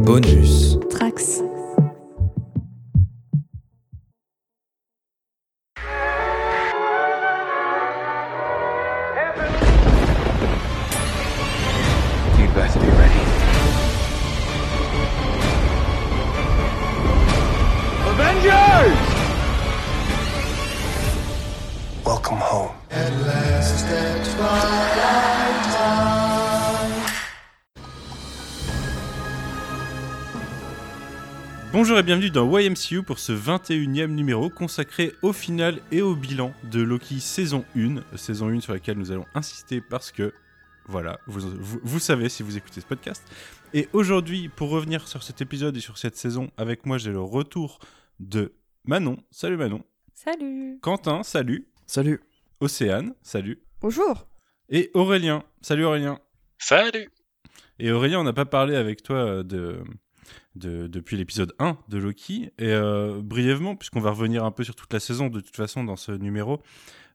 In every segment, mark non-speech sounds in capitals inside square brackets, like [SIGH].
Bonus. Bonjour et bienvenue dans YMCU pour ce 21e numéro consacré au final et au bilan de Loki saison 1, saison 1 sur laquelle nous allons insister parce que, voilà, vous, vous, vous savez si vous écoutez ce podcast. Et aujourd'hui, pour revenir sur cet épisode et sur cette saison, avec moi j'ai le retour de Manon, salut Manon, Salut. Quentin, salut, Salut. Océane, salut, Bonjour. et Aurélien, salut Aurélien. Salut Et Aurélien, on n'a pas parlé avec toi euh, de, de- depuis l'épisode 1 de Loki. Et euh, brièvement, puisqu'on va revenir un peu sur toute la saison de toute façon dans ce numéro,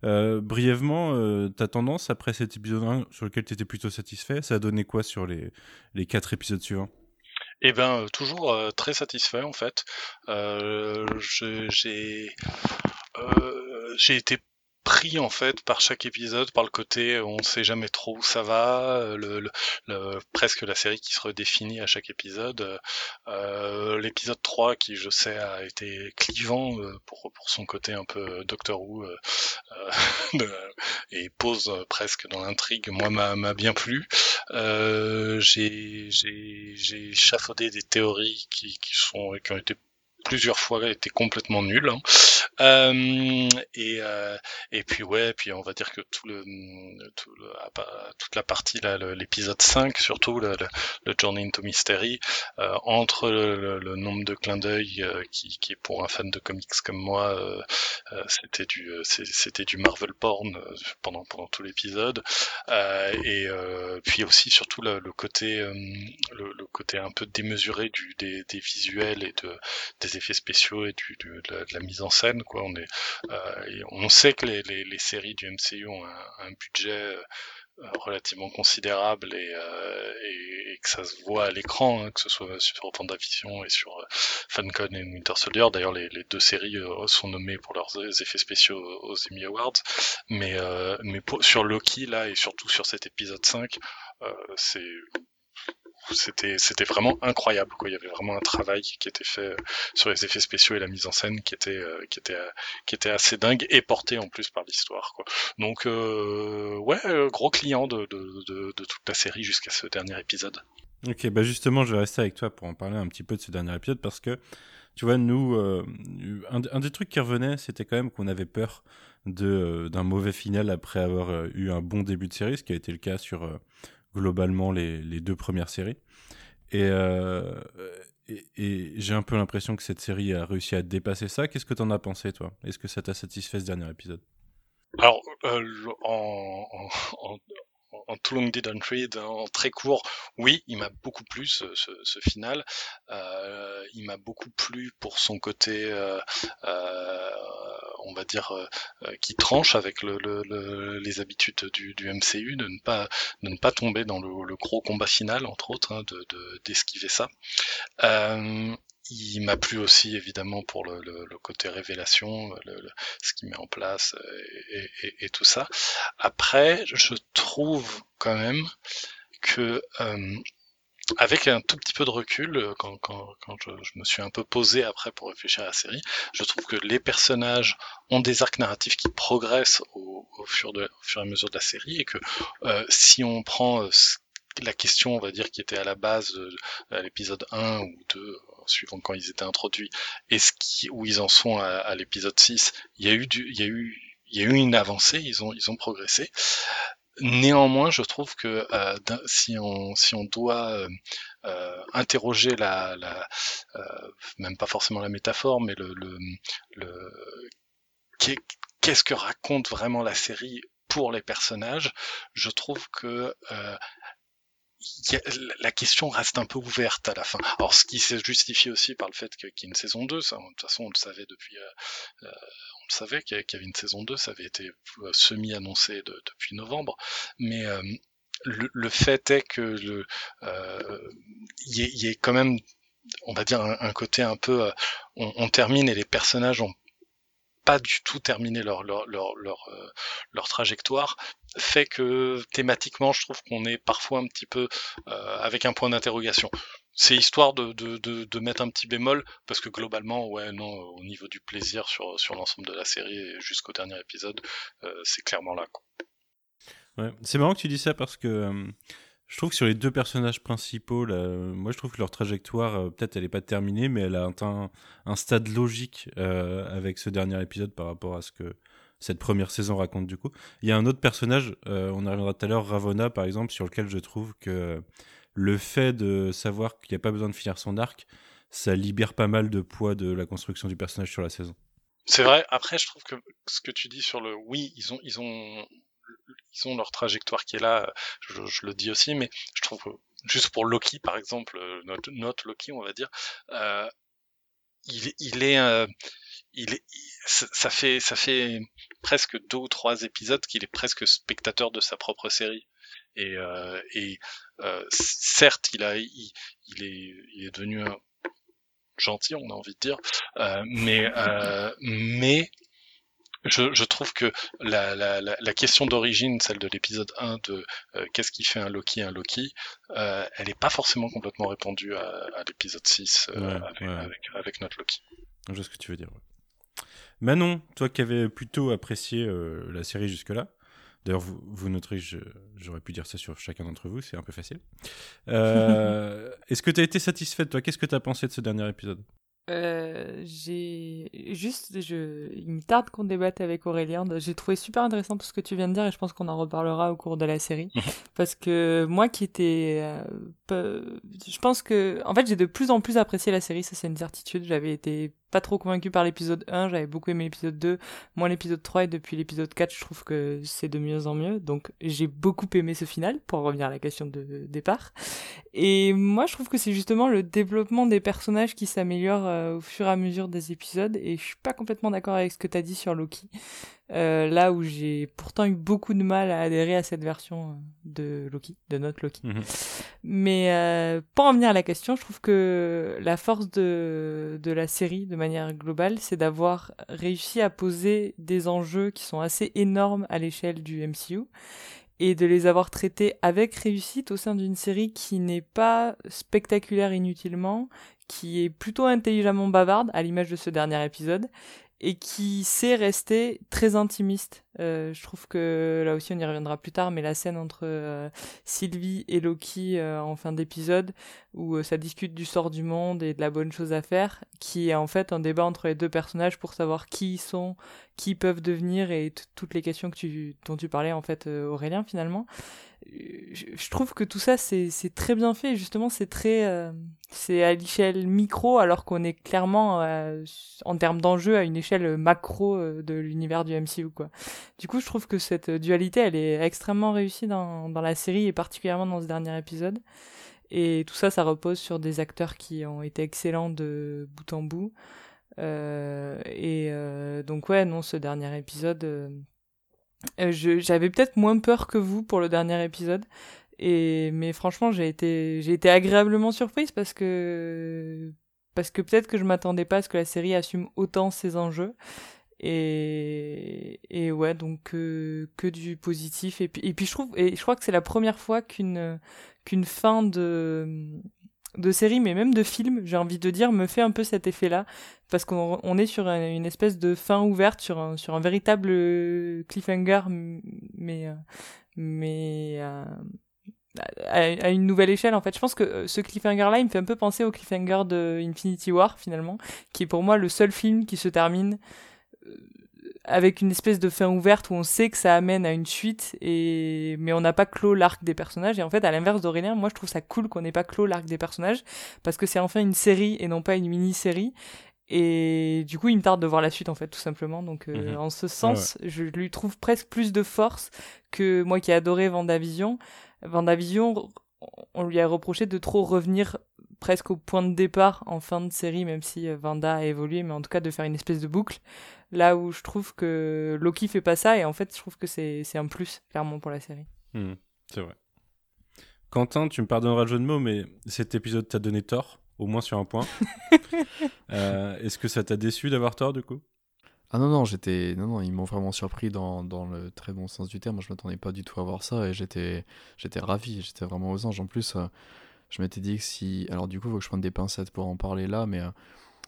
euh, brièvement, euh, ta tendance après cet épisode 1 sur lequel tu étais plutôt satisfait, ça a donné quoi sur les, les quatre épisodes suivants? Eh ben, euh, toujours très satisfait en fait. J'ai été pris en fait par chaque épisode, par le côté on ne sait jamais trop où ça va, euh, le, le- le- presque la série qui se redéfinit à chaque épisode. Euh, L'épisode 3 qui je sais a été clivant euh, pour, pour son côté un peu Doctor Who euh, euh, [LAUGHS] et pose euh, presque dans l'intrigue, moi m'a bien plu. Euh, j'ai échafaudé des théories qui, qui sont qui ont été plusieurs fois été complètement nulles. hein. Euh, et euh, et puis ouais, puis on va dire que tout le, tout le toute la partie là, l'épisode 5 surtout le, le, le Journey into Mystery euh, entre le, le- nombre de clins d'œil euh, qui, qui pour un fan de comics comme moi euh, euh, c'était du c'était du Marvel porn pendant pendant tout l'épisode et puis aussi surtout le, côté le côté un peu démesuré du des, des visuels et de des effets spéciaux et de, la, mise en scène quoi on est euh, on sait que les, séries du MCU ont un, budget euh, relativement considérable et, euh, et, et que ça se voit à l'écran, hein, que ce soit sur WandaVision et sur Falcon et Winter Soldier. D'ailleurs, les, deux séries sont nommées pour leurs effets spéciaux aux Emmy Awards. Mais, mais sur Loki, là, et surtout sur cet épisode 5, euh, c'est c'était c'était vraiment incroyable quoi. Il y avait vraiment un travail qui était fait euh, sur les effets spéciaux et la mise en scène qui était euh, qui était euh, qui était assez dingue et porté en plus par l'histoire quoi. Donc ouais gros client de, de, de, toute la série jusqu'à ce dernier épisode. Ok, bah justement, je vais rester avec toi pour en parler un petit peu de ce dernier épisode parce que, tu vois, nous, un, des trucs qui revenait, c'était quand même qu'on avait peur de, d'un mauvais final après avoir eu un bon début de série, ce qui a été le cas sur globalement les, les deux premières séries. Et, euh, et, et j'ai un peu l'impression que cette série a réussi à dépasser ça. Qu'est-ce que t'en as pensé, toi? Est-ce que ça t'a satisfait ce dernier épisode? Alors euh, en, en too long didn't read, en très court, oui, il m'a beaucoup plu ce, ce, ce final. Euh, il m'a beaucoup plu pour son côté, euh, euh, on va dire, euh, euh, qui tranche avec le, le, le- les habitudes du, du MCU, de ne pas de ne pas tomber dans le, gros combat final, entre autres, hein, de de- d'esquiver ça. Il m'a plu aussi évidemment pour le, le, le côté révélation, le, ce qu'il met en place euh, et, et- et tout ça. Après, je trouve quand même que euh, avec un tout petit peu de recul, euh, quand, quand, quand je, me suis un peu posé après pour réfléchir à la série, je trouve que les personnages ont des arcs narratifs qui progressent au, au, fur, et à mesure de la série et que euh, si on prend euh, la question, on va dire, qui était à la base de, l'épisode 1 ou 2, suivant quand ils étaient introduits, et ce qui, où ils en sont à, l'épisode 6, il y a eu du, il eu, il eu une avancée, ils ont, ils ont progressé. Néanmoins, je trouve que euh, si on si on doit euh, euh, interroger la, même pas forcément la métaphore, mais le, le, le qu'est- qu'est-ce que raconte vraiment la série pour les personnages, je trouve que la question reste un peu ouverte à la fin. Alors, ce qui se justifie aussi par le fait qu'il y ait une saison 2, ça, de toute façon, on le savait depuis, euh, euh, on savait qu'il y avait une saison 2, ça avait été euh, semi-annoncé de- depuis novembre, mais euh, le, fait est que il y, y, a quand même on va dire un, côté un peu on, termine et les personnages ont pas du tout terminé leur leur leur leur trajectoire fait que thématiquement je trouve qu'on est parfois un petit peu euh, avec un point d'interrogation. C'est histoire de, de, de, mettre un petit bémol parce que globalement ouais non au niveau du plaisir sur sur l'ensemble de la série jusqu'au dernier épisode euh, c'est clairement là. C'est marrant que tu dis ça parce que euh, je trouve que sur les deux personnages principaux, moi je trouve que leur trajectoire, peut-être elle n'est pas terminée, mais elle a atteint un stade logique avec ce dernier épisode par rapport à ce que cette première saison raconte du coup. Il y a un autre personnage, euh, on arrivera tout à l'heure, Ravonna par exemple, sur lequel je trouve que le fait de savoir qu'il n'y a pas besoin de finir son arc, ça libère pas mal de poids de la construction du personnage sur la saison. C'est vrai, après je trouve que ce que tu dis sur le oui, ils ont, ils ont ils ont leur trajectoire qui est là, je, le dis aussi, mais je trouve que juste pour Loki par exemple, euh, notre, Loki on va dire, euh, il, est, il est, ça fait, ça fait presque deux ou trois épisodes qu'il est presque spectateur de sa propre série. Et, euh, et euh, certes, il a, il, il, est, il est devenu gentil, on a envie de dire, mais, mais je, trouve que la, la, la question d'origine, celle de l'épisode 1 de euh, qu'est-ce qui fait un Loki un Loki, euh, elle n'est pas forcément complètement répondue à, l'épisode 6 euh, avec, notre Loki. Je vois ce que tu veux dire. Manon, toi qui avais plutôt apprécié la série jusque-là, D'ailleurs, vous, vous noterez, j'aurais pu dire ça sur chacun d'entre vous, c'est un peu facile. [LAUGHS] Est-ce que tu as été satisfaite, toi? Qu'est-ce que tu as pensé de ce dernier épisode? Euh, j'ai juste, je, il me tarde qu'on débatte avec Aurélien. J'ai trouvé super intéressant tout ce que tu viens de dire et je pense qu'on en reparlera au cours de la série. Parce que moi qui étais, euh, je pense que, en fait, j'ai de plus en plus apprécié la série, ça c'est une certitude. J'avais été pas trop convaincu par l'épisode 1, j'avais beaucoup aimé l'épisode 2, moins l'épisode 3 et depuis l'épisode 4, je trouve que c'est de mieux en mieux. Donc j'ai beaucoup aimé ce final pour revenir à la question de départ. Et moi je trouve que c'est justement le développement des personnages qui s'améliore euh, au fur et à mesure des épisodes et je suis pas complètement d'accord avec ce que tu as dit sur Loki. Euh, là où j'ai pourtant eu beaucoup de mal à adhérer à cette version euh, de Loki, de notre Loki. Mhm. Mais euh, pour en venir à la question, je trouve que la force de, de la série, de manière globale, c'est d'avoir réussi à poser des enjeux qui sont assez énormes à l'échelle du MCU et de les avoir traités avec réussite au sein d'une série qui n'est pas spectaculaire inutilement, qui est plutôt intelligemment bavarde, à l'image de ce dernier épisode, et qui sait rester très intimiste. Euh, je trouve que là aussi on y reviendra plus tard, mais la scène entre euh, Sylvie et Loki euh, en fin d'épisode, où ça discute du sort du monde et de la bonne chose à faire, qui est en fait un débat entre les deux personnages pour savoir qui ils sont, qui peuvent devenir et toutes les questions que tu, dont tu parlais en fait Aurélien finalement je trouve que tout ça c'est très bien fait justement c'est très c'est à l'échelle micro alors qu'on est clairement en termes d'enjeu à une échelle macro de l'univers du MCU quoi. Du coup je trouve que cette dualité elle est extrêmement réussie dans, dans la série et particulièrement dans ce dernier épisode et tout ça ça repose sur des acteurs qui ont été excellents de bout en bout et donc ouais non ce dernier épisode euh, j'avais peut-être moins peur que vous pour le dernier épisode. Et, mais franchement, j'ai été, j'ai été agréablement surprise parce que, parce que peut-être que je m'attendais pas à ce que la série assume autant ses enjeux. Et, et ouais, donc euh, que du positif. Et puis, et puis je trouve, et je crois que c'est la première fois qu'une, qu'une fin de, de série, mais même de film, j'ai envie de dire, me fait un peu cet effet-là, parce qu'on est sur une espèce de fin ouverte, sur un, sur un véritable cliffhanger, mais, euh, mais euh, à, une nouvelle échelle, en fait. Je pense que euh, ce cliffhanger-là, il me fait un peu penser au cliffhanger de Infinity War, finalement, qui est pour moi le seul film qui se termine avec une espèce de fin ouverte où on sait que ça amène à une suite et mais on n'a pas clos l'arc des personnages. Et en fait à l'inverse d'Aurélien moi je trouve ça cool qu'on n'ait pas clos l'arc des personnages parce que c'est enfin une série et non pas une mini-série. Et du coup il me tarde de voir la suite en fait tout simplement. Donc euh, mhm. en ce sens je lui trouve presque plus de force que moi qui ai adoré Vendavision. Vendavision on lui a reproché de trop revenir presque au point de départ en fin de série, même si euh, Vanda a évolué, mais en tout cas de faire une espèce de boucle. Là où je trouve que Loki fait pas ça, et en fait je trouve que c'est un plus, clairement, pour la série. Hmm, c'est vrai. Quentin, tu me pardonneras le jeu de mots, mais cet épisode t'a donné tort, au moins sur un point. [LAUGHS] Euh, Est-ce que ça t'a déçu d'avoir tort du coup? Ah non, non, j'étais. Non, non, ils m'ont vraiment surpris dans, dans le très bon sens du terme. Je m'attendais pas du tout à voir ça et j'étais j'étais ravi, j'étais vraiment aux anges. En plus, euh, je m'étais dit que si. Alors, du coup, il faut que je prenne des pincettes pour en parler là, mais. euh,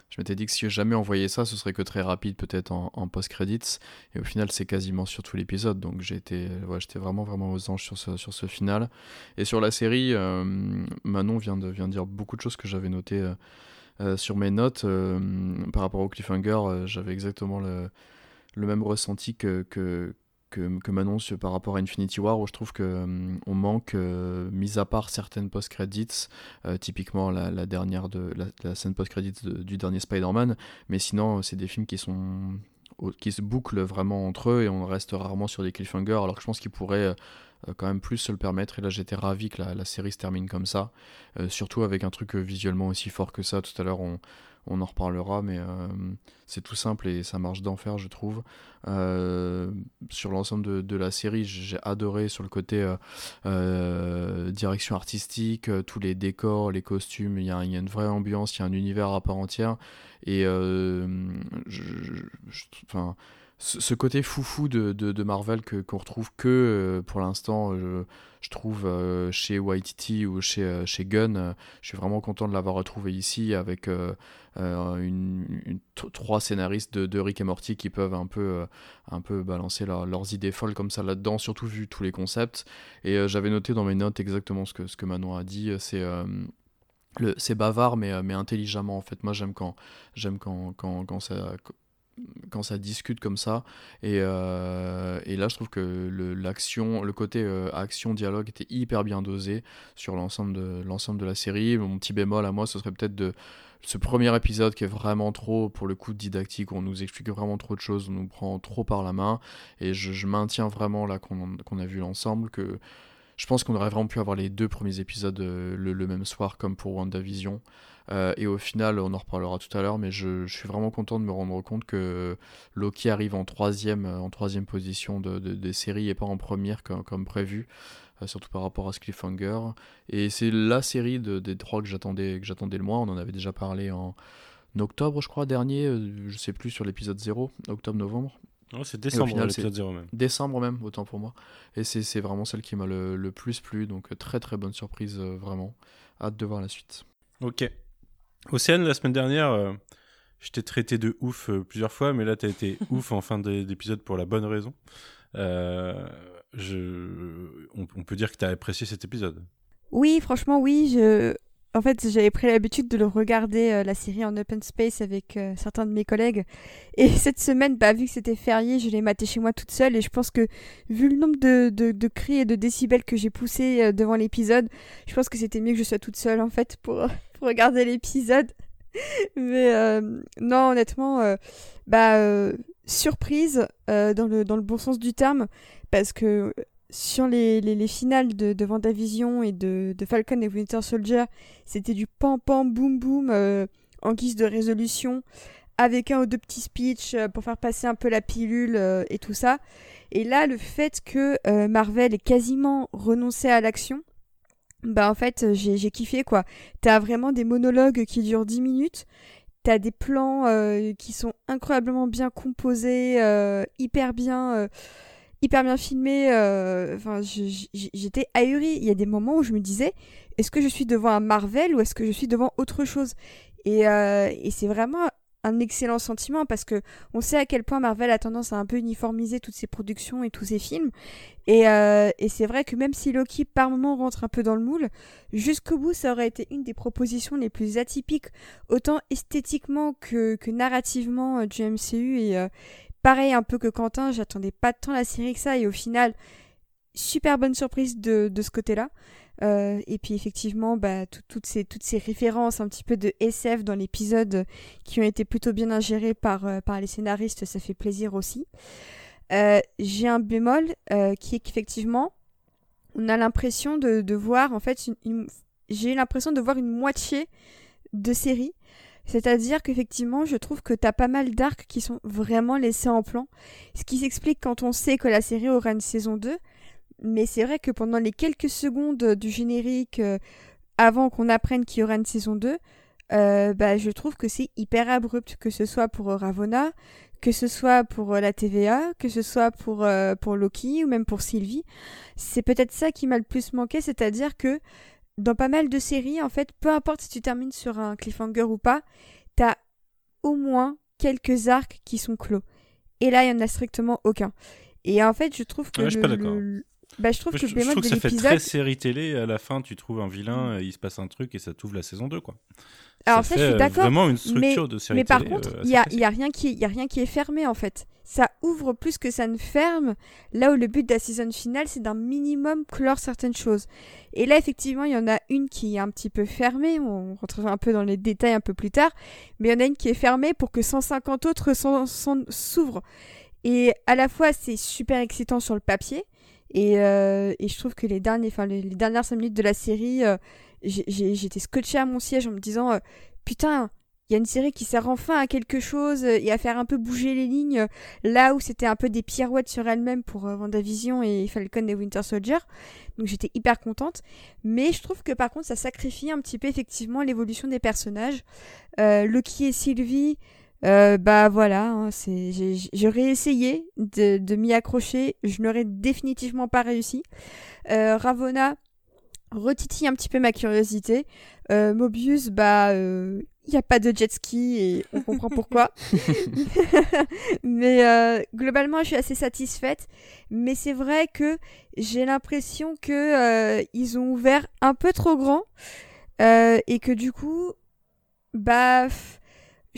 je m'étais dit que si jamais on voyait ça, ce serait que très rapide, peut-être en, post-credits. Et au final, c'est quasiment sur tout l'épisode. Donc j'étais vraiment, vraiment aux anges sur ce, sur ce final. Et sur la série, euh, Manon vient de, vient dire beaucoup de choses que j'avais notées euh, euh, sur mes notes. par rapport au cliffhanger, j'avais exactement le, même ressenti que, que, que Manon sur- par rapport à Infinity War, où je trouve que euh, on manque, euh, mis à part certaines post-credits, euh, typiquement la, dernière de la, scène post-credits du dernier Spider-Man, mais sinon c'est des films qui sont qui se bouclent vraiment entre eux et on reste rarement sur des cliffhangers alors que je pense qu'ils pourraient quand même plus se le permettre. Et là j'étais ravi que la, série se termine comme ça surtout avec un truc visuellement aussi fort que ça. Tout à l'heure on, on en reparlera mais euh, c'est tout simple et ça marche d'enfer je trouve. Euh, sur l'ensemble de, la série j'ai adoré sur le côté euh, direction artistique tous les décors les costumes il y, a une vraie ambiance il y a un univers à part entière. Et ce, côté foufou de, de, de Marvel que qu'on retrouve que euh, pour l'instant, euh, je trouve euh, chez Waititi ou chez, euh, chez Gunn. euh, je suis vraiment content de l'avoir retrouvé ici avec une, trois scénaristes de, de Rick et Morty qui peuvent un peu, un peu balancer leur- leurs idées folles comme ça là-dedans, surtout vu tous les concepts. Et j'avais noté dans mes notes exactement ce que, ce que Manon a dit. C'est c'est bavard mais, mais intelligemment en fait moi j'aime quand j'aime quand, quand ça quand ça discute comme ça. Et, euh, et là je trouve que le, l'action le côté euh, action dialogue était hyper bien dosé sur l'ensemble de l'ensemble de la série. Mon petit bémol à moi ce serait peut-être de ce premier épisode qui est vraiment trop pour le coup didactique. On nous explique vraiment trop de choses on nous prend trop par la main. Et je, je maintiens vraiment là qu'on qu'on a vu l'ensemble que je pense qu'on aurait vraiment pu avoir les deux premiers épisodes euh, le, le même soir comme pour WandaVision. Euh, et au final, on en reparlera tout à l'heure, mais je, je suis vraiment content de me rendre compte que Loki arrive en troisième, euh, en troisième position de, de- des séries et pas en première comme, comme prévu, euh, surtout par rapport à ce cliffhanger. Et c'est la série de- des trois que j'attendais, que j'attendais le moins. On en avait déjà parlé en octobre, je crois, dernier, je sais plus, sur l'épisode 0, octobre-novembre. Non, c'est décembre, final, l'épisode 0 même. Décembre même, autant pour moi. Et c'est vraiment celle qui m'a le, le plus plu, donc très très bonne surprise, euh, vraiment. Hâte de voir la suite. Ok. Océane, la semaine dernière, euh, je t'ai traité de ouf euh, plusieurs fois, mais là, t'as été [LAUGHS] ouf en fin d'é- d'épisode pour la bonne raison. Euh, je... on, on peut dire que t'as apprécié cet épisode. Oui, franchement, oui. Je... En fait, j'avais pris l'habitude de le regarder, euh, la série en open space, avec certains de mes collègues. Et [LAUGHS] cette semaine, bah, vu que c'était férié, je l'ai maté chez moi toute seule. Et je pense que, vu le nombre de, de, de cris et de décibels que j'ai poussés devant l'épisode, je pense que c'était mieux que je sois toute seule, en fait, pour, pour regarder l'épisode. [LAUGHS] Mais euh, non, honnêtement, euh, bah, euh, surprise, euh, dans, le, dans le bon sens du terme, parce que sur les, les, les finales de, de WandaVision et de, de Falcon et Winter Soldier, c'était du pam pam boum boum euh, en guise de résolution, avec un ou deux petits speeches euh, pour faire passer un peu la pilule euh, et tout ça. Et là, le fait que euh, Marvel ait quasiment renoncé à l'action, bah en fait, euh, j'ai kiffé quoi. T'as vraiment des monologues qui durent 10 minutes. T'as des plans euh, qui sont incroyablement bien composés, euh, hyper bien, euh, hyper bien filmés. euh, Enfin, j'étais ahurie. Il y a des moments où je me disais, est-ce que je suis devant un Marvel ou est-ce que je suis devant autre chose? Et, euh, et c'est vraiment un excellent sentiment parce que on sait à quel point Marvel a tendance à un peu uniformiser toutes ses productions et tous ses films. Et, euh, et c'est vrai que même si Loki par moment rentre un peu dans le moule, jusqu'au bout ça aurait été une des propositions les plus atypiques, autant esthétiquement que, narrativement euh, du MCU. Et euh, pareil un peu que Quentin, j'attendais pas tant la série que ça et au final, super bonne surprise de, de ce côté-là. Euh, et puis effectivement, bah, tout- toutes, ces, références un petit peu de SF dans l'épisode qui ont été plutôt bien ingérées par, euh, les scénaristes, ça fait plaisir aussi. Euh, J'ai un bémol qui est qu'effectivement, on a l'impression de, de voir, en fait, une, une- j'ai l'impression de voir une moitié de série. C'est-à-dire qu'effectivement, je trouve que t'as pas mal d'arcs qui sont vraiment laissés en plan. Ce qui s'explique quand on sait que la série aura une saison 2. Mais c'est vrai que pendant les quelques secondes du générique, avant qu'on apprenne qu'il y aura une saison 2, bah, je trouve que c'est hyper abrupt, que ce soit pour Ravonna, que ce soit pour la TVA, que ce soit pour, pour Loki ou même pour Sylvie. C'est peut-être ça qui m'a le plus manqué, c'est-à-dire que dans pas mal de séries, en fait, peu importe si tu termines sur un cliffhanger ou pas, t'as au moins quelques arcs qui sont clos. Et là, il y en a strictement aucun. Et en fait, je trouve que. Ouais, je pas d'accord. Bah, je trouve Moi, que je, le je trouve que ça fait très série télé. À la fin, tu trouves un vilain, euh, il se passe un truc et ça t'ouvre la saison 2. Quoi. Alors ça, fait je suis euh, d'accord, vraiment une structure de série Mais par télé. contre, euh, il y a, y a rien qui, y a rien qui est fermé en fait. Ça ouvre plus que ça ne ferme. Là où le but de la saison finale, c'est d'un minimum clore certaines choses. Et là, effectivement, il y en a une qui est un petit peu fermée. On rentrera un peu dans les détails un peu plus tard. Mais il y en a une qui est fermée pour que 150 autres s'ouvrent. Et à la fois, c'est super excitant sur le papier. Et, euh, et je trouve que les, les, dernières 5 minutes de la série, euh, j'étais scotché à mon siège en me disant euh, Putain, il y a une série qui sert enfin à quelque chose et à faire un peu bouger les lignes, là où c'était un peu des pirouettes sur elle-même pour WandaVision et Falcon et Winter Soldier. Donc j'étais hyper contente. Mais je trouve que par contre, ça sacrifie un petit peu effectivement l'évolution des personnages. Loki et Sylvie. Euh, bah voilà, hein, c'est, j'aurais essayé de, de m'y accrocher, je n'aurais définitivement pas réussi. Euh, Ravonna retitille un petit peu ma curiosité. Euh, Mobius, bah, il n'y a pas de jet ski et on comprend pourquoi. [LAUGHS] [LAUGHS] mais euh, globalement, je suis assez satisfaite. Mais c'est vrai que j'ai l'impression que euh, ils ont ouvert un peu trop grand euh, et que du coup, bah,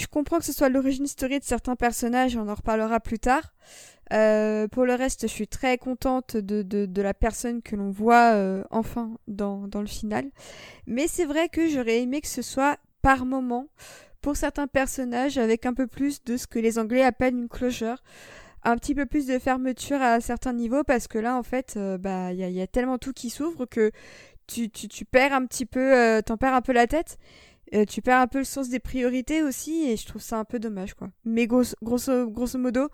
je comprends que ce soit l'origine story de certains personnages, on en reparlera plus tard. Euh, pour le reste, je suis très contente de, de, la personne que l'on voit euh, enfin dans, le final. Mais c'est vrai que j'aurais aimé que ce soit par moment pour certains personnages avec un peu plus de ce que les Anglais appellent une closure. Un petit peu plus de fermeture à certains niveaux parce que là, en fait, euh, bah, il y, a- il y a tellement tout qui s'ouvre que tu, tu, tu perds un petit peu, t'en perds un peu la tête. Euh, tu perds un peu le sens des priorités aussi et je trouve ça un peu dommage quoi. Mais grosso, grosso, modo,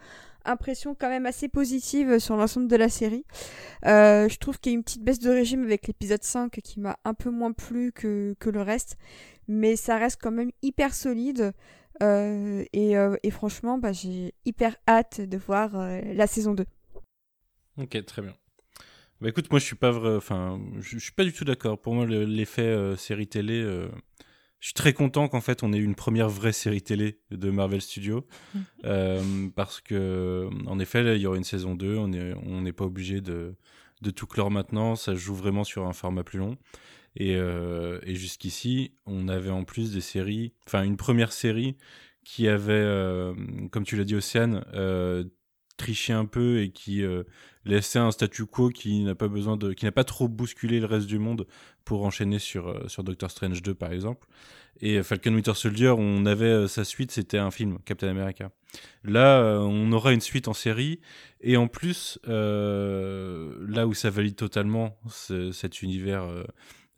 impression quand même assez positive sur l'ensemble de la série. Euh, je trouve qu'il y a une petite baisse de régime avec l'épisode 5 qui m'a un peu moins plu que, que le reste, mais ça reste quand même hyper solide. Euh, et, et franchement, bah, j'ai hyper hâte de voir la saison 2. Ok, très bien. Bah écoute, moi je suis pas vrai, je, suis pas du tout d'accord. Pour moi, le- l'effet série télé, je suis très content qu'en fait on ait eu une première vraie série télé de Marvel Studios, Euh, parce que en effet, là, il y aura une saison 2, on est, on n'est pas obligé de, de tout clore maintenant, ça joue vraiment sur un format plus long. Et, euh, et jusqu'ici, on avait en plus des séries, enfin une première série qui avait, euh, comme tu l'as dit, Océane, euh, triché un peu et qui euh, laissait un statu quo qui n'a pas besoin de, qui n'a pas trop bousculé le reste du monde pour enchaîner sur euh, sur Doctor Strange 2 par exemple. Et Falcon Winter Soldier, on avait euh, sa suite, c'était un film, Captain America. Là, euh, on aura une suite en série et en plus, euh, là où ça valide totalement ce- cet univers euh,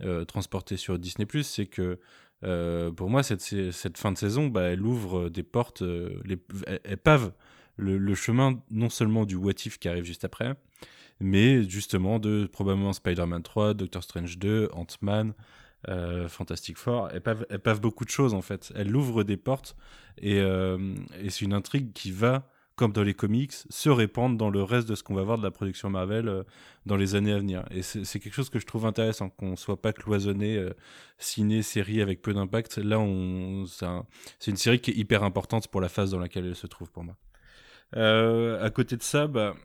euh, transporté sur Disney+, c'est que euh, pour moi, cette, cette fin de saison, bah, elle ouvre des portes, euh, les, elle, elle pave le, chemin non seulement du What If qui arrive juste après, mais justement de probablement Spider-Man 3, Doctor Strange 2, Ant-Man, euh, Fantastic Four. Elle pave, beaucoup de choses en fait. Elle ouvre des portes et, euh, et c'est une intrigue qui va, comme dans les comics, se répandre dans le reste de ce qu'on va voir de la production Marvel euh, dans les années à venir. Et c'est quelque chose que je trouve intéressant, qu'on soit pas cloisonné ciné, série avec peu d'impact. Là, c'est une série qui est hyper importante pour la phase dans laquelle elle se trouve pour moi. Euh, à côté de ça, bah,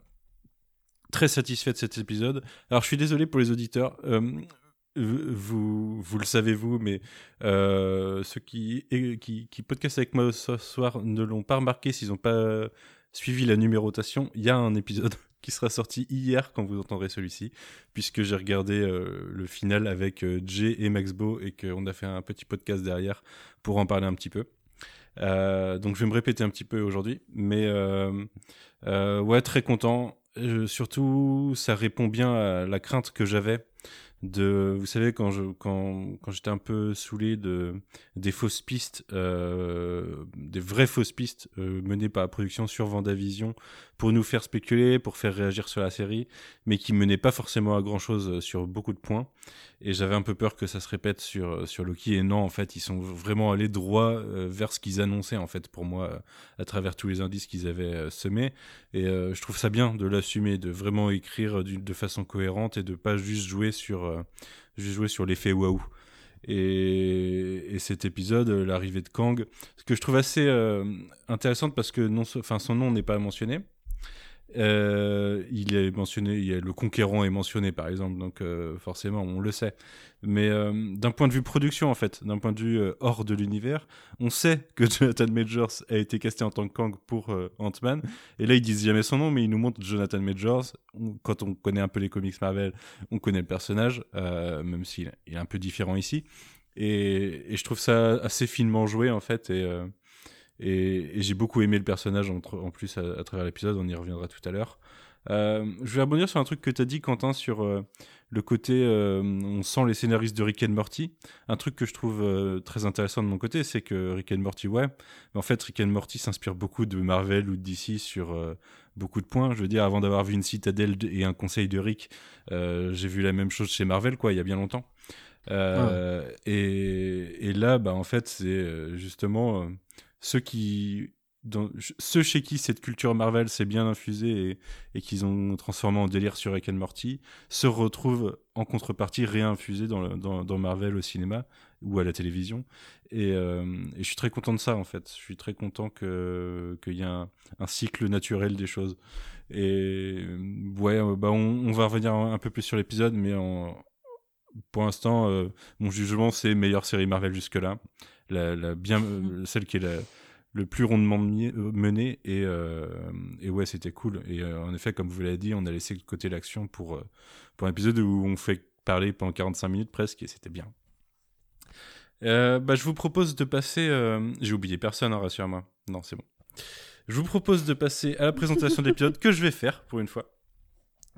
très satisfait de cet épisode. Alors, je suis désolé pour les auditeurs. euh, vous, vous le savez vous, mais euh, ceux qui, qui, podcastent avec moi ce soir ne l'ont pas remarqué s'ils n'ont pas suivi la numérotation. Il y a un épisode [LAUGHS] qui sera sorti hier quand vous entendrez celui-ci, puisque j'ai regardé le final avec Jay et Max Beau et qu'on a fait un petit podcast derrière pour en parler un petit peu. Euh, donc je vais me répéter un petit peu aujourd'hui, mais euh, euh, ouais très content. Surtout, ça répond bien à la crainte que j'avais de, vous savez, quand je, quand, quand j'étais un peu saoulé de des fausses pistes, des vraies fausses pistes menées par la production sur Vendavision pour nous faire spéculer, pour faire réagir sur la série, mais qui menaient pas forcément à grand chose sur beaucoup de points. Et j'avais un peu peur que ça se répète sur sur Loki. Et non, en fait, ils sont vraiment allés droit euh, vers ce qu'ils annonçaient en fait pour moi à travers tous les indices qu'ils avaient semés. Et je trouve ça bien de l'assumer, de vraiment écrire de façon cohérente et de pas juste jouer sur euh, j'ai joué sur l'effet waouh. Et, cet épisode, euh, l'arrivée de Kang, ce que je trouve assez euh, intéressante parce que non, enfin, son nom n'est pas mentionné, euh, il est mentionné, le conquérant est mentionné par exemple, donc euh, forcément on le sait. Mais euh, d'un point de vue production en fait, d'un point de vue hors de l'univers, on sait que [LAUGHS] Jonathan Majors a été casté en tant que Kang pour Ant-Man. Et là ils disent jamais son nom, mais ils nous montrent Jonathan Majors. quand on connaît un peu les comics Marvel, on connaît le personnage, même s'il est un peu différent ici. Et, je trouve ça assez finement joué en fait. Et, j'ai beaucoup aimé le personnage en, en plus à, travers l'épisode, on y reviendra tout à l'heure. Euh, je vais rebondir sur un truc que tu as dit, Quentin, sur euh, le côté euh, on sent les scénaristes de Rick and Morty. Un truc que je trouve très intéressant de mon côté, c'est que Rick and Morty, ouais, mais en fait, Rick and Morty s'inspire beaucoup de Marvel ou de DC sur beaucoup de points. Je veux dire, avant d'avoir vu une citadelle et un conseil de Rick, j'ai vu la même chose chez Marvel, quoi, il y a bien longtemps. Ah et, et, là, bah, en fait, c'est justement ceux qui ceux chez qui cette culture Marvel s'est bien infusée et, qu'ils ont transformé en délire sur Rick and Morty se retrouvent en contrepartie réinfusés dans, dans, Marvel au cinéma ou à la télévision. Et, euh, et, je suis très content de ça en fait. Je suis très content qu'il y ait un, cycle naturel des choses. Et ouais, bah on, va revenir un, peu plus sur l'épisode, mais pour l'instant, euh, mon jugement c'est meilleure série Marvel jusque-là la, bien, euh, celle qui est la, le plus rondement euh, menée et, euh, et ouais c'était cool. Et en effet comme vous l'avez dit on a laissé de côté l'action pour pour un épisode où on fait parler pendant 45 minutes presque et c'était bien. Bah, je vous propose de passer j'ai oublié personne hein, rassure-moi. Non c'est bon. Je vous propose de passer à la présentation de l'épisode [LAUGHS] que je vais faire pour une fois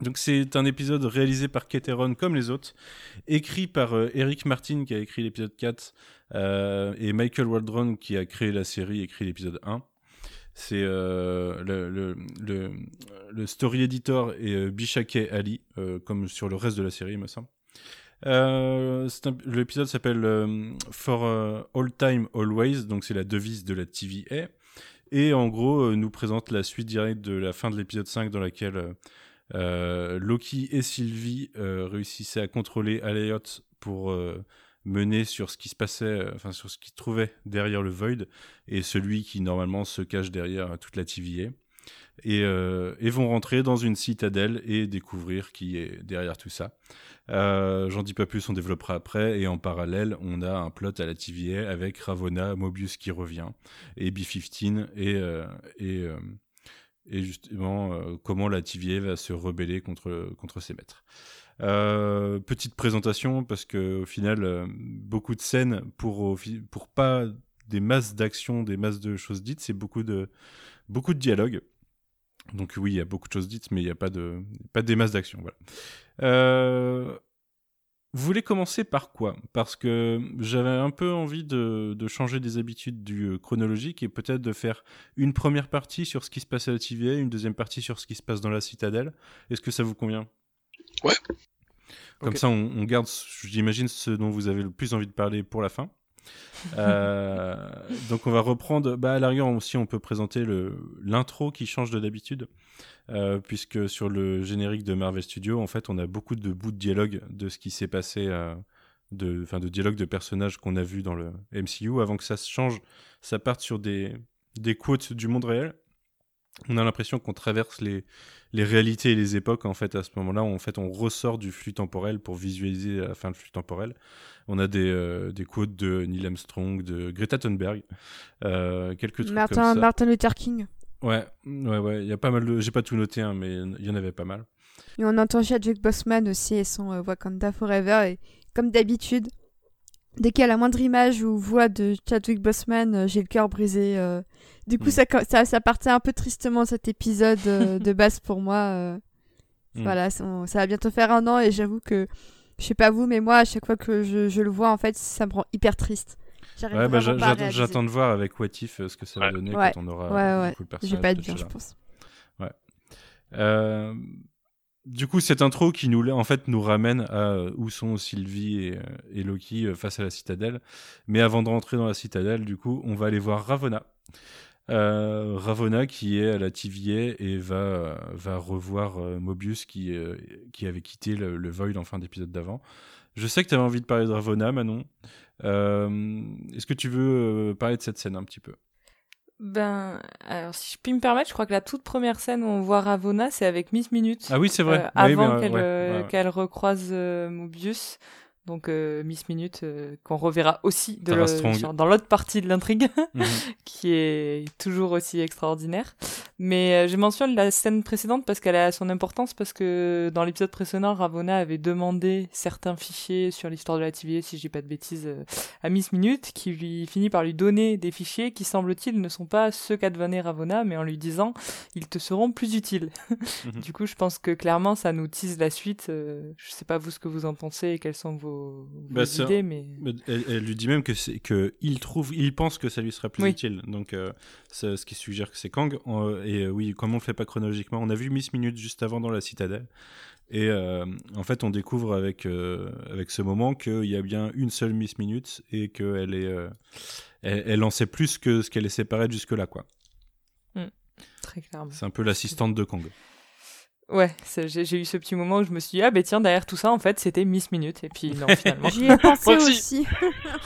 donc c'est un épisode réalisé par Keteron comme les autres, écrit par euh, Eric Martin qui a écrit l'épisode 4 euh, et Michael Waldron qui a créé la série, écrit l'épisode 1. C'est euh, le, le, story editor et Bishake Ali, comme sur le reste de la série, il me semble. L'épisode s'appelle For All Time Always, donc c'est la devise de la TVA. Et en gros, nous présente la suite directe de la fin de l'épisode 5 dans laquelle Loki et Sylvie euh, réussissaient à contrôler Aleyot pour euh, mener sur ce qui se passait, enfin sur ce qui trouvait derrière le Void et celui qui normalement se cache derrière toute la TVA. Et, vont rentrer dans une citadelle et découvrir qui est derrière tout ça. J'en dis pas plus, on développera après. Et en parallèle, on a un plot à la TVA avec Ravonna, Mobius qui revient, et B-15 et, et et justement euh, comment la TVA va se rebeller contre, ses maîtres. Euh, petite présentation parce que au final euh, beaucoup de scènes pour pas des masses d'actions, des masses de choses dites, c'est beaucoup de beaucoup dialogues. Donc oui, il y a beaucoup de choses dites, mais il n'y a pas de pas des masses d'actions. Vous voulez commencer par quoi? Parce que j'avais un peu envie de, changer des habitudes du euh, chronologique et peut-être de faire une première partie sur ce qui se passe à la TVA, une deuxième partie sur ce qui se passe dans la citadelle. Est-ce que ça vous convient? Ouais. Comme ça, on, garde, j'imagine, ce dont vous avez le plus envie de parler pour la fin. [LAUGHS] Euh, donc on va reprendre, bah, à l'arrière aussi on peut présenter l'intro qui change de d'habitude. Euh, puisque sur le générique de Marvel Studios, en fait, on a beaucoup de bouts de dialogue de ce qui s'est passé, euh, de, dialogue de personnages qu'on a vus dans le MCU. Avant que ça se change, ça parte sur des, des quotes du monde réel. On a l'impression qu'on traverse les, les réalités et les époques, en fait, à ce moment-là, en fait, on ressort du flux temporel pour visualiser la fin du flux temporel. On a des, euh, des quotes de Neil Armstrong, de Greta Thunberg, quelques trucs Martin, comme ça. Martin Luther King. Ouais, ouais, ouais. Il y a pas mal de. J'ai pas tout noté, hein, mais il y en avait pas mal. Et on entend Chadwick Boseman aussi et son euh, Wakanda Forever. Et comme d'habitude, dès qu'il y a la moindre image ou voix de Chadwick Boseman, euh, j'ai le cœur brisé. Euh. Du coup, mm. ça, ça, ça, partait un peu tristement cet épisode [LAUGHS] de base pour moi. Mm. Voilà, ça va bientôt faire un an et j'avoue que Je sais pas vous, mais moi, à chaque fois que je, je le vois, en fait, ça me rend hyper triste. Ouais, bah, j'attends de voir avec What If euh, ce que ça va donner Ouais. quand on aura Ouais, ouais. beaucoup de Je personnages. vais pas bien, chez je pense. Euh, du coup, cette intro qui nous, en fait, nous ramène à euh, où sont Sylvie et, et Loki face à la citadelle. Mais avant de rentrer dans la citadelle, du coup, on va aller voir Ravonna. Euh, Ravonna qui est à la TVA et va, va revoir euh, Mobius qui, euh, qui avait quitté le, le Void en fin d'épisode d'avant. Je sais que tu avais envie de parler de Ravonna, Manon. Euh, Est-ce que tu veux euh, parler de cette scène un petit peu? Ben, alors si je puis me permettre, je crois que la toute première scène où on voit Ravonna, c'est avec Miss Minute. Ah oui, c'est vrai. Euh, Oui, avant qu'elle ouais, ouais, ouais. qu'elle recroise euh, Mobius. Donc euh, Miss Minute, euh, qu'on reverra aussi de le- dans l'autre partie de l'intrigue, [LAUGHS] Mhm. qui est toujours aussi extraordinaire. Mais euh, je mentionne la scène précédente parce qu'elle a son importance, parce que dans l'épisode précédent, Ravonna avait demandé certains fichiers sur l'histoire de la TVA, si je dis pas de bêtises, euh, à Miss Minute, qui lui finit par lui donner des fichiers qui, semble-t-il, ne sont pas ceux qu'a devané Ravonna, mais en lui disant, ils te seront plus utiles. [LAUGHS] Mhm. Du coup, je pense que clairement, ça nous tease la suite. Euh, je sais pas vous ce que vous en pensez et quelles sont vos, vos Bah, ça- idées, mais Mais Elle, elle lui dit même que c'est que il trouve, il pense que ça lui sera plus Oui. utile. Donc, euh, ce qui suggère que c'est Kang. Euh, et euh, oui, comme on le fait pas chronologiquement, on a vu Miss Minute juste avant dans la citadelle. Et euh, en fait, on découvre avec avec ce moment qu'il y a bien une seule Miss Minute et qu'elle est, elle, elle en sait plus que ce qu'elle laissait paraître jusque là, quoi. très clairement. C'est un peu l'assistante de Kang. Ouais, j'ai eu ce petit moment où je me suis dit, ah ben tiens, derrière tout ça, en fait, c'était Miss Minute. Et puis non, finalement. [LAUGHS] J'y ai [LAUGHS] pensé aussi. aussi.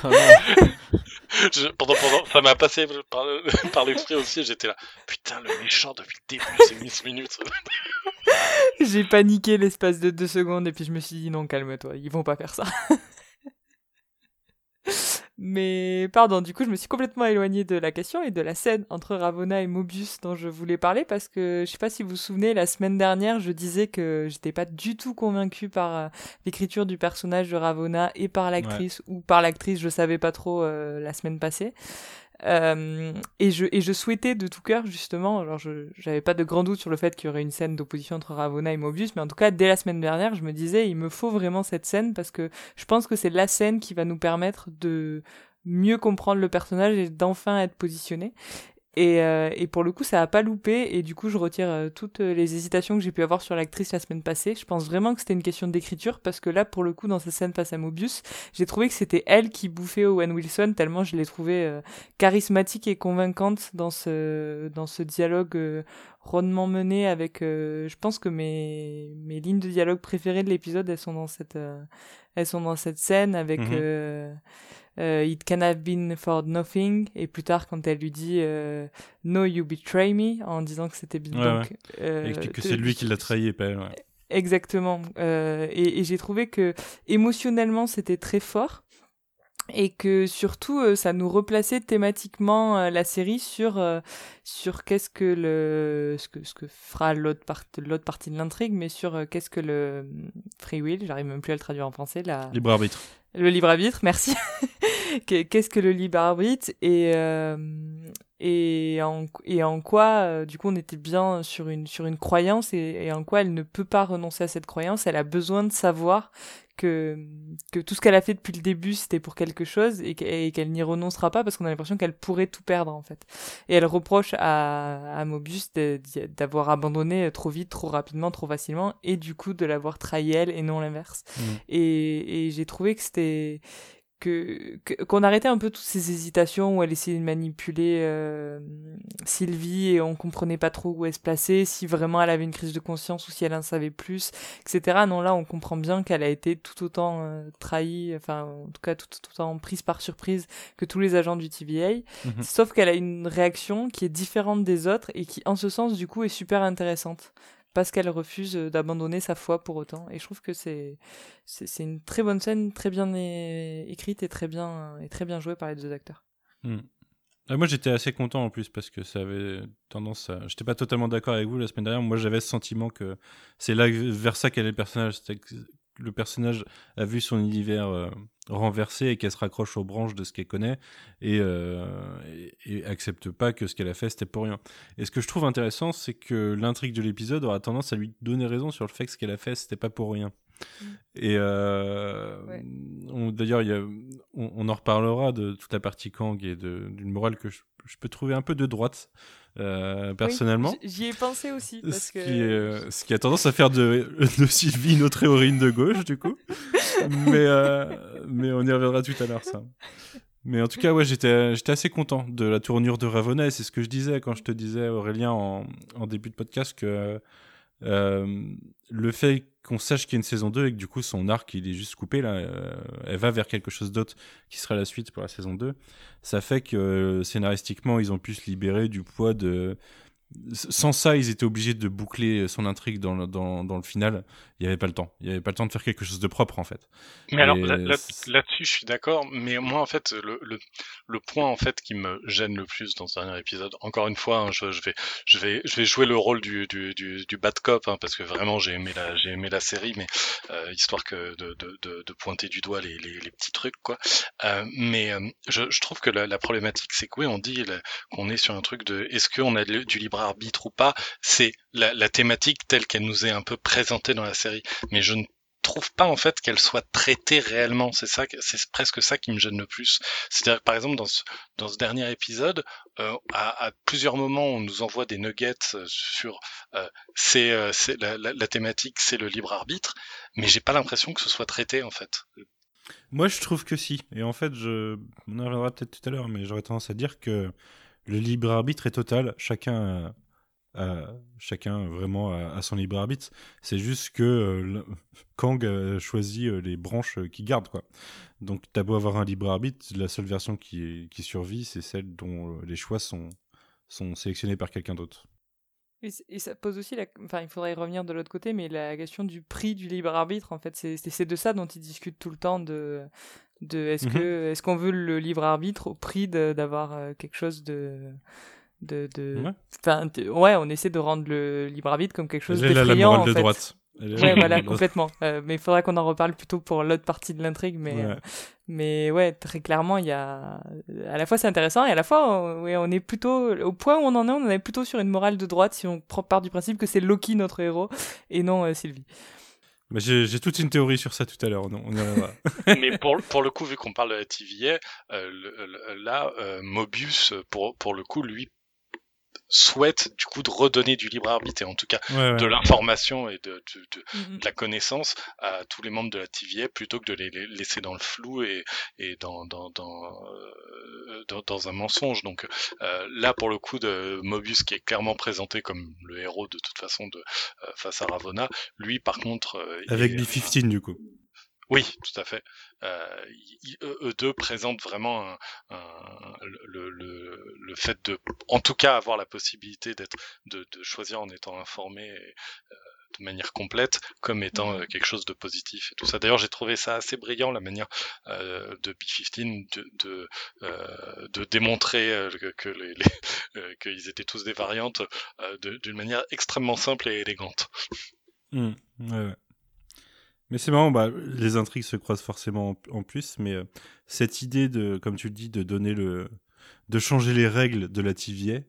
[LAUGHS] Je- pendant, pendant, ça m'a passé par, le- par l'esprit aussi, j'étais là. Putain, le méchant depuis le début, c'est Miss Minute. J'ai paniqué l'espace de deux secondes et puis je me suis dit, non, calme-toi, ils vont pas faire ça. Mais pardon, du coup, je me suis complètement éloignée de la question et de la scène entre Ravonna et Mobius dont je voulais parler parce que je sais pas si vous vous souvenez, la semaine dernière, je disais que j'étais pas du tout convaincue par euh, l'écriture du personnage de Ravonna et par l'actrice ou par l'actrice, je savais pas trop euh, la semaine passée. Euh, et je et je souhaitais de tout cœur justement, alors je j'avais pas de grand doute sur le fait qu'il y aurait une scène d'opposition entre Ravonna et Mobius, mais en tout cas dès la semaine dernière, je me disais il me faut vraiment cette scène parce que je pense que c'est la scène qui va nous permettre de mieux comprendre le personnage et d'enfin être positionné. Et, euh, et pour le coup, ça a pas loupé. Et du coup, je retire euh, toutes les hésitations que j'ai pu avoir sur l'actrice la semaine passée. Je pense vraiment que c'était une question d'écriture parce que là, pour le coup, dans cette scène face à Mobius, j'ai trouvé que c'était elle qui bouffait Owen Wilson tellement je l'ai trouvée euh, charismatique et convaincante dans ce dans ce dialogue euh, rondement mené avec. euh, je pense que mes mes lignes de dialogue préférées de l'épisode, elles sont dans cette euh, elles sont dans cette scène avec. Mhm. Euh, It can have been for nothing et plus tard quand elle lui dit euh, No you betray me en disant que c'était bien Ouais, explique que c'est lui qui l'a trahi et pas elle. ouais. Exactement. Euh, et et j'ai trouvé que émotionnellement c'était très fort et que surtout euh, ça nous replaçait thématiquement euh, la série sur sur qu'est-ce que le ce que ce que fera l'autre part l'autre partie de l'intrigue mais sur qu'est-ce que le hum, free will j'arrive même plus à le traduire en français la Libre arbitre. Le libre arbitre, merci. [LAUGHS] Qu'est- Qu'est-ce que le libre arbitre et euh, et en et en quoi euh, du coup on était bien sur une sur une croyance et en quoi elle ne peut pas renoncer à cette croyance? Elle a besoin de savoir que que tout ce qu'elle a fait depuis le début c'était pour quelque chose et qu'e- et qu'elle n'y renoncera pas parce qu'on a l'impression qu'elle pourrait tout perdre en fait. Et elle reproche à, à Mobius d'avoir abandonné trop vite, trop rapidement, trop facilement et du coup de l'avoir trahi elle et non l'inverse. Mhm. Et, et j'ai trouvé que c'était que qu'on arrêtait un peu toutes ces hésitations où elle essayait de manipuler euh, Sylvie et on comprenait pas trop où elle se plaçait, si vraiment elle avait une crise de conscience ou si elle en savait plus, etc. Non, là on comprend bien qu'elle a été tout autant euh, trahie, enfin en tout cas tout, tout autant prise par surprise que tous les agents du TVA. Mhm. Sauf qu'elle a une réaction qui est différente des autres et qui en ce sens du coup est super intéressante parce qu'elle refuse euh, d'abandonner sa foi pour autant. Et je trouve que c'est c'est une très bonne scène, très bien écrite et très bien et très bien jouée par les deux acteurs. Hmm. Ah, moi j'étais assez content en plus parce que ça avait tendance à. J'étais pas totalement d'accord avec vous la semaine dernière. Moi j'avais ce sentiment que c'est là vers ça qu'allait le personnage. Que le personnage a vu son univers euh, renversée et qu'elle se raccroche aux branches de ce qu'elle connaît et, euh, et, et, accepte pas que ce qu'elle a fait c'était pour rien. Et ce que je trouve intéressant, c'est que l'intrigue de l'épisode aura tendance à lui donner raison sur le fait que ce qu'elle a fait c'était pas pour rien. Mm. Et euh, ouais. d'ailleurs, on, on, en reparlera de toute la partie Kang et d'une morale que je, je, peux trouver un peu de droite. Euh, personnellement. Oui, J'y ai pensé aussi. Parce ce, que... qui est, ce qui a tendance à faire de, [LAUGHS] de Sylvie notre héroïne de gauche, du coup. [LAUGHS] mais, euh, mais on y reviendra tout à l'heure, ça. Mais en tout cas, ouais, j'étais, j'étais assez content de la tournure de Ravonna. Et c'est ce que je disais quand je te disais, Aurélien, en, en début de podcast, que euh, le fait qu'on sache qu'il y a une saison 2 et que du coup son arc il est juste coupé là, euh, elle va vers quelque chose d'autre qui sera la suite pour la saison 2, ça fait que scénaristiquement ils ont pu se libérer du poids de sans ça, ils étaient obligés de boucler son intrigue dans le, dans, dans le final. Il n'y avait pas le temps. Il n'y avait pas le temps de faire quelque chose de propre, en fait. Mais Et alors, là-dessus, là, je suis d'accord. Mais moi, en fait, le, le, le, point, en fait, qui me gêne le plus dans ce dernier épisode, encore une fois, hein, je, je, vais, je, vais, je vais jouer le rôle du, du, du, du bad cop, hein, parce que vraiment, j'ai aimé la, j'ai aimé la série, mais euh, histoire que de, de, de, de, pointer du doigt les, les, les petits trucs, quoi. Euh, mais euh, je, je trouve que la, la problématique, c'est que oui, on dit qu'on est sur un truc de, est-ce qu'on a du libre arbitre ou pas, c'est la, thématique telle qu'elle nous est un peu présentée dans la série. Mais je ne trouve pas en fait qu'elle soit traitée réellement. C'est ça, c'est presque ça qui me gêne le plus. C'est-à-dire par exemple dans ce, dans ce dernier épisode, euh, à, plusieurs moments on nous envoie des nuggets sur euh, c'est, euh, la, la, la, thématique, c'est le libre arbitre, mais j'ai pas l'impression que ce soit traité en fait. Moi je trouve que si. Et en fait, je, on en reviendra peut-être tout à l'heure, mais j'aurais tendance à dire que le libre arbitre est total. Chacun à, chacun vraiment à, son libre arbitre. C'est juste que euh, Kang a choisi euh, les branches qui gardent quoi. Donc t'as beau avoir un libre arbitre, la seule version qui, survit, c'est celle dont euh, les choix sont sélectionnés par quelqu'un d'autre. Et, et, ça pose aussi, la... enfin, il faudrait y revenir de l'autre côté, mais la question du prix du libre arbitre, en fait, c'est de ça dont ils discutent tout le temps de, de est-ce -hmm. que est-ce qu'on veut le libre arbitre au prix d'avoir quelque chose de de, de... Ouais. ouais. on essaie de rendre le libre arbitre comme quelque chose d'effrayant en de fait. droite. Ouais, voilà, [LAUGHS] complètement. Euh, mais il faudra qu'on en reparle plutôt pour l'autre partie de l'intrigue. Mais, ouais. Euh, mais ouais, très clairement, il y a. À la fois, c'est intéressant et à la fois, on, ouais, on est plutôt. Au point où on en est, on est plutôt sur une morale de droite si on prend part du principe que c'est Loki notre héros et non euh, Sylvie. Mais j'ai toute une théorie sur ça tout à l'heure. [LAUGHS] [LAUGHS] Mais pour, pour le coup, vu qu'on parle de la TVA, euh, le, le, là, euh, Mobius, pour, pour le coup, lui souhaite du coup de redonner du libre arbitre et en tout cas ouais, ouais. de l'information et de, de, de, mm -hmm. de, la connaissance à tous les membres de la TVA plutôt que de les, les laisser dans le flou et, et dans, dans, dans, euh, dans, dans, un mensonge. Donc euh, là pour le coup de Mobius qui est clairement présenté comme le héros de toute façon de euh, face à Ravonna, lui par contre avec B15 du coup. Oui, tout à fait. Euh, eux deux présentent vraiment un, un, le, le, le, fait de, en tout cas, avoir la possibilité d'être, de, de, choisir en étant informé et, euh, de manière complète comme étant euh, quelque chose de positif et tout ça. D'ailleurs, j'ai trouvé ça assez brillant la manière euh, de B15 de, de, euh, de démontrer que les, les [LAUGHS] qu'ils étaient tous des variantes d'une manière extrêmement simple et élégante. Mmh, ouais, ouais. Mais c'est marrant, bah, les intrigues se croisent forcément en, en plus, mais euh, cette idée de, comme tu le dis, de donner le, de changer les règles de la TVA,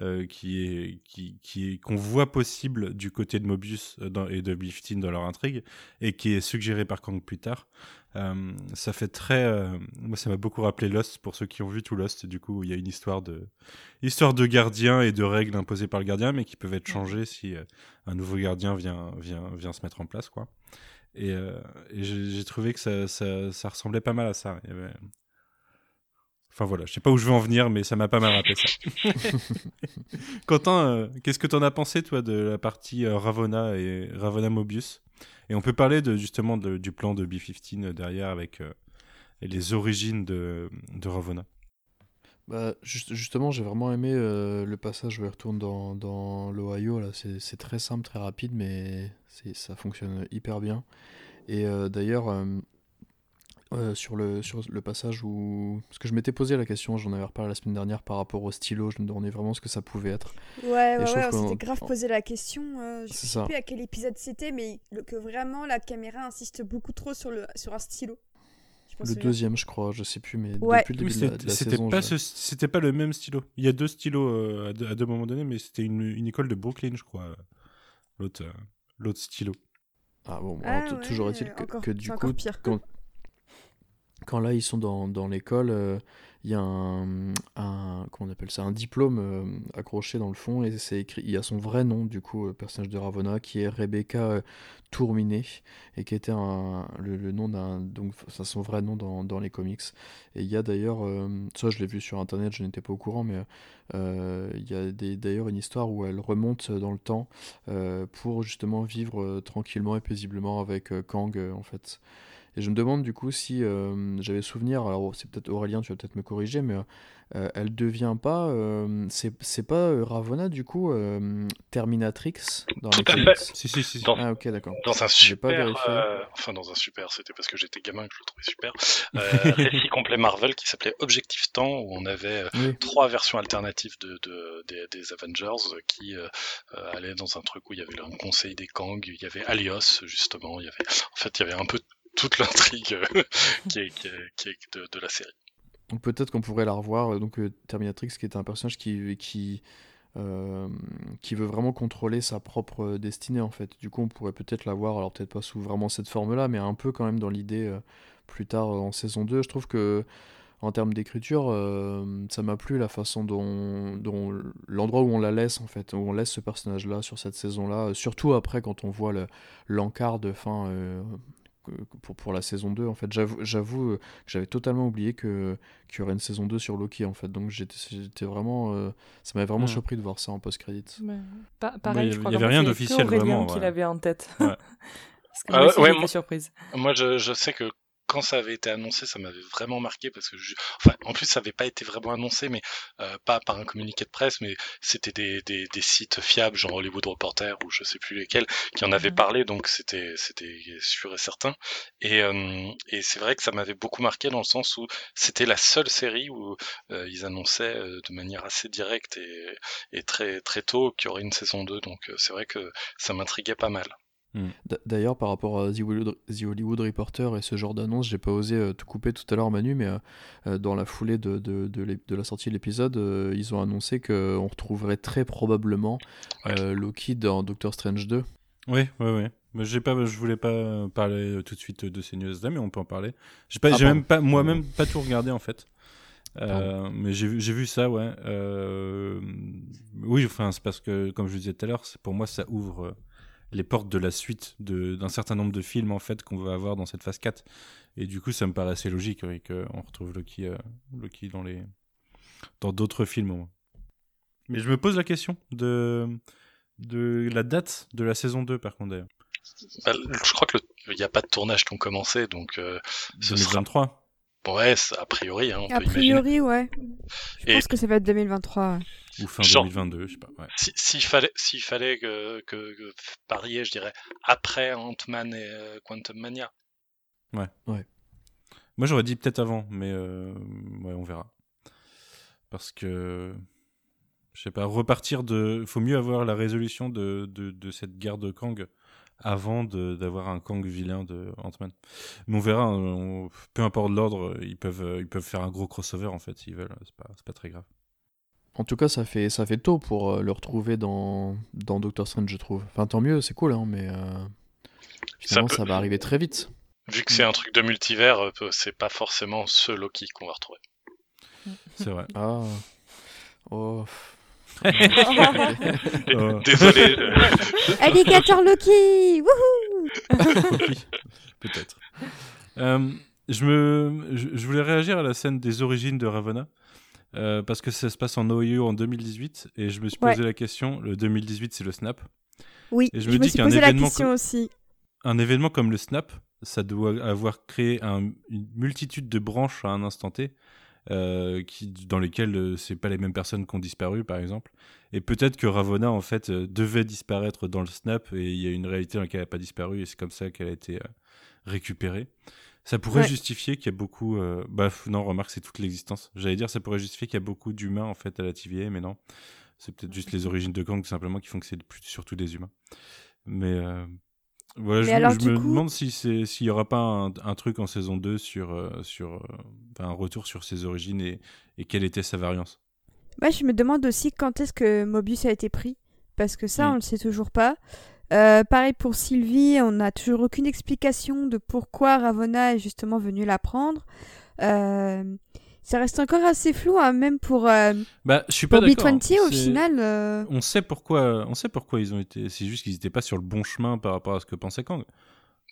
euh, qui est, qui, qui est, qu'on voit possible du côté de Mobius dans, et de B-15 dans leur intrigue, et qui est suggéré par Kang plus tard. Euh, ça fait très, euh, moi ça m'a beaucoup rappelé Lost pour ceux qui ont vu tout Lost. Du coup, il y a une histoire de, histoire de gardien et de règles imposées par le gardien, mais qui peuvent être changées si un nouveau gardien vient, vient, vient se mettre en place, quoi. Et, euh, et j'ai trouvé que ça, ça, ça, ressemblait pas mal à ça. Il y avait... Enfin voilà, je sais pas où je veux en venir, mais ça m'a pas mal rappelé ça. [LAUGHS] Quentin, euh, qu'est-ce que t'en as pensé toi de la partie euh, Ravonna et Ravonna Mobius? Et on peut parler de, justement de, du plan de B-15 derrière avec les origines de, de Ravonna. Bah, juste, justement, j'ai vraiment aimé euh, le passage où il retourne dans, dans l'Ohio. C'est très simple, très rapide, mais ça fonctionne hyper bien. Et euh, d'ailleurs, euh, sur, le, sur le passage où. Parce que je m'étais posé la question, j'en avais reparlé la semaine dernière par rapport au stylo, je me demandais vraiment ce que ça pouvait être. Ouais, ouais, ouais, on s'était grave posé la question. Euh, je sais ça. plus à quel épisode c'était, mais que vraiment la caméra insiste beaucoup trop sur, le, sur un stylo Le deuxième, je crois, je sais plus, mais Ouais. depuis le Oui, début de la, c'était de la c'était saison. pas, je- ce- c'était pas le même stylo. Il y a deux stylos euh, à, deux, à deux moments donnés, mais c'était une, une école de Brooklyn, je crois. euh, L'autre euh, l'autre stylo. Ah bon, Ah alors, t- ouais, toujours est-il que, encore- que du coup, pire. quand, quand là ils sont dans, dans l'école, euh, il y a un, comment on appelle ça, un diplôme euh, accroché dans le fond et c'est écrit, il y a son vrai nom du coup, euh, personnage de Ravonna qui est Rebecca euh, Tourminet et qui était le, nom d'un, donc ça son vrai nom dans, dans les comics. Et il y a d'ailleurs, ça je l'ai vu sur internet, je n'étais pas au courant, mais il y a d'ailleurs une histoire où elle remonte dans le temps pour justement vivre tranquillement et paisiblement avec Kang en fait. Et je me demande du coup si euh, j'avais souvenir, alors c'est peut-être Aurélien, tu vas peut-être me corriger, mais euh, elle devient pas, euh, c'est c'est pas euh, Ravonna du coup euh, Terminatrix dans Tout les à fait. Si, si, si. si. Dans- Ah ok d'accord. Dans un pas super, euh, enfin dans un super, c'était parce que j'étais gamin que je le trouvais super, euh, [LAUGHS] récit complet Marvel qui s'appelait Objectif Temps où on avait euh, Oui. trois versions alternatives de, de- des, des Avengers euh, qui euh, euh, allaient dans un truc où il y avait un conseil des Kang, il y avait Alios justement, il y avait, en fait il y avait un peu toute l'intrigue euh, [LAUGHS] de, la série. Peut-être qu'on pourrait la revoir. euh, Donc euh, Terminatrix, qui est un personnage qui, qui, qui veut vraiment contrôler sa propre destinée en fait. Du coup, on pourrait peut-être la voir, alors peut-être pas sous vraiment cette forme-là, mais un peu quand même dans l'idée plus tard en saison 2. Je trouve que en termes d'écriture, ça m'a plu la façon dont, dont l'endroit où on la laisse en fait, où on laisse ce personnage-là sur cette saison-là, surtout après quand on voit le- l'encart de fin pour, pour la saison 2 en fait. J'avoue, j'avoue euh, que j'avais totalement oublié que qu'il y aurait une saison 2 sur Loki en fait. Donc j'étais j'étais vraiment euh, ça m'avait vraiment Mhm. surpris de voir ça en post-credit. Pa- Bah, pareil, il y je crois avait rien d'officiel, Aurélien vraiment, qui ouais. l'avait en tête. Ouais. [LAUGHS] Parce que Ah moi ouais, aussi, ouais, moi- surprise. Moi, je, je sais que quand ça avait été annoncé, ça m'avait vraiment marqué parce que, je... enfin, en plus, ça n'avait pas été vraiment annoncé, mais euh, pas par un communiqué de presse, mais c'était des, des, des sites fiables, genre Hollywood Reporter ou je sais plus lesquels, qui en avaient Mhm. parlé, donc c'était c'était sûr et certain. Et, euh, et c'est vrai que ça m'avait beaucoup marqué dans le sens où c'était la seule série où euh, ils annonçaient de manière assez directe et, et très très tôt qu'il y aurait une saison 2, donc c'est vrai que ça m'intriguait pas mal. D- D'ailleurs, par rapport à The Hollywood, The Hollywood Reporter et ce genre d'annonce, j'ai pas osé euh, te couper tout à l'heure, Manu, mais euh, euh, dans la foulée de, de, de l'ép- de la sortie de l'épisode, euh, ils ont annoncé qu'on retrouverait très probablement Loki dans Doctor Strange 2. Oui, oui, oui. Mais j'ai pas, je voulais pas parler tout de suite de ces news-là, mais on peut en parler. J'ai pas, Ah, j'ai même pas, moi-même pas tout regardé en fait. Euh, mais j'ai vu, ça, ouais. Euh, oui, enfin, c'est parce que, comme je le disais tout à l'heure, pour moi, ça ouvre les portes de la suite d'un certain nombre de films en fait qu'on va avoir dans cette phase 4. Et du coup, ça me paraît assez logique oui, qu'on retrouve Loki, euh, Loki dans les dans d'autres films. Mais je me pose la question de de la date de la saison 2 par contre d'ailleurs. Bah, je crois que le- il n'y a pas de tournage qui ont commencé, donc euh, ce sera 2023. Ouais, a priori, hein, on A peut imaginer. priori, ouais. Je Et- pense que ça va être 2023. ouais. Ou fin Genre- 2022, je sais pas. Ouais. Si- S'il fallait, s'il fallait que, que, que parier, je dirais après Ant-Man et euh, Quantum Mania. Moi j'aurais dit peut-être avant, mais euh, ouais, on verra. Parce que je sais pas, repartir de. Faut mieux avoir la résolution de, de, de cette guerre de Kang avant de- d'avoir un Kang vilain de Ant-Man. Mais on verra, hein, on- peu importe l'ordre, ils peuvent, euh, ils peuvent faire un gros crossover en fait s'ils veulent, c'est pas, c'est pas très grave. En tout cas, ça fait, ça fait tôt pour euh, le retrouver dans, dans Doctor Strange, je trouve. Enfin, tant mieux, c'est cool, hein, mais euh, finalement, peut- ça va arriver très vite. Vu que c'est un truc de multivers, c'est pas forcément ce Loki qu'on va retrouver. C'est vrai. Ah. Oh. [LAUGHS] Désolé. euh, [LAUGHS] Alligator Loki Wouhou [LAUGHS] peut-être. Euh, je, me, je, je voulais réagir à la scène des origines de Ravonna. euh, parce que ça se passe en OIE en 2018 et je me suis Ouais. posé la question, le 2018 c'est le Snap, Oui, Et je je me me, suis posé la question aussi. un événement comme le Snap, ça doit avoir créé un- une multitude de branches à un instant T, euh, qui, dans lesquelles euh, c'est pas les mêmes personnes qui ont disparu, par exemple. Et peut-être que Ravonna, en fait, euh, devait disparaître dans le Snap, et il y a une réalité dans laquelle elle n'a pas disparu, et c'est comme ça qu'elle a été euh, récupérée. Ça pourrait Ouais. justifier qu'il y a beaucoup. Bah non, remarque, c'est toute l'existence. J'allais dire, ça pourrait justifier qu'il y a beaucoup d'humains en fait à la TVA, mais non. C'est peut-être juste les origines de Kang tout simplement qui font que c'est surtout des humains. Mais Voilà, je, alors, me coup- demande si s'il y aura pas un, un truc en saison 2 sur euh, sur euh, un retour sur ses origines et, et quelle était sa variance. Moi, je me demande aussi quand est-ce que Mobius a été pris. Parce que ça, Mm. on ne sait toujours pas. Euh, pareil pour Sylvie, on n'a toujours aucune explication de pourquoi Ravonna est justement venue la prendre. Euh, ça reste encore assez flou, hein, même pour, euh, Bah, je suis pas pour d'accord. B20 au final. euh, On sait pourquoi on sait pourquoi ils ont été c'est juste qu'ils n'étaient pas sur le bon chemin par rapport à ce que pensait Kang.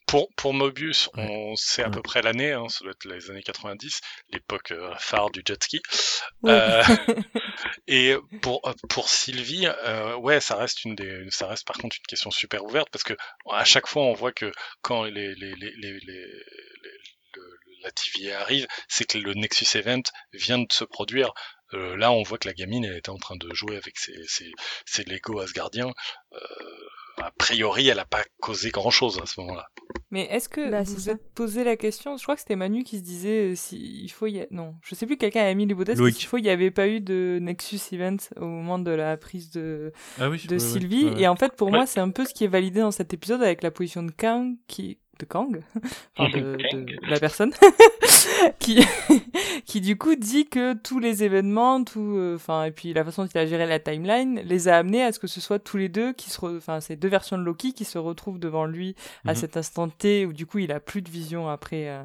Pour, pour Mobius, Ouais. on sait à Ouais. peu près l'année, hein, ça doit être les années 90, l'époque euh, phare du jet ski. Ouais. Euh, [LAUGHS] et pour, pour Sylvie, euh, ouais, ça reste une des, ça reste par contre une question super ouverte parce que à chaque fois on voit que quand les, les, les, les, les- les- le- la TVA arrive, c'est que le Nexus Event vient de se produire. Euh, là, on voit que la gamine elle était en train de jouer avec ses, ses, ses Lego Asgardiens. Euh, a priori, elle a pas causé grand chose à ce moment-là. Mais est-ce que Bah, vous vous êtes posé la question? Je crois que c'était Manu qui se disait euh, si il faut y a... non, je sais plus quelqu'un a mis l'hypothèse s'il faut il n'y avait pas eu de Nexus Event au moment de la prise de Ah oui. de Sylvie et en fait pour Ouais. moi c'est un peu ce qui est validé dans cet épisode avec la position de Kang qui de Kang [LAUGHS] enfin de, la personne [LAUGHS] qui [LAUGHS] qui du coup dit que tous les événements tout euh, enfin et puis la façon dont il a géré la timeline les a amenés à ce que ce soit tous les deux qui se enfin ces deux versions de Loki qui se retrouvent devant lui à Mhm. cet instant T où du coup il a plus de vision après euh,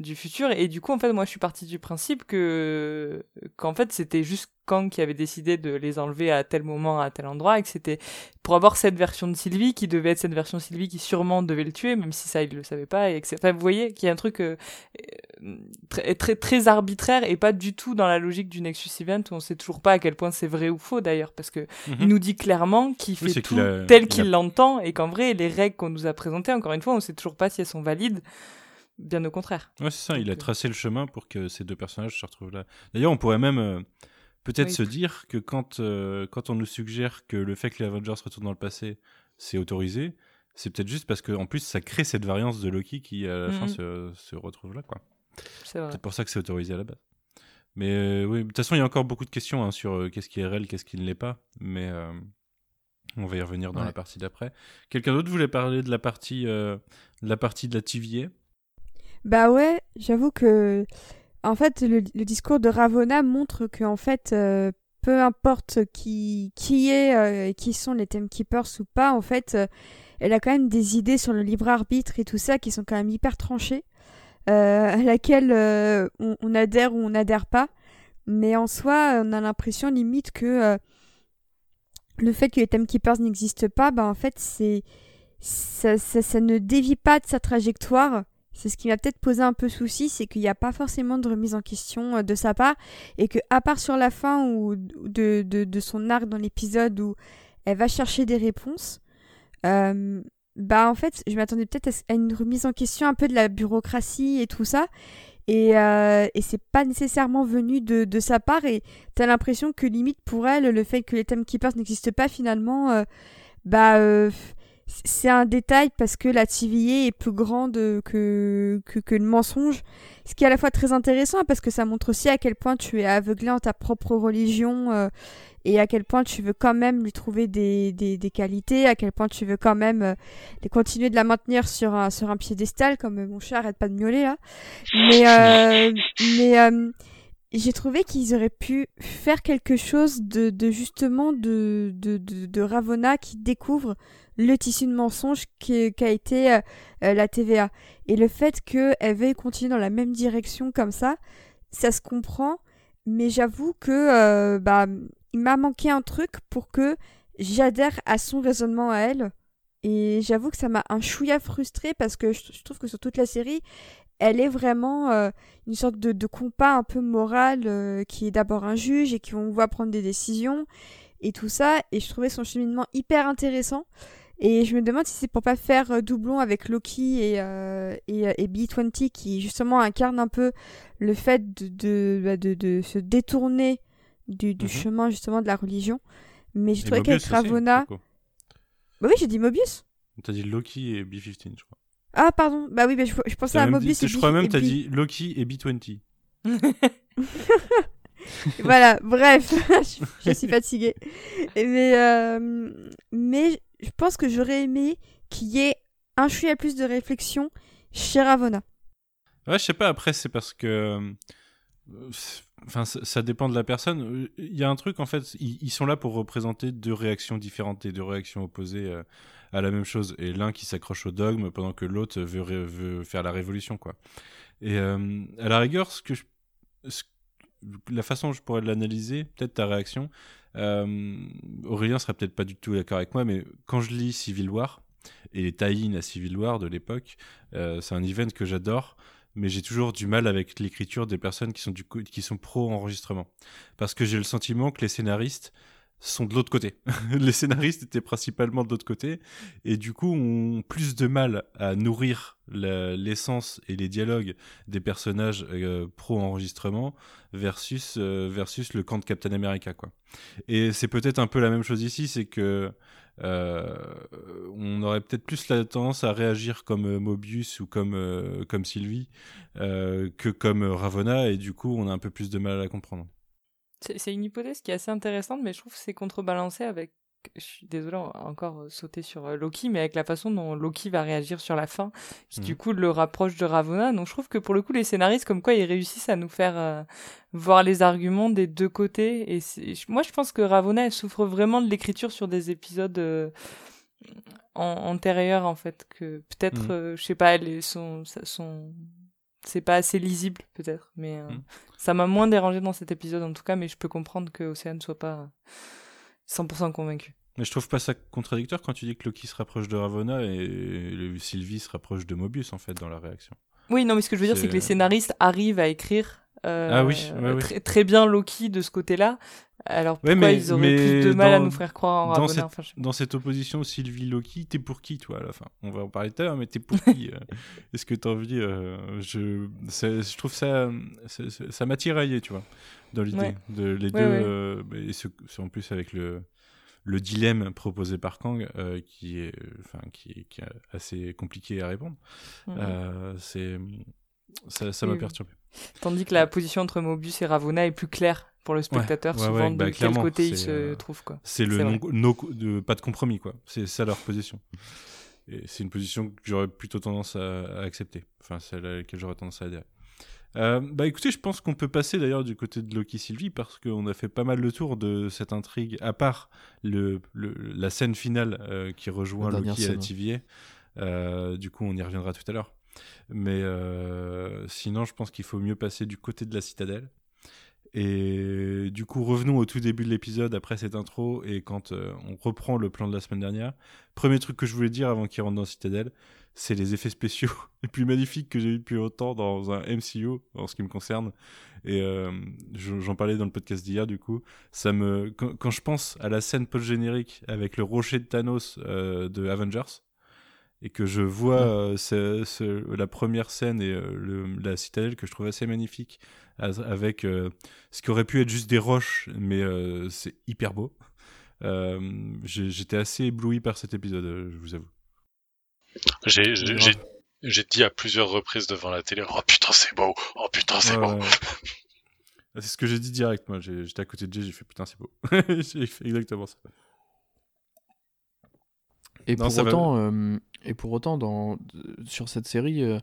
du futur et du coup en fait moi je suis partie du principe que qu'en fait c'était juste Kang qui avait décidé de les enlever à tel moment à tel endroit et que c'était pour avoir cette version de Sylvie qui devait être cette version de Sylvie qui sûrement devait le tuer même si ça il le savait pas et que c'est enfin vous voyez qu'il y a un truc euh, euh, très très très arbitraire et pas du tout dans la logique du Nexus Event où on sait toujours pas à quel point c'est vrai ou faux d'ailleurs parce que Mhm. il nous dit clairement qu'il fait tout a- tel il qu'il a- l'entend et qu'en vrai les règles qu'on nous a présentées encore une fois on sait toujours pas si elles sont valides bien au contraire Ouais, c'est ça, il a euh, tracé le chemin pour que ces deux personnages se retrouvent là. D'ailleurs, on pourrait même euh, peut-être Oui. se dire que quand, euh, quand on nous suggère que le fait que les Avengers retournent dans le passé, c'est autorisé, c'est peut-être juste parce qu'en plus, ça crée cette variance de Loki qui, à la fin, Mhm. se, se retrouve là. c'est pour ça que c'est autorisé à la base. Mais euh, oui, de toute façon, il y a encore beaucoup de questions hein, sur qu'est-ce qui est réel, qu'est-ce qui ne l'est pas. Mais on va y revenir dans Ouais. la partie d'après. Quelqu'un d'autre voulait parler de la partie, de la partie de la TVA Bah ouais, j'avoue que en fait le, discours de Ravonna montre que en fait euh, peu importe qui qui est euh, qui sont les Timekeepers ou pas, en fait euh, elle a quand même des idées sur le libre arbitre et tout ça qui sont quand même hyper tranchées, à laquelle on, adhère ou on n'adhère pas. Mais en soi, on a l'impression limite que le fait que les Timekeepers n'existent pas, bah en fait c'est ça, ça ne dévie pas de sa trajectoire. C'est ce qui m'a peut-être posé un peu souci, c'est qu'il n'y a pas forcément de remise en question euh, de sa part, et que à part sur la fin ou de, de, son arc dans l'épisode où elle va chercher des réponses, euh, bah en fait, je m'attendais peut-être à, une remise en question un peu de la bureaucratie et tout ça, et, euh, et c'est pas nécessairement venu de, de sa part, et t'as l'impression que limite pour elle, le fait que les Timekeepers n'existent pas finalement, euh, bah c'est un détail parce que la TVA est plus grande que, que, que le mensonge. Ce qui est à la fois très intéressant parce que ça montre aussi à quel point tu es aveuglé en ta propre religion euh, et à quel point tu veux quand même lui trouver des, des, des qualités, à quel point tu veux quand même euh, continuer de la maintenir sur un, sur un piédestal, comme euh, mon chat arrête pas de miauler là. Mais, euh, mais euh, j'ai trouvé qu'ils auraient pu faire quelque chose de, de justement de, de, de, Ravonna qui découvre le tissu de mensonge qu'a été euh, euh, la TVA. Et le fait qu'elle veuille continuer dans la même direction comme ça, ça se comprend, mais j'avoue que euh, bah, il m'a manqué un truc pour que j'adhère à son raisonnement à elle. Et j'avoue que ça m'a un chouïa frustré parce que je trouve que sur toute la série, elle est vraiment euh, une sorte de, de compas un peu moral euh, qui est d'abord un juge et qui on voit prendre des décisions et tout ça. Et je trouvais son cheminement hyper intéressant. Et je me demande si c'est pour pas faire euh, doublon avec Loki et, euh, et, euh, et B20 qui justement incarne un peu le fait de, de, bah, de, de se détourner du, du Mhm. chemin justement de la religion. Mais j'ai trouvé qu'avec Ravonna... Bah oui, j'ai dit Mobius. T'as dit Loki et B-15, je crois. Ah pardon, bah oui, bah, je, je pensais à Mobius dit- et je crois même que t'as dit Loki et B-20. [LAUGHS] voilà, bref, je, [LAUGHS] je suis fatiguée. Mais, euh, mais je pense que j'aurais aimé qu'il y ait un chouïa plus de réflexion chez Ravonna. Ouais, je sais pas, après, c'est parce que. euh, Enfin, ça, ça dépend de la personne. Il y a un truc, en fait, ils, ils sont là pour représenter deux réactions différentes et deux réactions opposées euh, à la même chose. Et l'un qui s'accroche au dogme pendant que l'autre veut, faire la révolution, quoi. Et euh, à la rigueur, ce que la façon dont je pourrais l'analyser, peut-être ta réaction, euh, Aurélien sera peut-être pas du tout d'accord avec moi, mais quand je lis Civil War et les tie à Civil War de l'époque, euh, c'est un event que j'adore, mais j'ai toujours du mal avec l'écriture des personnes qui sont, du co- qui sont pro-enregistrement. Parce que j'ai le sentiment que les scénaristes sont de l'autre côté. [LAUGHS] les scénaristes étaient principalement de l'autre côté, et du coup ont plus de mal à nourrir l'essence et les dialogues des personnages euh, pro-enregistrement versus, euh, versus le camp de Captain America. Quoi. Et c'est peut-être un peu la même chose ici, c'est que euh, on aurait peut-être plus la tendance à réagir comme Mobius ou comme, comme Sylvie que comme Ravonna, et du coup on a un peu plus de mal à la comprendre. C'est une hypothèse qui est assez intéressante, mais je trouve que c'est contrebalancé avec. Je suis désolé, on va encore euh, sauter sur euh, Loki, mais avec la façon dont Loki va réagir sur la fin, qui Mhm. du coup le rapproche de Ravonna. Donc je trouve que pour le coup, les scénaristes, comme quoi, ils réussissent à nous faire euh, voir les arguments des deux côtés. Et moi, je pense que Ravonna, elle souffre vraiment de l'écriture sur des épisodes euh, an- antérieurs, en fait. Que peut-être, euh, je sais pas, elles sont. ça- sont... C'est pas assez lisible, peut-être, mais euh, Mhm. ça m'a moins dérangé dans cet épisode en tout cas, mais je peux comprendre que Océane soit pas 100% convaincu. Mais je trouve pas ça contradictoire quand tu dis que Loki se rapproche de Ravonna et Sylvie se rapproche de Mobius en fait dans la réaction. Oui, non, mais ce que je veux dire, c'est que les scénaristes arrivent à écrire Ah oui, ouais. Très, très bien Loki de ce côté-là. Alors Ouais, pourquoi mais- ils auraient mais plus de mal à nous faire croire en dans cette- enfin, je- Dans cette opposition Sylvie-Loki, t'es pour qui toi à la fin? On va en parler tout à l'heure, mais t'es pour qui euh? [LAUGHS] Est-ce que t'as envie euh, je... je trouve ça, ça m'a tiraillé, tu vois, dans l'idée Ouais. de les Ouais, deux. euh, et ce- en plus avec le le dilemme proposé par Kang euh, qui est enfin qui, qui est assez compliqué à répondre. Euh, c'est ça m'a oui. perturbé. Tandis que la position entre Mobius et Ravonna est plus claire pour le spectateur, ouais, souvent ouais, de bah, quel côté il se euh, trouve. Quoi. C'est le non, vrai. no- de pas de compromis quoi. C'est ça leur position. Et c'est une position que j'aurais plutôt tendance à, à accepter. Enfin, celle à laquelle j'aurais tendance à adhérer. Euh, bah écoutez, je pense qu'on peut passer d'ailleurs du côté de Loki Sylvie parce qu'on a fait pas mal le tour de cette intrigue, à part le, le- la scène finale euh, qui rejoint Loki à scène, ouais. TVA. Euh, du coup, on y reviendra tout à l'heure. Mais euh, sinon, je pense qu'il faut mieux passer du côté de la citadelle. Et du coup, revenons au tout début de l'épisode après cette intro et quand euh, on reprend le plan de la semaine dernière. Premier truc que je voulais dire avant qu'il rentre dans Citadel, c'est les effets spéciaux [LAUGHS] les plus magnifiques que j'ai eu depuis longtemps dans un MCU en ce qui me concerne. Et euh, je- j'en parlais dans le podcast d'hier du coup. Ça me quand, je pense à la scène post générique avec le rocher de Thanos de Avengers et que je vois euh, ce- ce- la première scène et euh, le- la citadelle que je trouve assez magnifique as- avec euh, ce qui aurait pu être juste des roches, mais euh, c'est hyper beau. Euh, J'étais assez ébloui par cet épisode, je vous avoue. J'ai, dit à plusieurs reprises devant la télé, oh putain c'est beau, oh putain c'est Ouais, beau. ouais. [LAUGHS] C'est ce que j'ai dit direct, moi. J'étais à côté de Jay, j'ai fait putain, c'est beau. [LAUGHS] j'ai fait exactement ça. Et Non, pour autant, euh, et pour autant, dans, sur cette série, il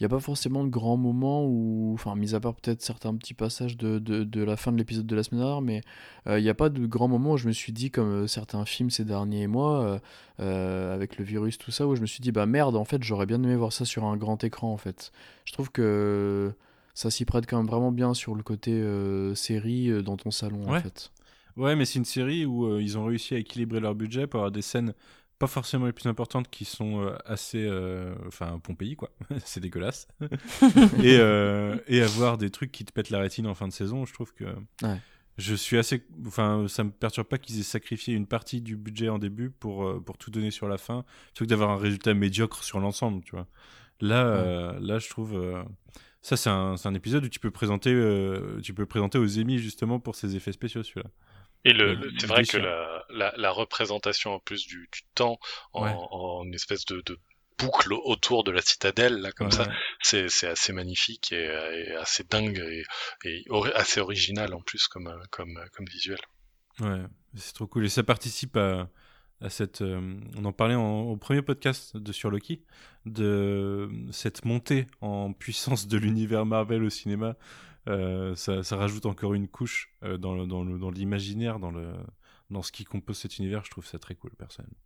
n'y a pas forcément de grands moments où, enfin, mis à part peut-être certains petits passages de, de, de la fin de l'épisode de la semaine dernière, mais il n'y a pas de grands moments où je me suis dit, comme euh, certains films ces derniers mois, euh, euh, avec le virus, tout ça, où je me suis dit, bah merde, en fait, j'aurais bien aimé voir ça sur un grand écran, en fait. Je trouve que ça s'y prête quand même vraiment bien sur le côté euh, série euh, dans ton salon, Ouais. en fait. Ouais, mais c'est une série où euh, ils ont réussi à équilibrer leur budget pour avoir des scènes pas forcément les plus importantes qui sont euh, assez. euh, Enfin, Pompéi, quoi. [LAUGHS] c'est dégueulasse. [LAUGHS] et, euh, et avoir des trucs qui te pètent la rétine en fin de saison, je trouve que. Ouais. Je suis assez. Enfin, ça me perturbe pas qu'ils aient sacrifié une partie du budget en début pour, euh, pour tout donner sur la fin, plutôt que d'avoir un résultat médiocre sur l'ensemble, tu vois. Là, euh, là je trouve. Ça, c'est un, un épisode où tu peux présenter, tu peux présenter aux émis justement pour ses effets spéciaux, celui-là. Et le, le- c'est vrai que la, la, la représentation en plus du, du temps en, Ouais. en espèce de, de boucle autour de la citadelle, là, comme Ouais, ça, ouais. c'est, assez magnifique et, et assez dingue et, assez original en plus comme, comme, comme visuel. Ouais, c'est trop cool. Et ça participe à, à cette. euh, on en parlait en- au premier podcast de sur Loki, de cette montée en puissance de l'univers Marvel au cinéma. Euh, ça, rajoute encore une couche euh, dans, l'imaginaire, dans, ce qui compose cet univers. Je trouve ça très cool, personnellement.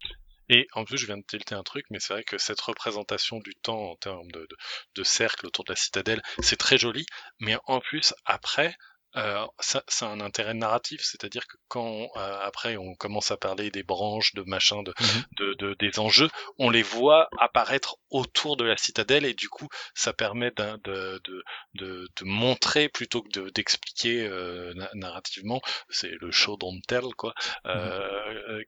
Et en plus, je viens de tilter un truc, mais c'est vrai que cette représentation du temps en termes de cercle autour de la citadelle, c'est très joli, mais en plus, après, euh, ça, ça a un intérêt narratif, c'est-à-dire que quand euh, après on commence à parler des branches, de machin, de, de, de- des enjeux, on les voit apparaître autour de la citadelle et du coup, ça permet de, de, de, de montrer plutôt que de- d'expliquer euh, na- narrativement. C'est le show don't tell, quoi,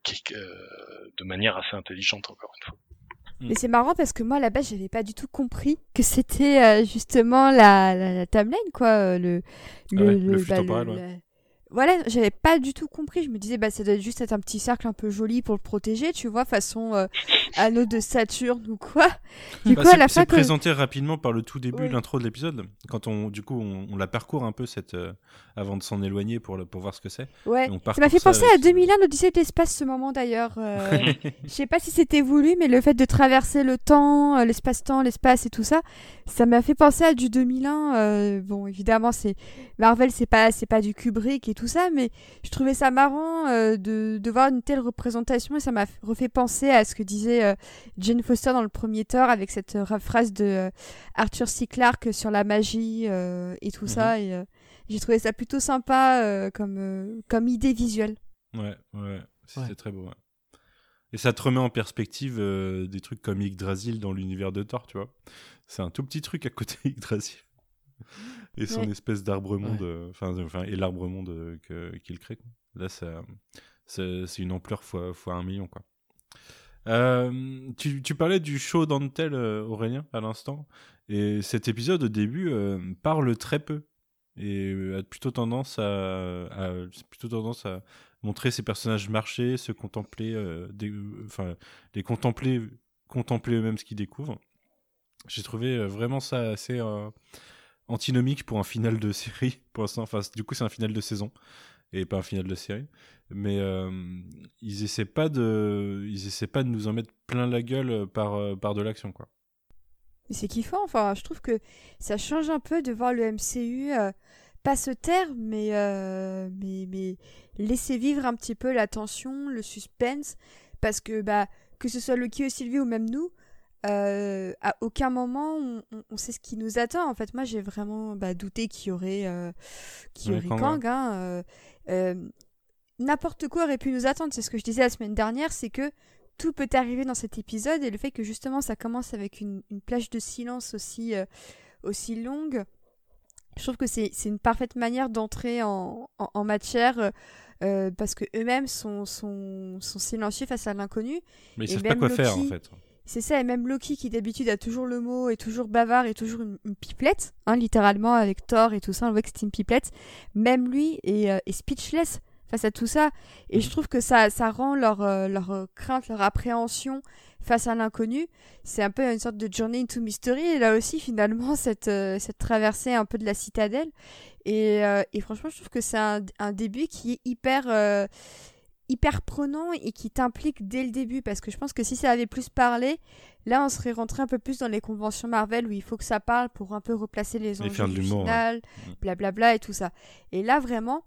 qui, euh, de manière assez intelligente encore une fois. Mais c'est marrant parce que moi, à la base, j'avais pas du tout compris que c'était euh, justement la, la, la timeline, quoi. euh, Le, Ah ouais, le flux temporel, ouais. la- Voilà, j'avais pas du tout compris. Je me disais, bah, ça doit juste être un petit cercle un peu joli pour le protéger, tu vois, façon euh, anneau de Saturne ou quoi. Du Bah, coup, à c'est- la c'est fin, quand- présenté rapidement par le tout début Oui. de l'intro de l'épisode, quand on du coup on, on la parcourt un peu cette euh, avant de s'en éloigner pour le, pour voir ce que c'est. Ouais, ça m'a fait penser à avec- 2001, l'Odyssée de l'espace, ce moment d'ailleurs. euh, [LAUGHS] je sais pas si c'était voulu, mais le fait de traverser le temps, l'espace-temps, l'espace et tout ça, ça m'a fait penser à du 2001. euh, bon, évidemment, c'est Marvel, c'est pas, c'est pas du Kubrick et tout ça, mais je trouvais ça marrant euh, de, de voir une telle représentation et ça m'a refait penser à ce que disait euh, Jane Foster dans le premier Thor avec cette euh, phrase de euh, Arthur C. Clarke sur la magie euh, et tout ça. Et euh, j'ai trouvé ça plutôt sympa euh, comme, euh, comme idée visuelle. Ouais, ouais, c'était Ouais. très beau. ouais. Et ça te remet en perspective euh, des trucs comme Yggdrasil dans l'univers de Thor, tu vois. C'est un tout petit truc à côté d'Yggdrasil. Et son Ouais. espèce d'arbre monde, Ouais. euh, enfin, et l'arbre monde euh, qu'il crée. quoi. Là, ça, c'est c'est une ampleur fois, fois un million, quoi. Euh, tu, tu parlais du show d'Antel, Aurélien, à l'instant. Et cet épisode, au début, euh, parle très peu. Et a plutôt tendance à, à- plutôt tendance à montrer ces personnages marcher, se contempler, euh, des- enfin, les contempler, contempler eux-mêmes ce qu'ils découvrent. J'ai trouvé vraiment ça assez antinomique pour un final de série, [LAUGHS] pour l'instant. Enfin, du coup, c'est un final de saison et pas un final de série. Mais euh, ils essaient pas de, ils essaient pas de nous en mettre plein la gueule par, euh, par de l'action, quoi. C'est kiffant, enfin, je trouve que ça change un peu de voir le MCU euh, pas se taire, mais, mais, mais laisser vivre un petit peu la tension, le suspense, parce que bah, que ce soit Loki ou Sylvie ou même nous, euh, à aucun moment on, on- on sait ce qui nous attend. En fait, moi j'ai vraiment bah, douté qu'il y aurait, euh, qu'il y aurait Kang, Kang. hein, euh, euh, N'importe quoi aurait pu nous attendre, c'est ce que je disais la semaine dernière, c'est que tout peut arriver dans cet épisode et le fait que justement ça commence avec une, une plage de silence aussi, aussi longue, je trouve que c'est une parfaite manière d'entrer en, en, en matière parce que eux-mêmes sont, sont, sont silencieux face à l'inconnu. Mais ils savent pas quoi faire, en fait. C'est ça, et même Loki qui d'habitude a toujours le mot, est toujours bavard, est toujours une, une pipelette, hein, littéralement avec Thor et tout ça, on voit que c'est une pipelette. Même lui est, euh, est speechless face à tout ça. Et je trouve que ça, ça rend leur, euh, leur euh, crainte, leur appréhension face à l'inconnu. C'est un peu une sorte de journey into mystery. Et là aussi, finalement, [LAUGHS] cette, euh, cette traversée un peu de la citadelle. Et, euh, et franchement, je trouve que c'est un, un début qui est hyper, euh, hyper prenant et qui t'implique dès le début. Parce que je pense que si ça avait plus parlé, là, on serait rentré un peu plus dans les conventions Marvel où il faut que ça parle pour un peu replacer les enjeux du ouais. Mm. blablabla et tout ça. Et là, vraiment,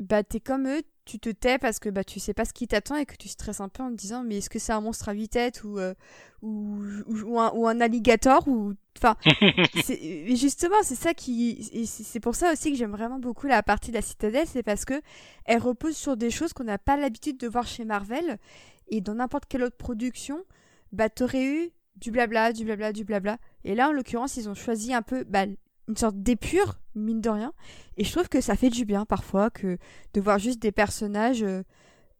bah, t'es comme eux, tu te tais parce que bah, tu sais pas ce qui t'attend et que tu stresses un peu en te disant mais est-ce que c'est un monstre à huit têtes ou, euh, ou, ou, un, ou un alligator ou enfin [LAUGHS] justement c'est ça qui c'est pour ça aussi que j'aime vraiment beaucoup la partie de la citadelle c'est parce que elle repose sur des choses qu'on n'a pas l'habitude de voir chez Marvel et dans n'importe quelle autre production bah t'aurais eu du blabla du blabla du blabla. Et là en l'occurrence ils ont choisi un peu bah, une sorte d'épure mine de rien et je trouve que ça fait du bien parfois que de voir juste des personnages euh,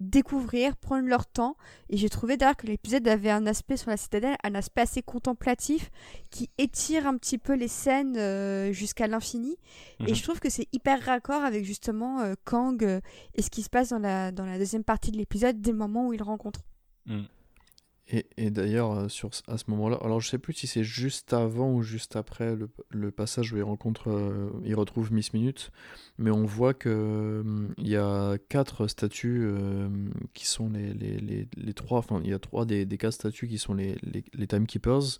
découvrir, prendre leur temps. Et j'ai trouvé d'ailleurs que l'épisode avait un aspect sur la citadelle, un aspect assez contemplatif, qui étire un petit peu les scènes euh, jusqu'à l'infini. Et Mhm. je trouve que c'est hyper raccord avec justement euh, Kang et ce qui se passe dans la, dans la deuxième partie de l'épisode dès le moment où il rencontre. Mm. Et, et d'ailleurs, euh, sur, à ce moment-là, alors je sais plus si c'est juste avant ou juste après le, le passage où il rencontre, euh, il retrouve Miss Minute, mais on voit que euh, il y a quatre statues euh, qui sont les, les, les, les trois, enfin il y a trois des, des quatre statues qui sont les, les, les Timekeepers,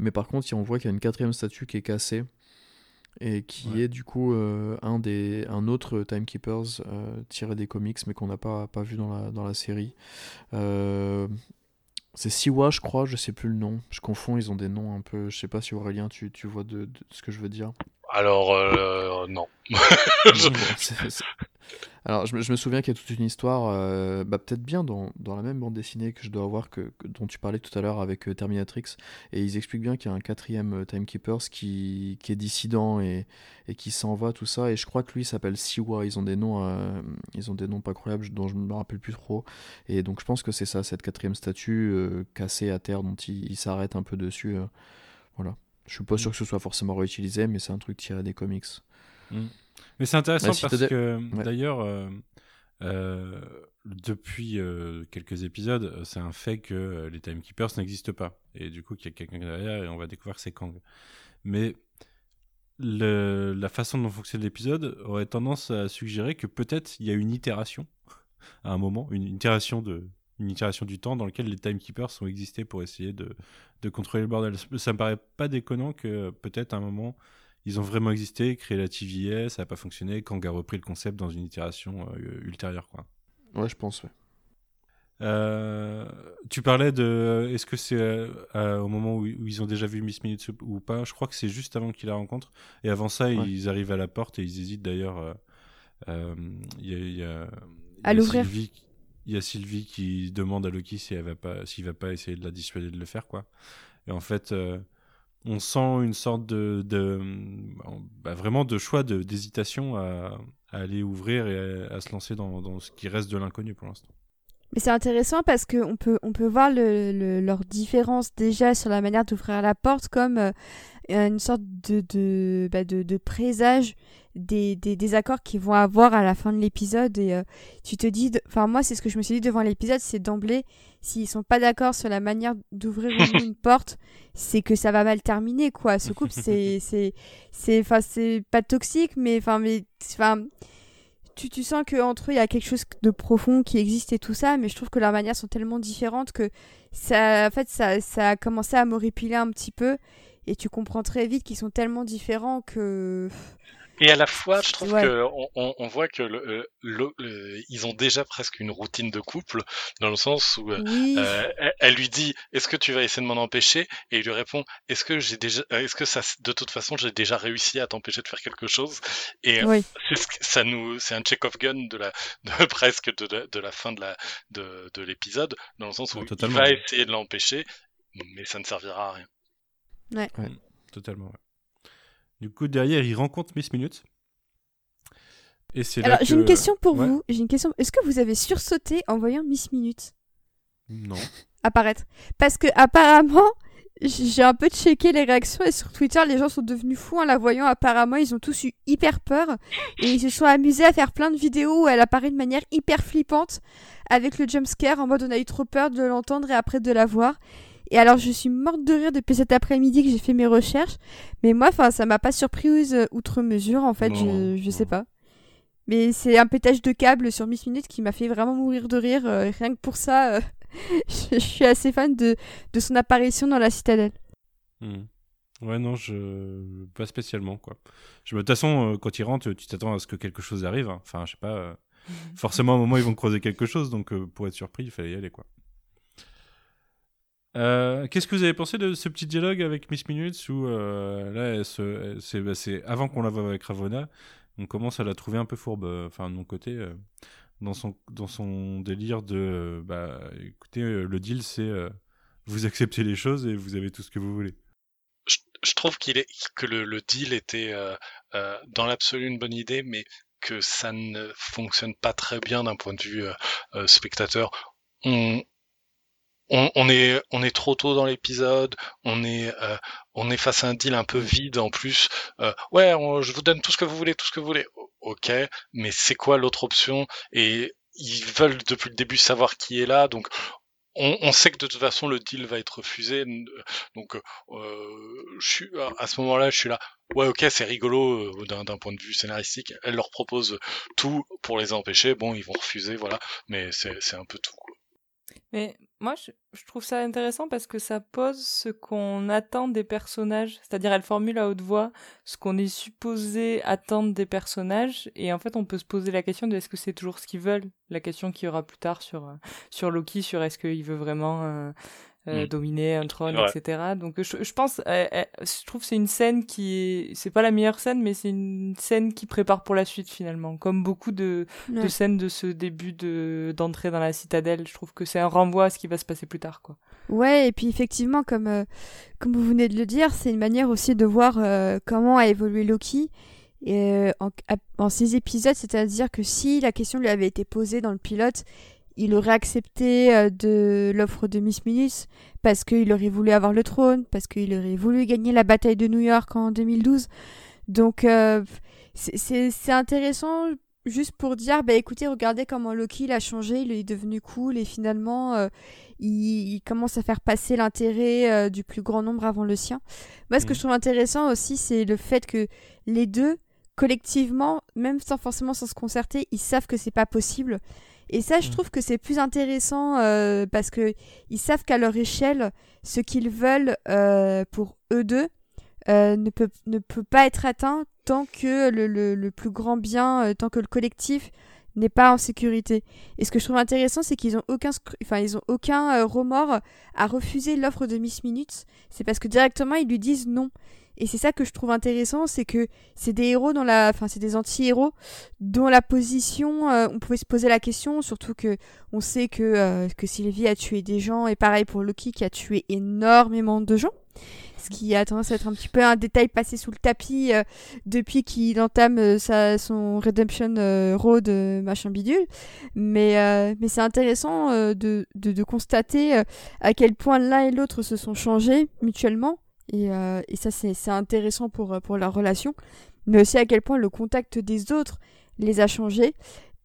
mais par contre on voit qu'il y a une quatrième statue qui est cassée et qui Ouais. est du coup un des un autre Timekeepers tiré des comics mais qu'on n'a pas, pas vu dans la, dans la série. C'est Siwa, je crois, je sais plus le nom. Je confonds, ils ont des noms un peu. Je sais pas si Aurélien, tu, tu vois de ce que je veux dire. Alors, euh, non. [LAUGHS] Alors, je me, je me souviens qu'il y a toute une histoire, euh, bah, peut-être bien dans, dans la même bande dessinée que je dois avoir, que, que- dont tu parlais tout à l'heure avec euh, Terminatrix. Et ils expliquent bien qu'il y a un quatrième Timekeepers qui, qui est dissident et, et qui s'en va, tout ça. Et je crois que lui s'appelle Siwa. Ils ont des noms, euh, ils ont des noms pas croyables dont je me rappelle plus trop. Et donc, je pense que c'est ça, cette quatrième statue cassée à terre dont il, il s'arrête un peu dessus. voilà. Je suis pas sûr que ce soit forcément réutilisé, mais c'est un truc tiré des comics. Mais c'est intéressant si parce que Ouais. d'ailleurs, euh, euh, depuis euh, quelques épisodes, c'est un fait que les Timekeepers n'existent pas. Et du coup, qu'il y a quelqu'un derrière et on va découvrir que c'est Kang. Mais le- la façon dont fonctionne l'épisode aurait tendance à suggérer que peut-être il y a une itération [LAUGHS] à un moment, une itération de une itération du temps dans lequel les timekeepers ont existé pour essayer de, de contrôler le bordel. Ça me paraît pas déconnant que peut-être à un moment ils ont vraiment existé, créé la TVA, ça n'a pas fonctionné, Kang a repris le concept dans une itération euh, ultérieure. Quoi. Ouais, je pense, ouais. Euh, tu parlais de est-ce que c'est euh, euh, au moment où, où ils ont déjà vu Miss Minutes ou pas Je crois que c'est juste avant qu'ils la rencontrent. Et avant ça, Ouais. ils arrivent à la porte et ils hésitent d'ailleurs. euh, euh, Il y a, il y a- il y À l'ouvrir. Sylvie- Il y a Sylvie qui demande à Loki si elle va pas, s'il va pas essayer de la dissuader de le faire, quoi. Et en fait, euh, on sent une sorte de, de bah, vraiment de choix, d'hésitation à, à aller ouvrir et à, se lancer dans, dans ce qui reste de l'inconnu pour l'instant. Mais c'est intéressant parce qu'on peut, on peut voir le, le- leur différence déjà sur la manière d'ouvrir la porte comme euh, une sorte de, de, bah, de, de présage des, des, des accords qu'ils vont avoir à la fin de l'épisode. Et euh, tu te dis, enfin, moi, c'est ce que je me suis dit devant l'épisode, c'est d'emblée, s'ils sont pas d'accord sur la manière d'ouvrir une [LAUGHS] porte, c'est que ça va mal terminer, quoi. Ce couple, [LAUGHS] c'est, c'est, c'est, enfin, c'est pas toxique, mais, enfin, mais, enfin, tu, tu sens qu'entre eux, il y a quelque chose de profond qui existe et tout ça, mais je trouve que leurs manières sont tellement différentes que ça, en fait, ça, ça a commencé à m'horripiler un petit peu. Et tu comprends très vite qu'ils sont tellement différents que. Et à la fois, je trouve Ouais. que on, voit que le, euh, le- le- ils ont déjà presque une routine de couple, dans le sens où euh, Oui. euh, elle, elle lui dit Est-ce que tu vas essayer de m'en empêcher? Et il lui répond Est-ce que j'ai déjà, est-ce que ça, de toute façon, j'ai déjà réussi à t'empêcher de faire quelque chose? Et oui. c'est ce que- ça nous, c'est un check-off gun de la, de, [LAUGHS] presque de, la- de la fin de la, de, de l'épisode, dans le sens où il va essayer de l'empêcher, mais ça ne servira à rien. Totalement. ouais. Du coup, derrière, il rencontre Miss Minute. Et c'est là Alors, j'ai une question pour Ouais. vous. J'ai une question. Est-ce que vous avez sursauté en voyant Miss Minute? Non. apparaître Parce que, apparemment. J'ai un peu checké les réactions et sur Twitter, les gens sont devenus fous en la voyant. Apparemment, ils ont tous eu hyper peur et ils se sont amusés à faire plein de vidéos où elle apparaît de manière hyper flippante avec le jumpscare en mode on a eu trop peur de l'entendre et après de la voir. Et alors, je suis morte de rire depuis cet après-midi que j'ai fait mes recherches, mais moi, enfin, ça m'a pas surprise euh, outre mesure en fait, Non, je, je sais pas. Mais c'est un pétage de câble sur Miss Minute qui m'a fait vraiment mourir de rire. euh, rien que pour ça, euh, [LAUGHS] je, je suis assez fan de, de son apparition dans la citadelle. Hmm. Ouais, non, je. Pas spécialement, quoi. Je... De toute façon, euh, quand ils rentrent, tu t'attends à ce que quelque chose arrive. hein. Enfin, je sais pas. [LAUGHS] Forcément, à un moment, ils vont creuser quelque chose, donc pour être surpris, il fallait y aller, quoi. Euh, Qu'est-ce que vous avez pensé de ce petit dialogue avec Miss Minutes où euh, là, elle- c'est bah, avant qu'on la voie avec Ravonna, on commence à la trouver un peu fourbe, euh, enfin de mon côté, dans son dans son délire de bah écoutez, le deal c'est vous acceptez les choses et vous avez tout ce que vous voulez. je, trouve qu'il est que le, le deal était dans l'absolu une bonne idée, mais que ça ne fonctionne pas très bien d'un point de vue spectateur. On, est on est trop tôt dans l'épisode, on est euh, on est face à un deal un peu vide en plus. Euh, ouais, je vous donne tout ce que vous voulez, tout ce que vous voulez. Ok, mais c'est quoi l'autre option? Et ils veulent depuis le début savoir qui est là, donc on, sait que de toute façon le deal va être refusé. Donc, je suis, à ce moment-là, je suis là. Ouais, ok, c'est rigolo d'un point de vue scénaristique. Elle leur propose tout pour les empêcher. Bon, ils vont refuser, voilà. Mais c'est un peu tout. Mais moi, je, trouve ça intéressant parce que ça pose ce qu'on attend des personnages. C'est-à-dire, elle formule à haute voix ce qu'on est supposé attendre des personnages. Et en fait, on peut se poser la question de est-ce que c'est toujours ce qu'ils veulent? La question qu'il y aura plus tard sur, euh, sur Loki, sur est-ce qu'il veut vraiment euh, euh, mm. dominer un trône, etc. Donc je, je pense, euh, euh, je trouve c'est une scène qui est, c'est pas la meilleure scène, mais c'est une scène qui prépare pour la suite finalement, comme beaucoup de, de scènes de ce début de d'entrée dans la citadelle. Je trouve que c'est un renvoi à ce qui va se passer plus tard, quoi. Ouais, et puis effectivement, comme comme vous venez de le dire, c'est une manière aussi de voir comment a évolué Loki. Et, en, en ces épisodes, c'est-à-dire que si la question lui avait été posée dans le pilote, il aurait accepté euh, de l'offre de Miss Minutes parce qu'il aurait voulu avoir le trône, parce qu'il aurait voulu gagner la bataille de New York en 2012. Donc euh, c'est intéressant juste pour dire, bah écoutez, regardez comment Loki il a changé, il est devenu cool et finalement euh, il, commence à faire passer l'intérêt du plus grand nombre avant le sien. Moi, ce que mmh. je trouve intéressant aussi, c'est le fait que les deux, collectivement, même sans forcément sans se concerter, ils savent que c'est pas possible. Et ça, je mm. trouve que c'est plus intéressant euh, parce que ils savent qu'à leur échelle, ce qu'ils veulent euh, pour eux deux euh, ne, peut, ne peut pas être atteint tant que le, le, plus grand bien, tant que le collectif n'est pas en sécurité. Et ce que je trouve intéressant, c'est qu'ils ont aucun, enfin, ils ont aucun remords à refuser l'offre de Miss Minutes. C'est parce que directement, ils lui disent non. Et c'est ça que je trouve intéressant, c'est que c'est des héros dans la, enfin c'est des anti-héros dont la position, euh, on pouvait se poser la question, surtout que on sait que euh, que Sylvie a tué des gens et pareil pour Loki qui a tué énormément de gens. Ce qui a tendance à être un petit peu un détail passé sous le tapis euh, depuis qu'il entame sa, son Redemption Road machin bidule. Mais, mais c'est intéressant de, de, de, constater à quel point l'un et l'autre se sont changés mutuellement et, euh, et ça, c'est intéressant pour, euh, leur relation. Mais aussi à quel point le contact des autres les a changés.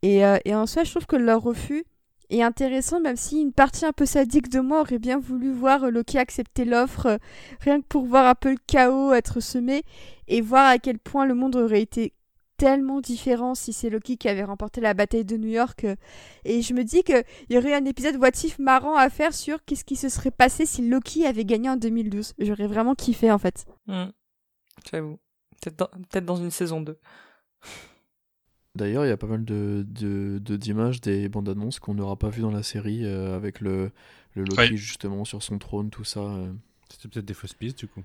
Et, euh, et en soi, je trouve que leur refus est intéressant, même si une partie un peu sadique de moi aurait bien voulu voir Loki accepter l'offre, rien que pour voir un peu le chaos être semé, et voir à quel point le monde aurait été tellement différent si c'est Loki qui avait remporté la bataille de New York. Euh, et je me dis qu'il y aurait un épisode What marrant à faire sur qu'est-ce qui se serait passé si Loki avait gagné en 2012. J'aurais vraiment kiffé en fait. Mmh. J'avoue. Peut-être dans, une saison 2. [LAUGHS] D'ailleurs, il y a pas mal de, d'images des bandes annonces qu'on n'aura pas vu dans la série euh, avec le, le Loki justement sur son trône, tout ça. Euh. C'était peut-être des fausses pistes du coup.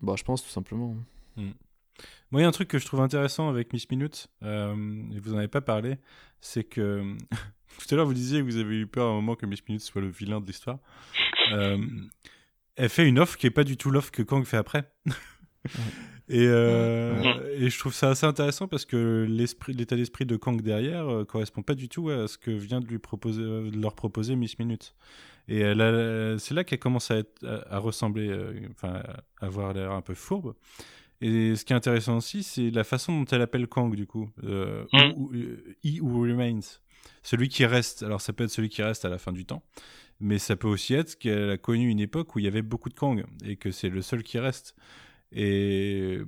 Bah, je pense tout simplement. Mmh. Moi, il y a un truc que je trouve intéressant avec Miss Minute, euh, et vous en avez pas parlé, c'est que [LAUGHS] tout à l'heure vous disiez que vous avez eu peur à un moment que Miss Minute soit le vilain de l'histoire. [LAUGHS] Euh, elle fait une offre qui est pas du tout l'offre que Kang fait après. [LAUGHS] et, euh, et, je trouve ça assez intéressant parce que l'état d'esprit de Kang derrière euh, correspond pas du tout à ce que vient de lui proposer, de leur proposer Miss Minute. Et c'est là qu'elle commence à, être, à, ressembler, enfin, à avoir l'air un peu fourbe. Et ce qui est intéressant aussi, c'est la façon dont elle appelle Kang, du coup. Euh, mm. He who remains. Celui qui reste. Alors, ça peut être celui qui reste à la fin du temps. Mais ça peut aussi être qu'elle a connu une époque où il y avait beaucoup de Kang. Et que c'est le seul qui reste. Et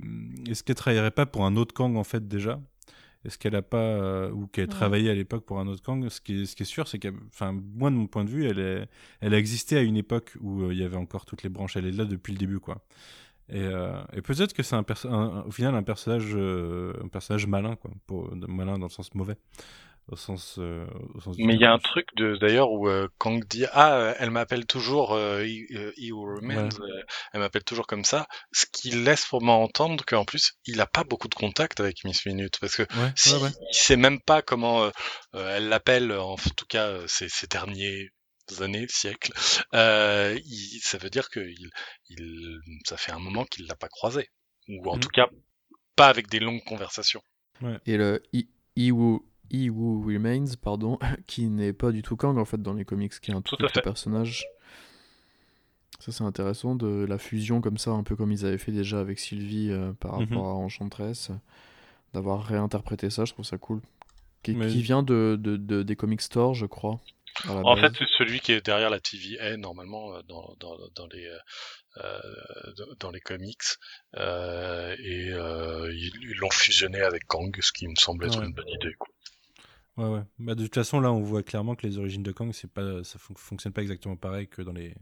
est-ce qu'elle travaillerait pas pour un autre Kang, en fait, déjà? Est-ce qu'elle a pas euh, ou qu'elle travaillait à l'époque pour un autre Kang? Ce qui est, ce qui est sûr, c'est qu'elle, enfin moi de mon point de vue, elle est, elle a existé à une époque où euh, il y avait encore toutes les branches. Elle est là depuis le début, quoi. Et, euh, et peut-être que c'est un, au final un personnage, euh, un personnage malin, quoi, pour, malin dans le sens mauvais. Au sens, euh, au sens Mais il y a un truc d'ailleurs où Kang dit ah elle m'appelle toujours he, who remains elle m'appelle toujours comme ça ce qui laisse pour moi entendre qu'en plus il a pas beaucoup de contact avec Miss Minute parce que si, il sait même pas comment elle l'appelle en tout cas ces, ces derniers années, siècles, euh, ça veut dire que il, il, ça fait un moment qu'il l'a pas croisé, ou en mm. tout cas pas avec des longues conversations. Et le He, Who, Remains, pardon, [LAUGHS] qui n'est pas du tout Kang en fait dans les comics, qui est un tout, autre personnage. Ça c'est intéressant de la fusion comme ça, un peu comme ils avaient fait déjà avec Sylvie euh, par mhm. rapport à Enchantress, d'avoir réinterprété ça, je trouve ça cool. Qui, qui vient de, de, des comic stores, je crois. En base. fait, c'est celui qui est derrière la TVA, normalement, euh, dans, dans, dans les, euh, euh, dans les comics. Euh, et euh, ils l'ont fusionné avec Kang, ce qui me semble être Ouais. une bonne idée. Quoi. Ouais, ouais. Bah, de toute façon, là, on voit clairement que les origines de Kang, c'est pas, ça fon- fonctionne pas exactement pareil que dans les.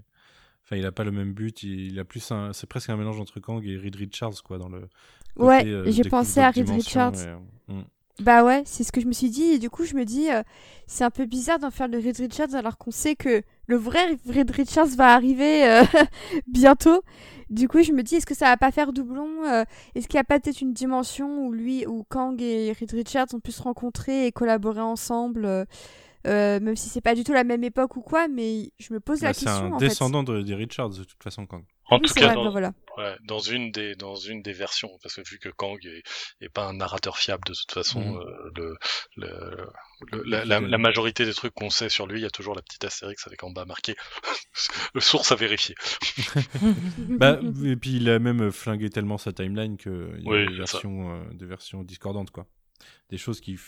Enfin, il a pas le même but. Il, il a plus un, c'est presque un mélange entre Kang et Reed Richards, quoi, dans le. côté, Ouais, euh, j'ai pensé à Reed Richards. et, euh, mm. Bah ouais, c'est ce que je me suis dit. Et du coup, je me dis, euh, c'est un peu bizarre d'en faire le Reed Richards alors qu'on sait que le vrai Reed Richards va arriver euh, [LAUGHS] bientôt. Du coup, je me dis, est-ce que ça va pas faire doublon euh, Est-ce qu'il y a pas peut-être une dimension où lui, où Kang et Reed Richards ont pu se rencontrer et collaborer ensemble euh, euh, même si c'est pas du tout la même époque ou quoi, mais je me pose Bah, la c'est question un en fait. descendant de, des Richards, de toute façon, Kang. En Oui, tout cas, vrai, dans, bah voilà. ouais, dans une des dans une des versions, parce que vu que Kang est, est pas un narrateur fiable de toute façon, Mhm. euh, le, le, le- la, la- la majorité des trucs qu'on sait sur lui, il y a toujours la petite astérix avec en bas marqué [LAUGHS] le source à vérifier. [LAUGHS] Bah, et puis il a même flingué tellement sa timeline qu'il y a Oui, des, versions, euh, des versions discordantes, quoi. Des choses qui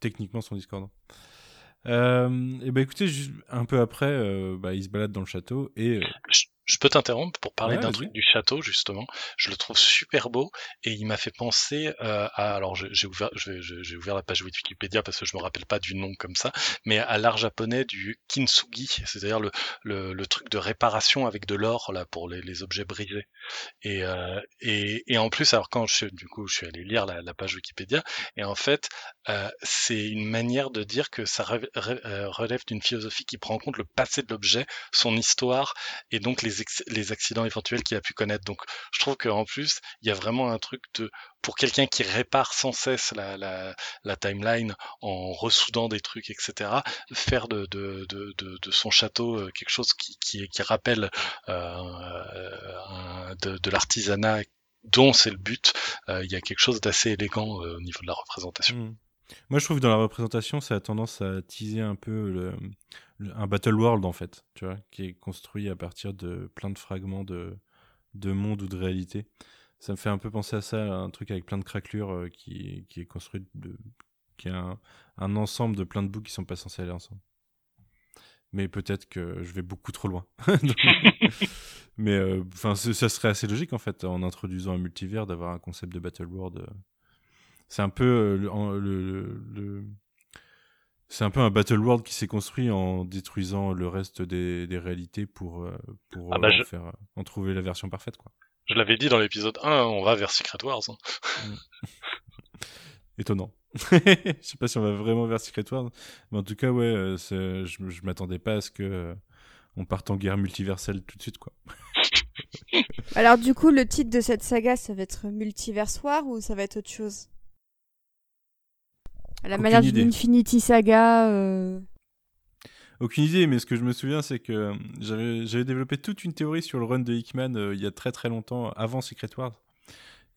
techniquement sont discordantes. Euh, et bah écoutez, un peu après, euh, bah, il se balade dans le château et euh, Je, je peux t'interrompre pour parler Ouais, d'un truc du château justement. Je le trouve super beau et il m'a fait penser euh, à alors j'ai ouvert j'ai la page Wikipédia parce que je me rappelle pas du nom comme ça, mais à l'art japonais du kintsugi, c'est-à-dire le, le le truc de réparation avec de l'or là pour les, les objets brisés. Et, euh, et et en plus alors quand je suis- du coup je suis allé lire la, la page Wikipédia et en fait euh, c'est une manière de dire que ça relève d'une philosophie qui prend en compte le passé de l'objet, son histoire et donc les, les accidents éventuels qu'il a pu connaître. Donc je trouve qu'en plus, il y a vraiment un truc de pour quelqu'un qui répare sans cesse la, timeline en ressoudant des trucs, etc., faire de, son château euh, quelque chose qui, rappelle euh, un- de, l'artisanat dont c'est le but, euh, il y a quelque chose d'assez élégant euh, au niveau de la représentation. Hmm. Moi, je trouve que dans la représentation, ça a tendance à teaser un peu le- un battle world en fait, tu vois, qui est construit à partir de plein de fragments de, de monde ou de réalité. Ça me fait un peu penser à ça, à un truc avec plein de craquelures euh, qui, qui est construit de, qui est un, un ensemble de plein de bouts qui sont pas censés aller ensemble. Mais peut-être que je vais beaucoup trop loin. [LAUGHS] [LAUGHS] Mais euh, enfin, ça serait assez logique en fait, en introduisant un multivers, d'avoir un concept de battle world. euh, c'est un peu euh, le- c'est un peu un battle world qui s'est construit en détruisant le reste des, des réalités pour euh, pour Ah bah euh, en je- faire en trouver la version parfaite quoi. Je l'avais dit dans l'épisode 1, on va vers Secret Wars. hein. [LAUGHS] Étonnant. [LAUGHS] Je sais pas si on va vraiment vers Secret Wars, mais en tout cas ouais, euh, c'est- je, je m'attendais pas à ce que euh, on parte en guerre multiverselle tout de suite quoi. [LAUGHS] Alors du coup, le titre de cette saga, ça va être Multiverse War ou ça va être autre chose? À la manière d'une Infinity Saga. euh, Aucune idée, mais ce que je me souviens, c'est que euh, j'avais développé toute une théorie sur le run de Hickman euh, il y a très très longtemps, avant Secret Wars,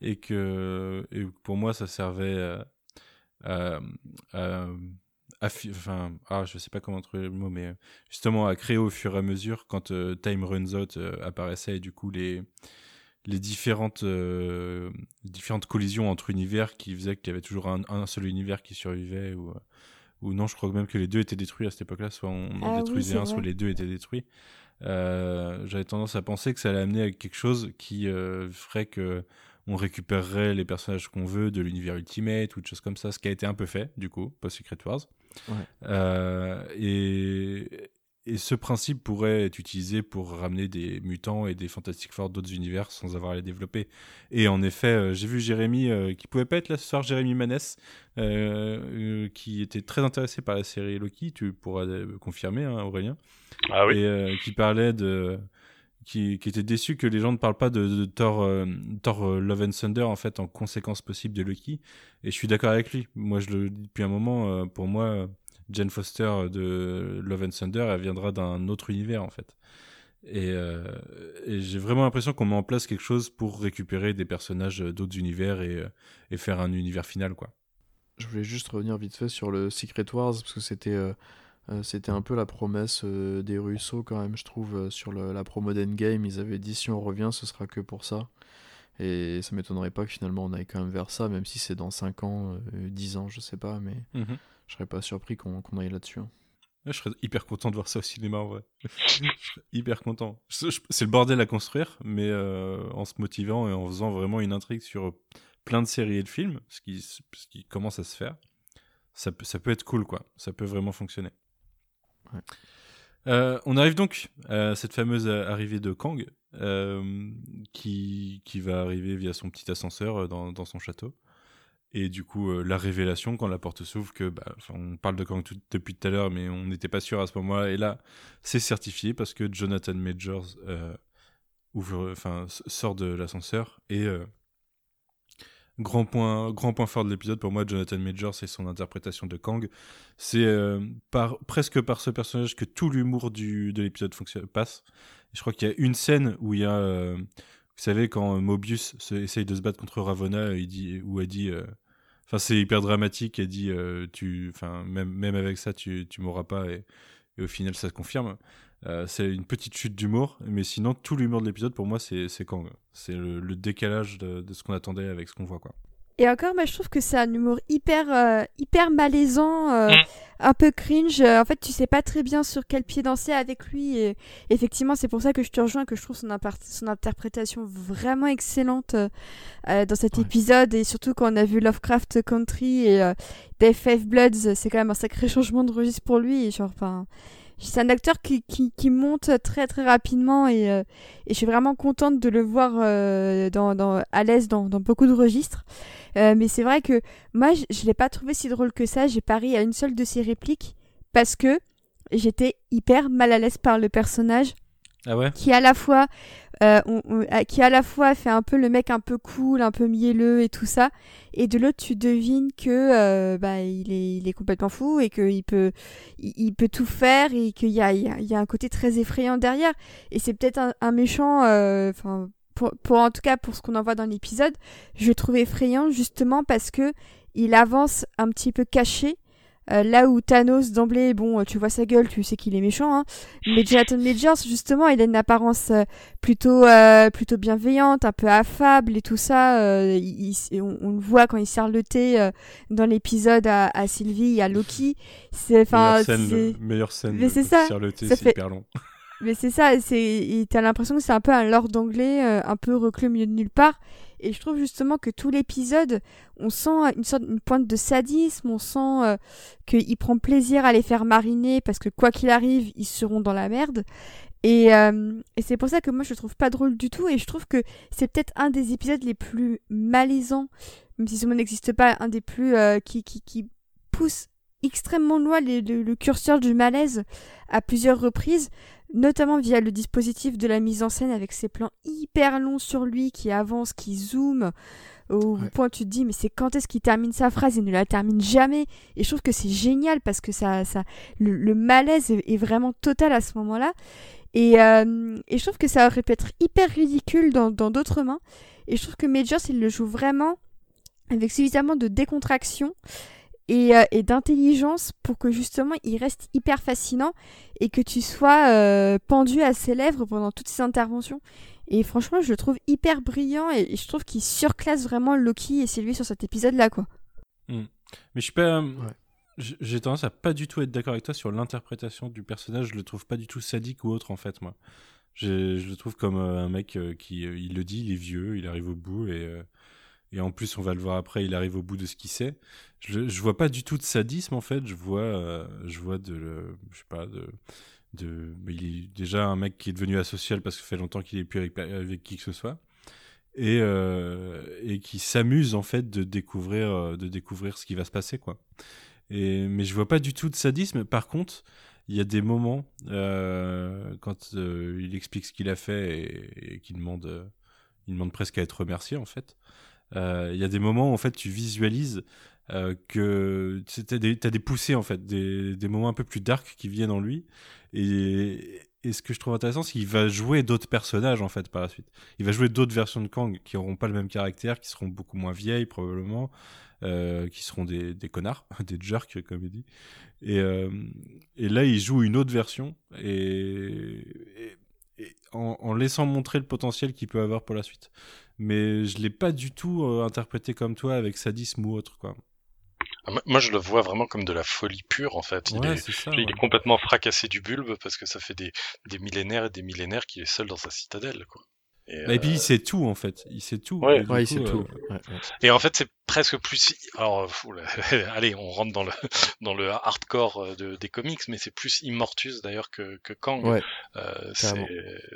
et que et pour moi, ça servait à, à- à fi- enfin, ah, je sais pas comment trouver le mot, mais justement à créer au fur et à mesure quand Time Runs Out apparaissait et du coup les les différentes euh, différentes collisions entre univers qui faisaient qu'il y avait toujours un, un seul univers qui survivait ou euh, ou non, je crois même que les deux étaient détruits à cette époque-là, soit on en Ah détruisait un, soit les deux étaient détruits. Euh, J'avais tendance à penser que ça allait amener à quelque chose qui euh, ferait que on récupérerait les personnages qu'on veut de l'univers Ultimate ou de choses comme ça, ce qui a été un peu fait du coup, post Secret Wars. Ouais. Euh, et, et ce principe pourrait être utilisé pour ramener des mutants et des Fantastic Four d'autres univers sans avoir à les développer. Et en effet, euh, j'ai vu Jérémy, euh, qui pouvait pas être là ce soir, Jérémy Manès, euh, euh, qui était très intéressé par la série Loki, tu pourras confirmer, hein, Aurélien, Ah oui. et qui parlait de... Qui, qui était déçu que les gens ne parlent pas de, de Thor, euh, Thor euh, Love and Thunder en fait en conséquence possible de Loki et je suis d'accord avec lui moi je le dis depuis un moment euh, pour moi Jane Foster de Love and Thunder elle viendra d'un autre univers en fait et, euh, et j'ai vraiment l'impression qu'on met en place quelque chose pour récupérer des personnages d'autres univers et, euh, et faire un univers final quoi Je voulais juste revenir vite fait sur le Secret Wars, parce que c'était euh, c'était un peu la promesse euh, des Russo quand même, je trouve, sur le- la promo d'Endgame. Ils avaient dit si on revient, ce sera que pour ça. Et ça m'étonnerait pas que finalement on aille quand même vers ça, même si c'est dans 5 ans, euh, 10 ans, je sais pas, mais je serais pas surpris qu'on aille là-dessus. hein. je serais hyper content de voir ça au cinéma en vrai. [LAUGHS] je serais hyper content. C'est le bordel à construire, mais euh, en se motivant et en faisant vraiment une intrigue sur plein de séries et de films, ce qui, ce qui commence à se faire, ça peut, ça peut être cool quoi. Ça peut vraiment fonctionner. Ouais. Euh, on arrive donc à cette fameuse arrivée de Kang, euh, qui, qui va arriver via son petit ascenseur euh, dans, dans son château. Et du coup, euh, la révélation quand la porte s'ouvre, que bah, on parle de Kang depuis tout à l'heure, mais on n'était pas sûr à ce moment-là. Et là, c'est certifié parce que Jonathan Majors euh, sort de l'ascenseur et euh, grand point, grand point fort de l'épisode pour moi, Jonathan Majors et son interprétation de Kang. C'est presque par ce personnage que tout l'humour du de l'épisode passe. Je crois qu'il y a une scène où il y a, vous savez, quand Mobius se, essaye de se battre contre Ravonna, il dit, où elle dit, euh, enfin c'est hyper dramatique, elle dit, euh, tu, enfin même avec ça, tu tu m'auras pas et, au final ça se confirme. Euh, c'est une petite chute d'humour, mais sinon tout l'humour de l'épisode pour moi c'est Kang. C'est le, le décalage de, de ce qu'on attendait avec ce qu'on voit quoi. Et encore, moi, je trouve que c'est un humour hyper, euh, hyper malaisant, euh, Mm. un peu cringe. En fait, tu sais pas très bien sur quel pied danser avec lui. Et effectivement, c'est pour ça que je te rejoins, que je trouve son, interprétation vraiment excellente euh, euh, dans cet Ouais. épisode. Et surtout quand on a vu Lovecraft Country et euh, Dave Five Bloods, c'est quand même un sacré changement de registre pour lui. Et genre, enfin, c'est un acteur qui, qui, qui monte très très rapidement et, euh, et je suis vraiment contente de le voir euh, dans, dans, à l'aise dans, dans beaucoup de registres. Euh, mais c'est vrai que moi, je, je l'ai pas trouvé si drôle que ça. J'ai pari à une seule de ses répliques parce que j'étais hyper mal à l'aise par le personnage Ah ouais? qui à la fois euh, qui à la fois fait un peu le mec un peu cool, un peu mielleux et tout ça, et de l'autre tu devines que euh, bah il est il est complètement fou et qu'il peut il, peut tout faire et qu'il y a il y a, il y a un côté très effrayant derrière et c'est peut-être un, un méchant euh, enfin pour, pour en tout cas pour ce qu'on en voit dans l'épisode, je le trouve effrayant justement parce que il avance un petit peu caché. Euh, là où Thanos d'emblée, bon, euh, tu vois sa gueule, tu sais qu'il est méchant, hein. Mais Jonathan Majors, justement, il a une apparence euh, plutôt, euh, plutôt bienveillante, un peu affable et tout ça. euh, il- il- on, on le voit quand il sert le thé euh, dans l'épisode à, à Sylvie, à Loki. C'est, enfin, meilleure scène. Mais c'est ça, le thé, ça c'est fait- hyper long. mais c'est ça, c'est, t'as l'impression que c'est un peu un lord anglais, euh, un peu reclus au milieu de nulle part. Et je trouve justement que tout l'épisode, on sent une sorte, une pointe de sadisme, on sent euh, qu'il prend plaisir à les faire mariner parce que quoi qu'il arrive, ils seront dans la merde. Et, euh, et c'est pour ça que moi je trouve pas drôle du tout et je trouve que c'est peut-être un des épisodes les plus malaisants, même si ce mot n'existe pas, un des plus euh, qui, qui, qui pousse extrêmement loin le curseur du malaise à plusieurs reprises, notamment via le dispositif de la mise en scène avec ces plans hyper longs sur lui qui avancent, qui zooment, au Ouais. point tu te dis mais c'est quand est-ce qu'il termine sa phrase? Et ne la termine jamais. Et je trouve que c'est génial parce que ça, ça le, le malaise est, vraiment total à ce moment-là. Et, euh, et je trouve que ça aurait pu être hyper ridicule dans dans d'autres mains. Et je trouve que Majors il le joue vraiment avec suffisamment de décontraction et, euh, et d'intelligence pour que justement il reste hyper fascinant et que tu sois euh, pendu à ses lèvres pendant toutes ses interventions. Et franchement, je le trouve hyper brillant et, et je trouve qu'il surclasse vraiment Loki et Sylvie sur cet épisode-là, quoi. Mais je suis pas. Ouais. j- J'ai tendance à pas du tout être d'accord avec toi sur l'interprétation du personnage. Je le trouve pas du tout sadique ou autre en fait, moi. Je le trouve comme euh, un mec euh, qui, euh, il le dit, il est vieux, il arrive au bout et euh, et en plus on va le voir après, il arrive au bout de ce qu'il sait. Je, je vois pas du tout de sadisme en fait. Je vois, euh, je vois de, je sais pas de. Il est déjà un mec qui est devenu asocial parce que ça fait longtemps qu'il est plus avec, qui que ce soit et, euh, et qui s'amuse en fait de découvrir euh, de découvrir ce qui va se passer quoi et mais je vois pas du tout de sadisme par contre il y a des moments euh, quand il explique ce qu'il a fait et, qu'il demande il demande presque à être remercié en fait il y a des moments où en fait tu visualises euh, que t'as des, t'as des poussées en fait des, moments un peu plus dark qui viennent en lui et, ce que je trouve intéressant c'est qu'il va jouer d'autres personnages en fait par la suite il va jouer d'autres versions de Kang qui auront pas le même caractère, qui seront beaucoup moins vieilles probablement, euh, qui seront des, connards, [LAUGHS] des jerks comme il dit. Et, euh, là, il joue une autre version et en, en laissant montrer le potentiel qu'il peut avoir pour la suite. Mais je l'ai pas du tout euh, interprété comme toi avec sadisme ou autre quoi. Ah, moi- je le vois vraiment comme de la folie pure, en fait. Il, Ouais, est, c'est ça. il ouais. est complètement fracassé du bulbe parce que ça fait des, des millénaires et des millénaires qu'il est seul dans sa citadelle, quoi. Et, Bah, Et puis euh, il sait tout en fait, il sait tout. Ouais. Et euh, tout. Ouais, ouais. Et en fait, c'est presque plus. Alors, là, [LAUGHS] allez, on rentre dans le [LAUGHS] dans le hardcore euh, de, des comics, mais c'est plus Immortus d'ailleurs que, que Kang. Ouais, Euh,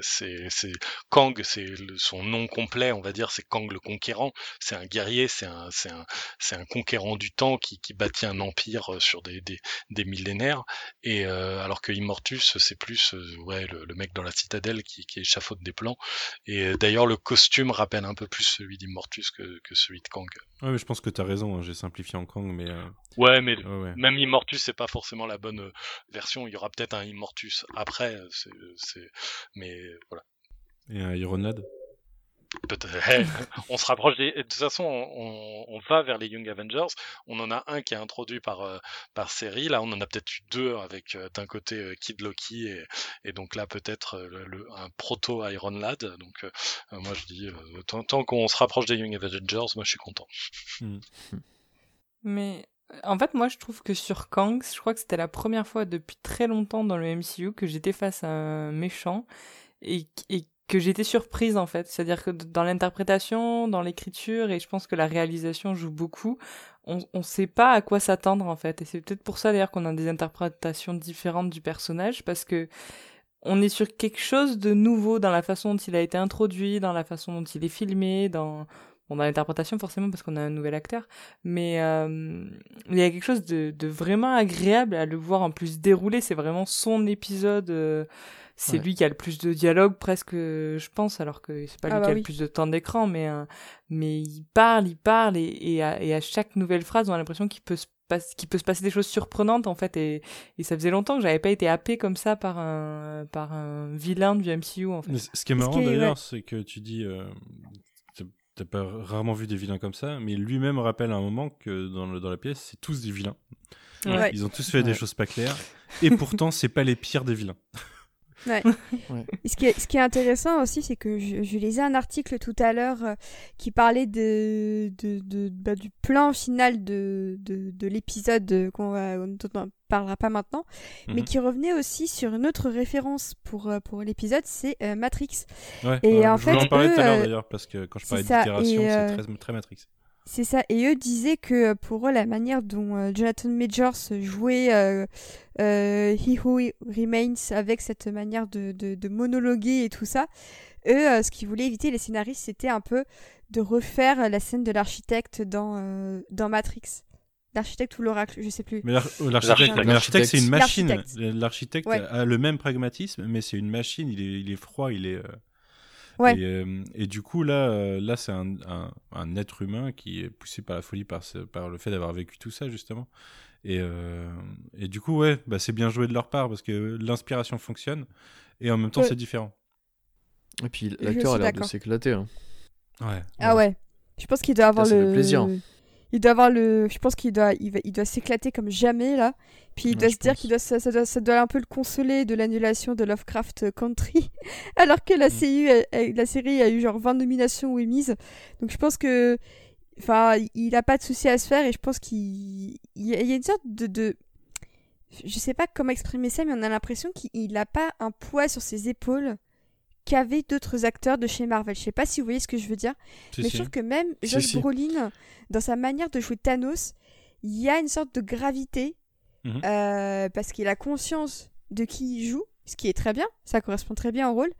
c'est Kang, c'est son nom complet, on va dire, c'est Kang le conquérant. C'est un guerrier, c'est un c'est un c'est un conquérant du temps qui qui bâtit un empire euh, sur des des, des millénaires. Et euh, alors que Immortus, c'est plus euh, ouais le, le mec dans la citadelle qui qui échafaude des plans. Et euh, d'ailleurs, le costume rappelle un peu plus celui d'Immortus que que celui de Kang. Ouais, je pense que t'as raison, hein, j'ai simplifié en Kang, mais. euh, Ouais, mais ouais, ouais. même Immortus, c'est pas forcément la bonne euh, version. Il y aura peut-être un Immortus après. euh, c'est mais voilà. Et un Iron Lad? [LAUGHS] On se rapproche des. De toute façon, on, va vers les Young Avengers. On en a un qui est introduit par euh, par série. Là, on en a peut-être eu deux avec euh, d'un côté euh, Kid Loki et, et donc là peut-être euh, le, le- un proto Iron Lad. Donc moi je dis euh, tant, tant qu'on se rapproche des Young Avengers, moi je suis content. Mais en fait, moi, je trouve que sur Kang, je crois que c'était la première fois depuis très longtemps dans le MCU que j'étais face à un méchant et, et que j'étais surprise en fait. C'est-à-dire que dans l'interprétation, dans l'écriture, et je pense que la réalisation joue beaucoup, on ne sait pas à quoi s'attendre en fait. Et c'est peut-être pour ça d'ailleurs qu'on a des interprétations différentes du personnage parce que on est sur quelque chose de nouveau dans la façon dont il a été introduit, dans la façon dont il est filmé, dans bon dans l'interprétation forcément parce qu'on a un nouvel acteur, mais euh, il y a quelque chose de, vraiment agréable à le voir en plus dérouler. C'est vraiment son épisode. euh, c'est Ouais. lui qui a le plus de dialogue presque, je pense, alors que c'est pas Ah lui bah qui a oui. le plus de temps d'écran, mais euh, mais il parle, il parle et, et, à, et à chaque nouvelle phrase, on a l'impression qu'il peut se passe, qu'il peut se passer des choses surprenantes en fait et, et ça faisait longtemps que j'avais pas été happé comme ça par un par un vilain du MCU en fait. Mais Ce qui est marrant d'ailleurs, ouais. c'est que tu dis. euh, t'as- pas rarement vu des vilains comme ça, mais lui-même rappelle à un moment que dans, le, dans la pièce, c'est tous des vilains. Ouais. Ils ont tous fait des choses pas claires, et pourtant, c'est pas les pires des vilains. Et ce, qui est, ce qui est intéressant aussi, c'est que je, je lisais un article tout à l'heure euh, qui parlait de, de, de- bah, du plan final de, de, de l'épisode euh, qu'on on ne parlera pas maintenant, mais Mhm. qui revenait aussi sur une autre référence pour, euh, pour l'épisode, c'est euh, Matrix. Ouais, Et ouais, en je fait, en eux, tout à l'heure euh, d'ailleurs, parce que quand je parlais d'itération, c'est euh, très, très Matrix. C'est ça. Et eux disaient que euh, pour eux, la manière dont euh, Jonathan Majors jouait euh, euh, He Who Remains avec cette manière de, de, de monologuer et tout ça, eux, euh, ce qu'ils voulaient éviter, les scénaristes, c'était un peu de refaire la scène de l'architecte dans, euh, dans Matrix. L'architecte ou l'oracle, je sais plus. Mais l'ar- l'architecte, c'est une machine. L'architecte. L'architecte Ouais. a le même pragmatisme, mais c'est une machine. Il est, il est froid, il est. euh, Ouais. Et, euh, et du coup, là, euh, là c'est un, un, un être humain qui est poussé par la folie, par, ce- par le fait d'avoir vécu tout ça, justement. Et, euh, et du coup, ouais, bah, c'est bien joué de leur part parce que l'inspiration fonctionne et en même temps, Ouais. c'est différent. Et puis l'acteur a l'air de s'éclater. hein. Ouais. Ah ouais. Je pense qu'il doit avoir Ça, ça le. fait plaisir. Il doit avoir le. Je pense qu'il doit, il va- il doit s'éclater comme jamais là. Puis il Ouais, doit se dire qu'il doit, ça, ça doit, ça doit un peu le consoler de l'annulation de Lovecraft Country, [LAUGHS] alors que la, Mm. CU la série a eu genre 20 nominations Emmys. Donc je pense que, enfin, il a pas de souci à se faire et je pense qu'il, il y, a il y a une sorte de, de, je sais pas comment exprimer ça, mais on a l'impression qu'il n'a pas un poids sur ses épaules qu'avaient d'autres acteurs de chez Marvel. Je sais pas si vous voyez ce que je veux dire. Si, Mais si. je trouve que même Josh si. Brolin, dans sa manière de jouer Thanos, il y a une sorte de gravité Mhm. euh, parce qu'il a conscience de qui il joue, ce qui est très bien, ça correspond très bien au rôle.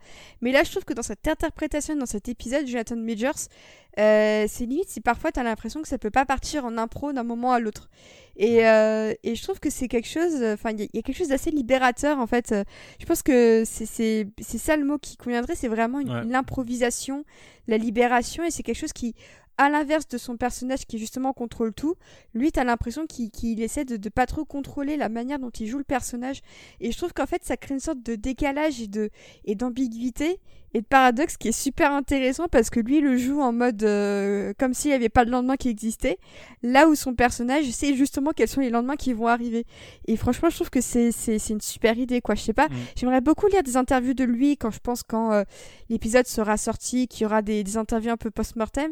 Mais là, je trouve que dans cette interprétation, dans cet épisode, Jonathan Majors, euh, c'est limite si parfois tu as l'impression que ça peut pas partir en impro d'un moment à l'autre. Et, euh, et je trouve que c'est quelque chose, enfin, il y, a- il y a quelque chose d'assez libérateur en fait. Je pense que c'est ça le mot qui conviendrait, c'est vraiment Ouais. l'improvisation, la libération, et c'est quelque chose qui, à l'inverse de son personnage qui justement contrôle tout, lui, t'as l'impression qu'il essaie de, pas trop contrôler la manière dont il joue le personnage. Et je trouve qu'en fait, ça crée une sorte de décalage et d'ambiguïté. Et de Paradox qui est super intéressant parce que lui le joue en mode euh, comme s'il n'y avait pas de lendemain qui existait, là où son personnage sait justement quels sont les lendemains qui vont arriver. Et franchement, je trouve que c'est, c'est, c'est une super idée, quoi. Je sais pas, Mm. j'aimerais beaucoup lire des interviews de lui quand je pense quand euh, l'épisode sera sorti, qu'il y aura des, des interviews un peu post-mortem.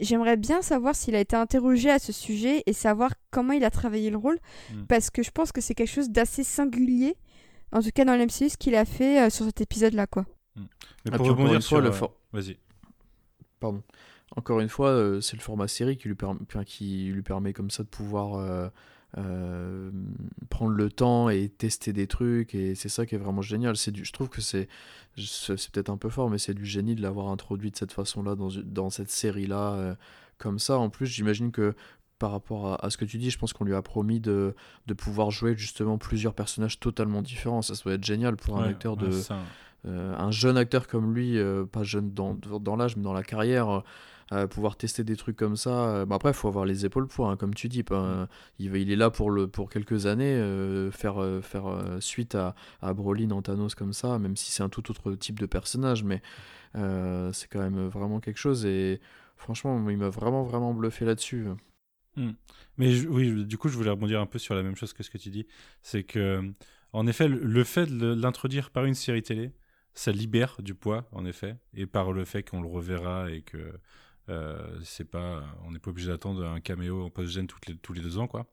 J'aimerais bien savoir s'il a été interrogé à ce sujet et savoir comment il a travaillé le rôle Mm. parce que je pense que c'est quelque chose d'assez singulier, en tout cas dans l'MCU, ce qu'il a fait euh, sur cet épisode-là, quoi. Mais pour puis encore rebondir une fois, sur... le euh, for- Vas-y. Pardon. Encore une fois, euh, c'est le format série qui lui, perm- enfin, qui lui permet comme ça de pouvoir euh, euh, prendre le temps et tester des trucs. Et c'est ça qui est vraiment génial. C'est du, je trouve que c'est, c'est peut-être un peu fort, mais c'est du génie de l'avoir introduit de cette façon-là dans, une- dans cette série-là. euh, comme ça, en plus, j'imagine que par rapport à, à ce que tu dis, je pense qu'on lui a promis de, de pouvoir jouer justement plusieurs personnages totalement différents. Ça, ça doit être génial pour un Ouais, acteur ouais, de, ça. Euh, un jeune acteur comme lui, euh, pas jeune dans, dans l'âge, mais dans la carrière, euh, pouvoir tester des trucs comme ça. bah après, il faut avoir les épaules pour, hein, comme tu dis. euh, il, il est là pour, le, pour quelques années, euh, faire, euh, faire euh, suite à, à Brolin en Thanos comme ça, même si c'est un tout autre type de personnage, mais c'est quand même vraiment quelque chose. Et franchement, il m'a vraiment, vraiment bluffé là-dessus. Mais je- oui, du coup, je voulais rebondir un peu sur la même chose que ce que tu dis. C'est que, en effet, le- le fait de l'introduire par une série télé, ça libère du poids, en effet, et par le fait qu'on le reverra et que euh, c'est pas, on n'est pas obligé d'attendre un caméo en les, tous les deux ans, quoi.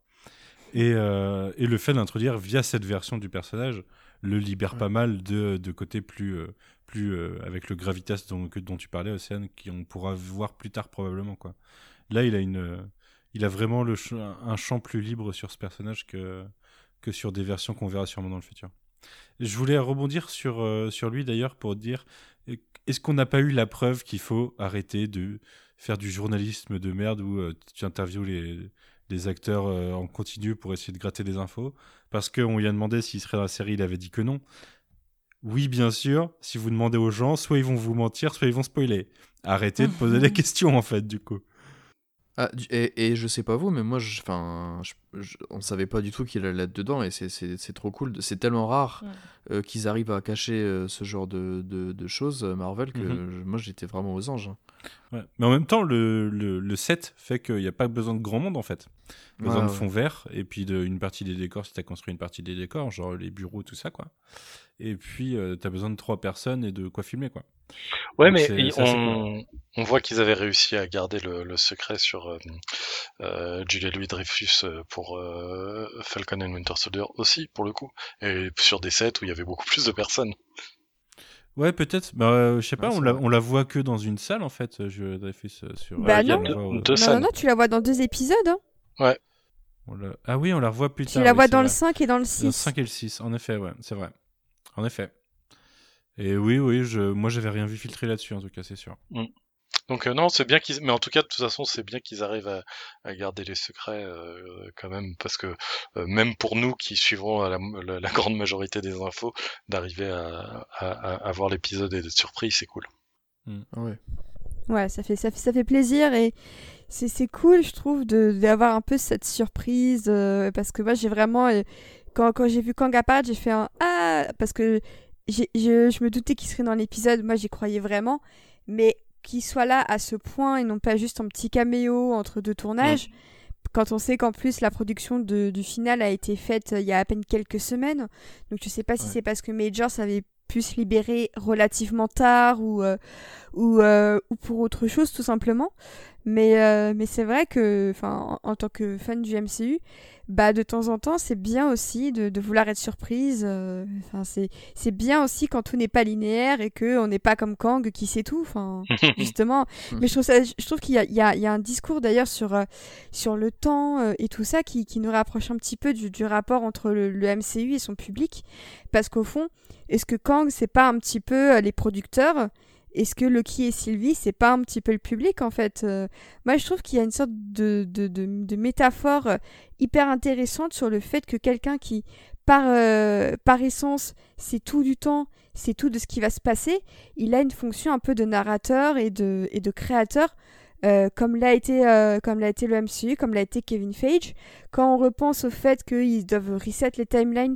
Et, euh, et le fait d'introduire via cette version du personnage le libère Ouais. pas mal de, de côtés plus, euh, plus euh, avec le gravitas dont, tu parlais, Océane, qui on pourra voir plus tard probablement, quoi. Là, il a une, il a vraiment le ch- un champ plus libre sur ce personnage que, que sur des versions qu'on verra sûrement dans le futur. Je voulais rebondir sur, euh, sur lui d'ailleurs pour dire euh, est-ce qu'on n'a pas eu la preuve qu'il faut arrêter de faire du journalisme de merde où euh, tu interviews les, les acteurs euh, en continu pour essayer de gratter des infos? Parce qu'on lui a demandé s'il serait dans la série, il avait dit que non. Oui, bien sûr, si vous demandez aux gens, soit ils vont vous mentir, soit ils vont spoiler. Arrêtez de poser des [LAUGHS] questions en fait, du coup. Ah, et, et je sais pas vous, mais moi, je, enfin, je- je- on savait pas du tout qu'il allait être dedans, et c'est- trop cool. C'est tellement rare euh, qu'ils arrivent à cacher euh, ce genre de, de, de choses, euh, Marvel, que Mhm. je- moi j'étais vraiment aux anges. hein. Ouais. Mais en même temps, le, le, le set fait qu'il n'y a pas besoin de grand monde en fait. Besoin Ouais, de ouais. fond vert et puis de, une partie des décors si tu as construit une partie des décors, genre les bureaux, tout ça quoi. Et puis tu as besoin de trois personnes et de quoi filmer quoi. Ouais, Donc mais on, on voit qu'ils avaient réussi à garder le, le secret sur euh, euh, Julia Louis Dreyfus euh, pour euh, Falcon and Winter Soldier aussi, pour le coup, et sur des sets où il y avait beaucoup plus de personnes. Ouais, peut-être. Bah, euh, je sais pas, Ouais, on, la, on la voit que dans une salle en fait, je Dreyfus sur. Bah non. la voit, deux- euh, deux Non, non, non, tu la vois dans deux épisodes. Hein. on la- Ah oui, on la revoit plus Tu tard. la oui, vois dans le vrai. 5 et dans le Dans le 6. 5 et le 6, en effet, ouais, c'est vrai. En effet. Et oui, oui, je, moi j'avais rien vu filtrer là-dessus, en tout cas, c'est sûr. Donc euh, non, c'est bien qu'ils, mais en tout cas, de toute façon, c'est bien qu'ils arrivent à, à garder les secrets euh, quand même, parce que euh, même pour nous qui suivrons la, la- la grande majorité des infos, d'arriver à, à, à- à voir l'épisode et d'être surpris, c'est cool. Ah ouais. Ouais, ça fait, ça fait, ça fait plaisir et c'est c'est cool, je trouve, de d'avoir un peu cette surprise euh, parce que moi, j'ai vraiment. euh, quand quand j'ai vu Kang apparaître, j'ai fait un Ah Parce que je, je me doutais qu'il serait dans l'épisode, moi j'y croyais vraiment, mais qu'il soit là à ce point et non pas juste en petit caméo entre deux tournages. Quand on sait qu'en plus la production de- du final a été faite euh, il y a à peine quelques semaines, donc je sais pas si c'est parce que Majors avait pu se libérer relativement tard ou, euh, ou, euh, ou pour autre chose tout simplement. Mais, euh, mais c'est vrai que, en, en tant que fan du MCU, bah de temps en temps c'est bien aussi de, de vouloir être surprise. euh, Enfin, c'est c'est bien aussi quand tout n'est pas linéaire et que on n'est pas comme Kang qui sait tout. Enfin, [LAUGHS] justement. Mais je trouve ça, je trouve qu'il y a, il y, a, il y a un discours d'ailleurs sur euh, sur le temps euh, et tout ça qui, qui nous rapproche un petit peu du, du rapport entre le, le MCU et son public, parce qu'au fond, est-ce que Kang c'est pas un petit peu euh, les producteurs est-ce que Loki et Sylvie, c'est pas un petit peu le public en fait Euh, Moi, je trouve qu'il y a une sorte de, métaphore euh, hyper intéressante sur le fait que quelqu'un qui, par, euh, par essence, c'est tout du temps, c'est tout de ce qui va se passer, il a une fonction un peu de narrateur et de, créateur. comme l'a été euh, comme l'a été le MCU, comme l'a été Kevin Feige, quand on repense au fait qu'ils doivent reset les timelines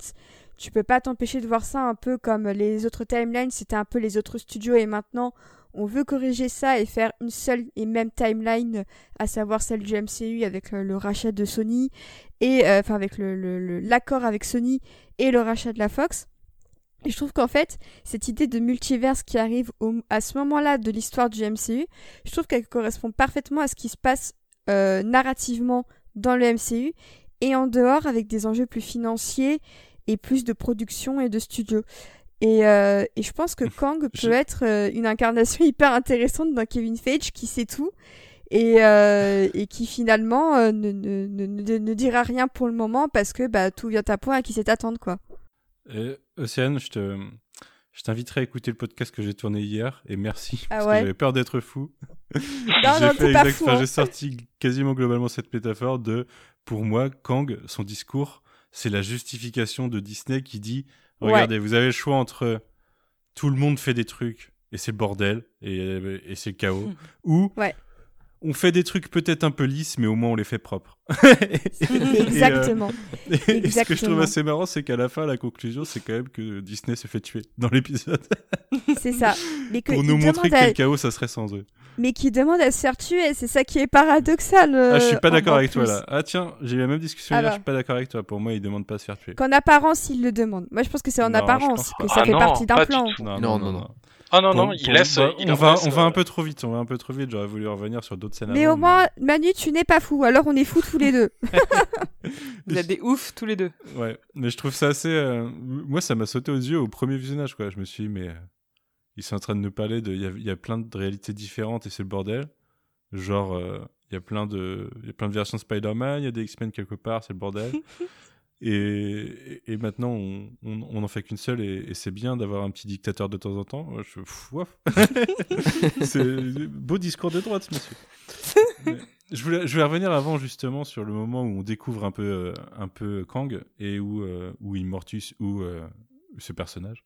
tu peux pas t'empêcher de voir ça un peu comme les autres timelines, c'était un peu les autres studios et maintenant on veut corriger ça et faire une seule et même timeline, à savoir celle du MCU avec le, rachat de Sony et euh, avec l'accord avec Sony et le rachat de la Fox. Et je trouve qu'en fait, cette idée de multiverse qui arrive à ce moment-là de l'histoire du MCU, je trouve qu'elle correspond parfaitement à ce qui se passe euh, narrativement dans le MCU et en dehors avec des enjeux plus financiers et plus de production et de studio. Et, euh, et je pense que Kang peut être euh, une incarnation [LAUGHS] hyper intéressante d'un Kevin Feige qui sait tout et, et qui finalement ne, ne, ne, ne, dira rien pour le moment parce que bah, tout vient à point à qui sait attendre quoi. Océane, je te, je t'inviterai à écouter le podcast que j'ai tourné hier et merci ah parce ouais? que j'avais peur d'être fou. [LAUGHS] Non, non, exact... fou, enfin, hein. j'ai sorti quasiment globalement cette métaphore de pour moi Kang son discours c'est la justification de Disney qui dit Ouais. regardez vous avez le choix entre tout le monde fait des trucs et c'est le bordel et, et c'est le chaos [LAUGHS] ou Ouais. on fait des trucs peut-être un peu lisses mais au moins on les fait propres. [LAUGHS] Exactement. [LAUGHS] Et, euh, et ce que je trouve assez marrant, c'est qu'à la fin, la conclusion, c'est quand même que Disney se fait tuer dans l'épisode. C'est ça. Mais que Pour nous montrer à- quel chaos ça serait sans eux. Mais qui demande à se faire tuer, c'est ça qui est paradoxal. ah, je suis pas euh, d'accord avec toi là. Ah, tiens, j'ai eu la même discussion Ah hier, je suis pas d'accord avec toi. Pour moi, ils demandent pas à se faire tuer. Qu'en apparence, il le demande. Moi, je pense que c'est en Non, apparence, que ça Ah fait non, partie d'un plan. Non, non, non. Ah non, non, il laisse. bah, il on, va, laisse, on va euh, un peu trop vite, on va un peu trop vite. J'aurais voulu revenir sur d'autres scènes Mais au moins, Manu, tu n'es pas fou, alors on est fous tous les deux. [LAUGHS] Vous êtes des oufs tous les deux. Ouais, mais je trouve ça assez. euh, Moi, ça m'a sauté aux yeux au premier visionnage, quoi. Je me suis dit, mais. Ils sont en train de nous parler de. Il y y a plein de réalités différentes et c'est le bordel. Genre, euh, il y a plein de. Il y a plein de versions de Spider-Man, il y a des X-Men quelque part, c'est le bordel. [LAUGHS] et, et, maintenant, on, on, on en fait qu'une seule et, et c'est bien d'avoir un petit dictateur de temps en temps. Je. [LAUGHS] c'est beau discours de droite, monsieur. Mais je voulais, je voulais revenir avant justement sur le moment où on découvre un peu, euh, un peu Kang et où, euh, où Immortus ou euh, ce personnage,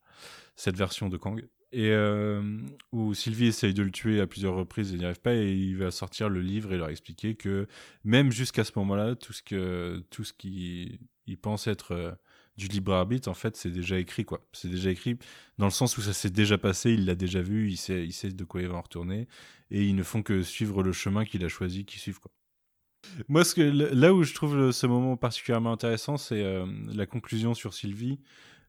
cette version de Kang, et euh, où Sylvie essaye de le tuer à plusieurs reprises et n'y arrive pas et il va sortir le livre et leur expliquer que même jusqu'à ce moment-là, tout ce que tout ce qui il pense être euh, du libre arbitre, en fait, c'est déjà écrit quoi. C'est déjà écrit dans le sens où ça s'est déjà passé, il l'a déjà vu, il sait, de quoi il va en retourner et ils ne font que suivre le chemin qu'il a choisi qu'ils suivent quoi. Moi, là où je trouve ce moment particulièrement intéressant, c'est euh, la conclusion sur Sylvie,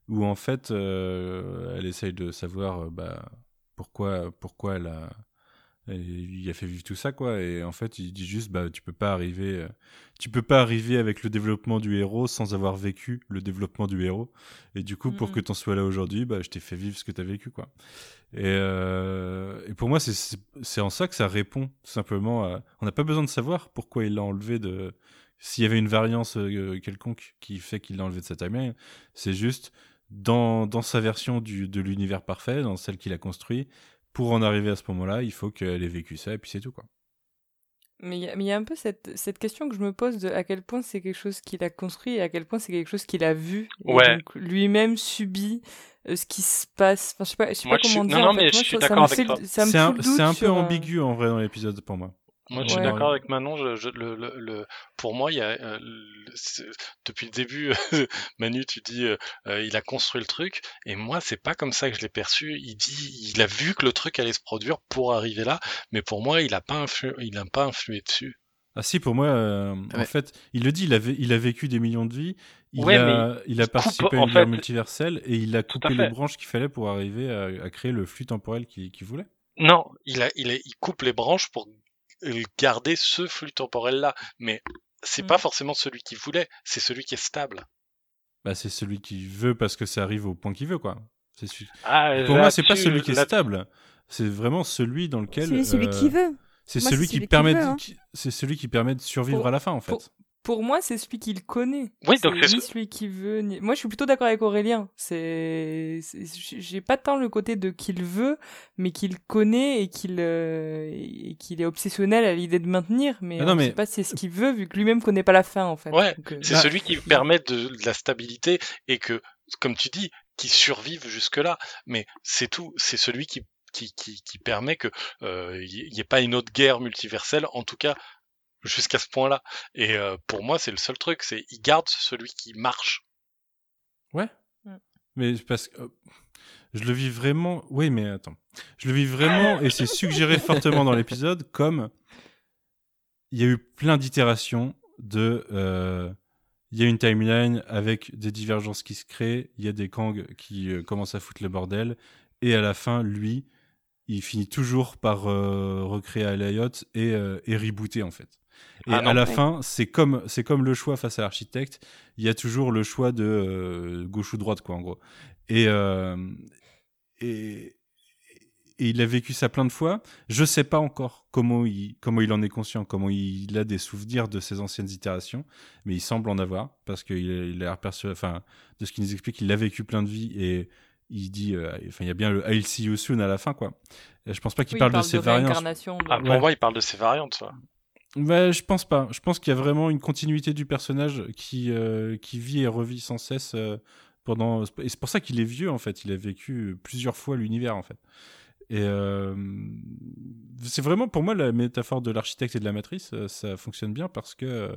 où en fait, euh, elle essaye de savoir euh, bah, pourquoi, pourquoi elle a, il a fait vivre tout ça, quoi. Et en fait, il dit juste, bah, tu peux pas arriver, euh, tu peux pas arriver avec le développement du héros sans avoir vécu le développement du héros. Et du coup, pour que t'en sois là aujourd'hui, bah, je t'ai fait vivre ce que t'as vécu, quoi. Et, euh, et pour moi, c'est- en ça que ça répond tout simplement à. On n'a pas besoin de savoir pourquoi il l'a enlevé de. S'il y avait une variance quelconque qui fait qu'il l'a enlevé de sa timeline, c'est juste dans, dans sa version du, de l'univers parfait, dans celle qu'il a construit, pour en arriver à ce moment-là, il faut qu'elle ait vécu ça et puis c'est tout quoi. Mais il y, a- mais il y a un peu cette, cette question que je me pose de à quel point c'est quelque chose qu'il a construit et à quel point c'est quelque chose qu'il a vu. Ouais. lui-même subit euh, ce qui se passe. Enfin, je sais pas, je sais Moi, pas je suis- comment non, dire. non, en fait. mais Moi, je suis ça d'accord me avec fait- toi. Ça me C'est un, fout le doute c'est un peu sur, euh, ambigu en vrai dans l'épisode pour moi. Moi, je suis Ouais. d'accord avec Manon. Je, je- le, le, le- pour moi, il y a, euh, depuis le début, [LAUGHS] Manu, tu dis, euh, euh, il a construit le truc, et moi, c'est pas comme ça que je l'ai perçu. Il dit, il a vu que le truc allait se produire pour arriver là, mais pour moi, il a pas influ, il a pas influé dessus. Ah si, pour moi, euh, en fait, il le dit, il a, il a vécu des millions de vies, il, Ouais, a, il a coupe, participé à en une guerre fait- multiverselle et il a coupé à les branches qu'il fallait pour arriver à, à créer le flux temporel qu'il qu'il voulait. Non, il a, il a, il coupe les branches pour garder ce flux temporel là, mais c'est Mm. pas forcément celui qu'il voulait, c'est celui qui est stable. Bah, c'est celui qui veut parce que ça arrive au point qu'il veut, quoi. C'est celui- Ah, Pour moi, c'est pas celui qui est stable. C'est vraiment celui dans lequel. Celui, celui euh, qui veut. C'est celui c'est qui permet. hein. C'est celui qui permet de survivre Pour- à la fin, en fait. pour- Pour moi, c'est celui qu'il connaît. Oui, donc c'est celui qui veut. ni- Moi, je suis plutôt d'accord avec Aurélien. C'est, j'ai pas tant le côté de qu'il veut, mais qu'il connaît et qu'il euh, et qu'il est obsessionnel à l'idée de maintenir. Mais Ah non, on mais- sait pas si c'est ce qu'il veut, vu que lui-même connaît pas la fin, en fait. Ouais, euh, C'est Bah, celui qui permet de, de la stabilité et que, comme tu dis, qui survive jusque-là. Mais c'est tout. C'est celui qui, qui, qui, qui permet que euh, il n'y ait pas une autre guerre multiverselle, en tout cas jusqu'à ce point-là. Et euh, pour moi, c'est le seul truc. C'est il garde celui qui marche. Ouais. Mm. Mais parce que. euh, Je le vis vraiment. Oui, mais attends. Je le vis vraiment, et c'est suggéré fortement dans l'épisode, comme. Il y a eu plein d'itérations de. euh, Il y a une timeline avec des divergences qui se créent, il y a des Kang qui euh, commencent à foutre le bordel, et à la fin, lui, il finit toujours par euh, recréer Elliot et, euh, et rebooter, en fait. Et Ah non. à la Ouais. fin, c'est comme, c'est comme le choix face à l'architecte, il y a toujours le choix de euh, gauche ou droite, quoi, en gros. Et, euh, et, et il a vécu ça plein de fois. Je sais pas encore comment il, comment il en est conscient, comment il a des souvenirs de ses anciennes itérations, mais il semble en avoir parce qu'il il a perçu, enfin, de ce qu'il nous explique, il a vécu plein de vies et il dit, euh, enfin, il y a bien le I'll see you soon à la fin, quoi. Et je pense pas qu'il Oui, il parle, parle de ses variantes. Ah, pour Ouais. moi, il parle de ses variantes. ça. Ouais, je pense pas. Je pense qu'il y a vraiment une continuité du personnage qui, euh, qui vit et revit sans cesse euh, pendant. Et c'est pour ça qu'il est vieux en fait. Il a vécu plusieurs fois l'univers en fait. Et euh, c'est vraiment pour moi la métaphore de l'architecte et de la matrice. Ça fonctionne bien parce que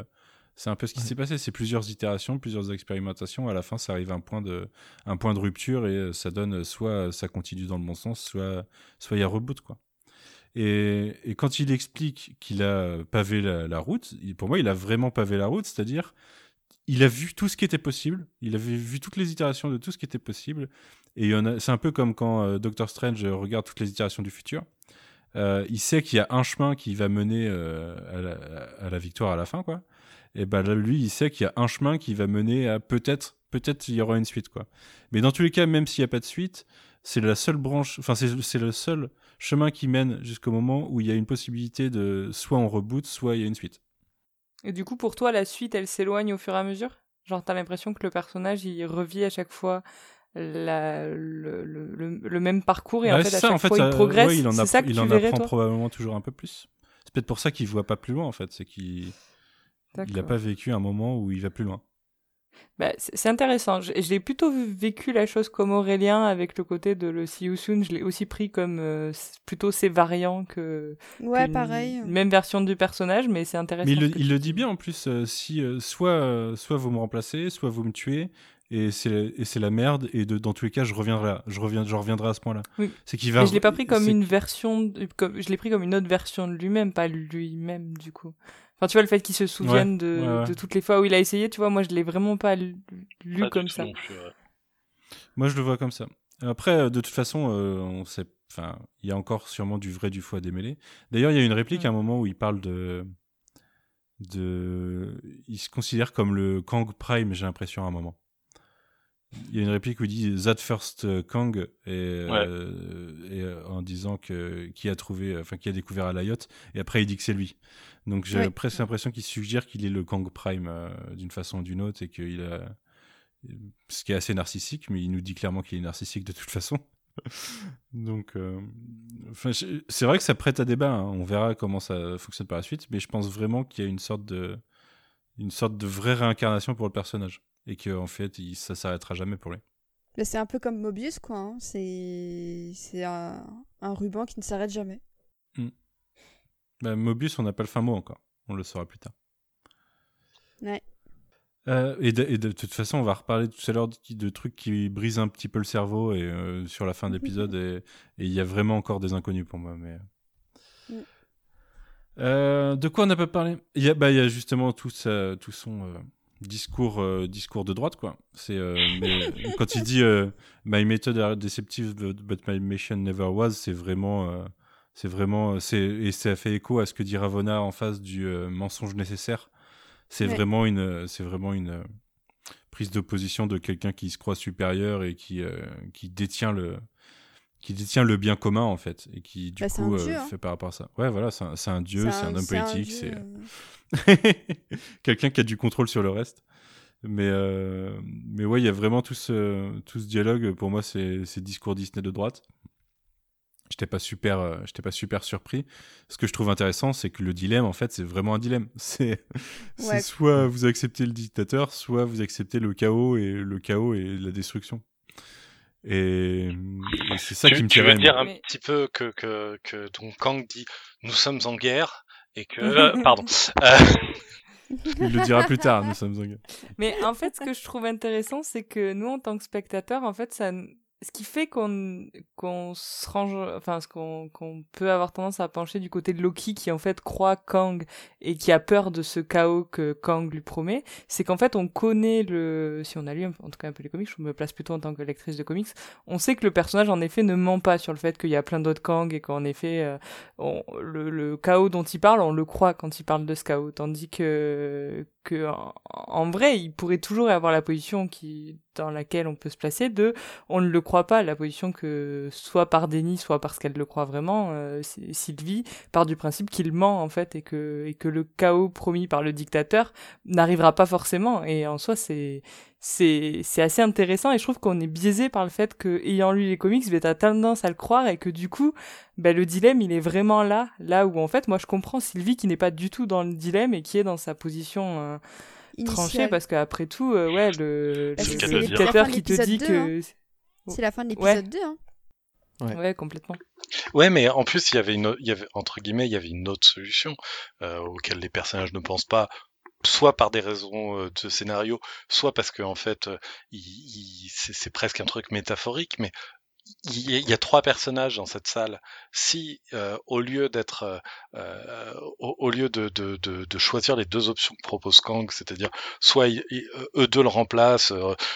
c'est un peu ce qui Ouais. s'est passé. C'est plusieurs itérations, plusieurs expérimentations. À la fin, ça arrive à un point de, un point de rupture et ça donne soit ça continue dans le bon sens, soit soit il y a reboot quoi. Et, quand il explique qu'il a pavé la, route, pour moi, il a vraiment pavé la route, c'est-à-dire il a vu tout ce qui était possible, il avait vu toutes les itérations de tout ce qui était possible, et c'est un peu comme quand euh, Doctor Strange regarde toutes les itérations du futur. Euh, il sait qu'il y a un chemin qui va mener euh, à, la, victoire à la fin, quoi. Et ben là, lui, il sait qu'il y a un chemin qui va mener à peut-être, peut-être il y aura une suite, quoi. Mais dans tous les cas, même s'il n'y a pas de suite, c'est la seule branche, enfin c'est le seul chemin qui mène jusqu'au moment où il y a une possibilité de soit on reboot, soit il y a une suite. Et du coup, pour toi, la suite, elle s'éloigne au fur et à mesure? Genre, t'as l'impression que le personnage, il revit à chaque fois la- le, le- le- le même parcours et en Ouais, fait, c'est à ça, chaque en fois, ça- il progresse. ouais, il en, ça il en verrais, apprend toi? probablement toujours un peu plus. C'est peut-être pour ça qu'il voit pas plus loin en fait, c'est qu'il il a D'accord. pas vécu un moment où il va plus loin. Bah, c'est intéressant. Je- J'ai plutôt vécu la chose comme Aurélien avec le côté de le See You Soon. Je l'ai aussi pris comme euh, plutôt ses variants que Ouais, pareil. même version du personnage, mais c'est intéressant. Mais il, le, il dit bien en plus, euh, si euh, soit, euh, soit vous me remplacez, soit vous me tuez, et c'est et c'est la merde, et de, dans tous les cas, je reviendrai, là. je, reviens, je reviendrai à ce point-là. Oui. C'est qu'il va. Mais je l'ai pas pris comme une version, de- comme, je l'ai pris comme une autre version de lui-même, pas lui-même du coup. Enfin, tu vois, le fait qu'il se souvienne de, ouais, ouais. de toutes les fois où il a essayé, tu vois, moi je l'ai vraiment pas lu, comme ça. non plus, ouais. Moi, je le vois comme ça. Après, euh, de toute façon, euh, on sait. Enfin, il y a encore sûrement du vrai du faux à démêler. D'ailleurs, il y a une réplique Mm. à un moment où il parle de. de... Il se considère comme le Kang Prime, j'ai l'impression, à un moment. Il y a une réplique où il dit That first Kang, et, euh, et, euh, en disant que qui a trouvé, enfin qui a découvert Alayot, et après il dit que c'est lui. Donc j'ai Oui. presque l'impression qu'il suggère qu'il est le Kang Prime euh, d'une façon ou d'une autre, et qu'il a ce qui est assez narcissique, mais il nous dit clairement qu'il est narcissique de toute façon. [LAUGHS] Donc, euh, enfin, c'est vrai que ça prête à débat. hein. On verra comment ça fonctionne par la suite, mais je pense vraiment qu'il y a une sorte de, une sorte de vraie réincarnation pour le personnage, et qu'en fait, il, ça s'arrêtera jamais pour lui. Mais c'est un peu comme Mobius, quoi. hein. C'est c'est un... un ruban qui ne s'arrête jamais. Bah, Mobius, on n'a pas le fin mot encore. On le saura plus tard. Ouais. Euh, et, de, et de toute façon, on va reparler tout à l'heure de, de trucs qui brisent un petit peu le cerveau et euh, sur la fin [LAUGHS] de l'épisode. et il y a vraiment encore des inconnus pour moi. Mais... Mm. Euh, de quoi on n'a pas parlé? Il y, a, bah, y a justement tout, ça, tout son discours, euh, discours de droite. quoi. C'est euh, [LAUGHS] quand il dit euh, My method are deceptive, but, my mission never was, c'est vraiment. euh, c'est vraiment. c'est Et ça fait écho à ce que dit Ravonna en face du mensonge nécessaire. C'est Ouais. vraiment une, c'est vraiment une prise d'opposition de quelqu'un qui se croit supérieur et qui, qui détient le, qui détient le bien commun en fait et qui du Bah, coup un euh, dieu, hein. fait par rapport à ça. Ouais, voilà, c'est un, un dieu, c'est un, homme politique, c'est euh, [LAUGHS] quelqu'un qui a du contrôle sur le reste. Mais euh, mais ouais, il y a vraiment tout ce tout ce dialogue. Pour moi, c'est c'est discours Disney de droite. J'étais pas super, euh, j'étais pas super surpris. Ce que je trouve intéressant, c'est que le dilemme, en fait, c'est vraiment un dilemme. [LAUGHS] C'est c'est Ouais. soit vous acceptez le dictateur, soit vous acceptez le chaos et le chaos et la destruction. Et, et c'est ça tu, qui me tu veux dire un Mais- petit peu que, que, que donc Kang dit nous sommes en guerre et que [LAUGHS] euh, pardon. Euh, Il le dira plus tard, [LAUGHS] nous sommes en Mais en fait, ce que je trouve intéressant, c'est que nous, en tant que spectateurs, en fait, ça, ce qui fait qu'on qu'on se range, enfin, ce qu'on qu'on peut avoir tendance à pencher du côté de Loki, qui en fait croit Kang et qui a peur de ce chaos que Kang lui promet, c'est qu'en fait on connaît le, si on a lu en tout cas un peu les comics, je me place plutôt en tant que lectrice de comics, on sait que le personnage en effet ne ment pas sur le fait qu'il y a plein d'autres Kang et qu'en effet euh, on, le, le chaos dont il parle, on le croit quand il parle de ce chaos, tandis que en, vrai, il pourrait toujours avoir la position qui dans laquelle on peut se placer de on ne le croit pas. La position que soit par déni soit parce qu'elle le croit vraiment euh, Sylvie part du principe qu'il ment en fait et que le chaos promis par le dictateur n'arrivera pas forcément. Et en soi c'est c'est c'est assez intéressant et je trouve qu'on est biaisé par le fait que ayant lu les comics ben t'as tendance à le croire et que du coup ben le dilemme il est vraiment là là où en fait moi je comprends Sylvie qui n'est pas du tout dans le dilemme et qui est dans sa position euh, tranchée parce qu'après tout euh, ouais le, C'est le, dictateur qui de te dit l'épisode que C'est la fin de Ouais. l'épisode 2. Hein. Ouais. ouais complètement Ouais, mais en plus, il y avait une, il y avait, entre guillemets, il y avait une autre solution euh, auquel les personnages ne pensent pas, soit par des raisons euh, de scénario, soit parce que en fait, euh, c'est presque un truc métaphorique, mais il y, a, trois personnages dans cette salle. Si euh, au lieu d'être, euh, euh, au, lieu de, de, de, de choisir les deux options que propose Kang, c'est-à-dire soit eux deux le remplacent,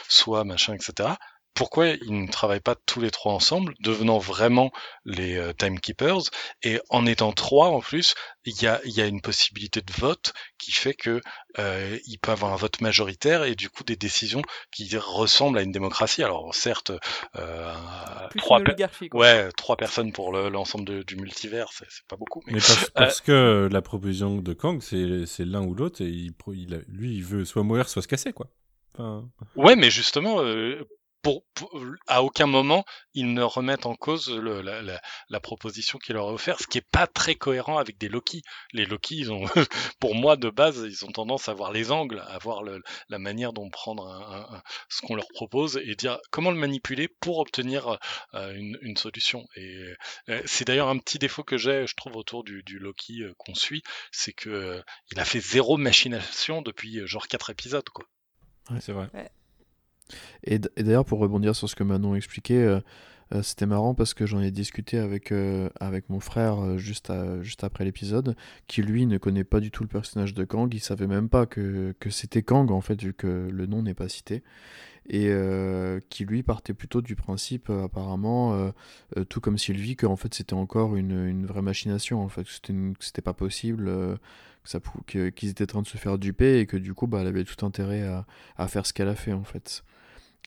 soit machin, etc. Pourquoi ils ne travaillent pas tous les trois ensemble, devenant vraiment les euh, timekeepers et en étant trois en plus, il y a, il y a une possibilité de vote qui fait que euh, il peut avoir un vote majoritaire et du coup des décisions qui ressemblent à une démocratie. Alors certes, euh, trois, ouais, trois personnes pour le- l'ensemble du multivers, c'est pas beaucoup. Mais Mais parce, parce que la proposition de Kang, c'est c'est l'un ou l'autre, et il, il a- lui, il veut soit mourir, soit se casser, quoi. Enfin, Ouais, mais justement, euh, pour, pour- à aucun moment ils ne remettent en cause le- la, la, la proposition qu'il leur a offerte, ce qui est pas très cohérent avec des Loki. Les Loki, ils ont, [LAUGHS] pour moi de base, ils ont tendance à voir les angles, à voir le, la manière dont prendre un, un- un- ce qu'on leur propose et dire comment le manipuler pour obtenir euh, une, une solution. Et euh, c'est d'ailleurs un petit défaut que j'ai, je trouve, autour du, du Loki euh, qu'on suit, c'est que euh, il a fait zéro machination depuis euh, genre quatre épisodes, quoi. c'est vrai. Et d'ailleurs, pour rebondir sur ce que Manon expliquait, euh, euh, c'était marrant parce que j'en ai discuté avec, euh, avec mon frère juste, à- juste après l'épisode, qui lui ne connaît pas du tout le personnage de Kang, il savait même pas que, que c'était Kang en fait, vu que le nom n'est pas cité, et qui lui partait plutôt du principe, apparemment, tout comme Sylvie, que en fait c'était encore une, une vraie machination, en fait, que c'était pas possible. qu'ils étaient en train de se faire duper et que du coup bah, elle avait tout intérêt à, à faire ce qu'elle a fait en fait.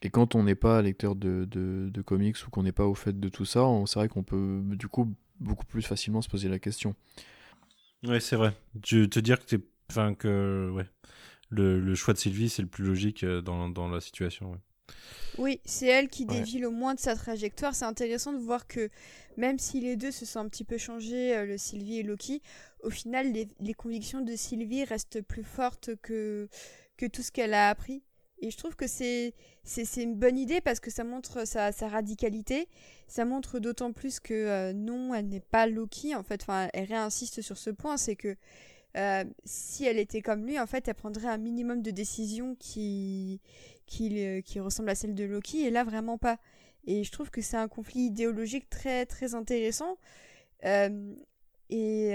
Et quand on n'est pas lecteur de, de, de comics ou qu'on n'est pas au fait de tout ça, c'est vrai qu'on peut du coup beaucoup plus facilement se poser la question. Ouais, c'est vrai. Je te dire que enfin que, ouais, le, le choix de Sylvie, c'est le plus logique euh, dans, dans la situation. ouais. Oui, c'est elle qui Ouais. dévie le moins de sa trajectoire. C'est intéressant de voir que même si les deux se sont un petit peu changés, euh, le Sylvie et Loki, au final, les, les convictions de Sylvie restent plus fortes que, que tout ce qu'elle a appris. Et je trouve que c'est c'est une bonne idée parce que ça montre sa, radicalité. Ça montre d'autant plus que euh, non, elle n'est pas Loki. En fait, enfin, elle réinsiste sur ce point, c'est que euh, si elle était comme lui, en fait, elle prendrait un minimum de décisions qui qui, qui ressemble à celle de Loki, et là vraiment pas. Et je trouve que c'est un conflit idéologique très très intéressant. Euh, et,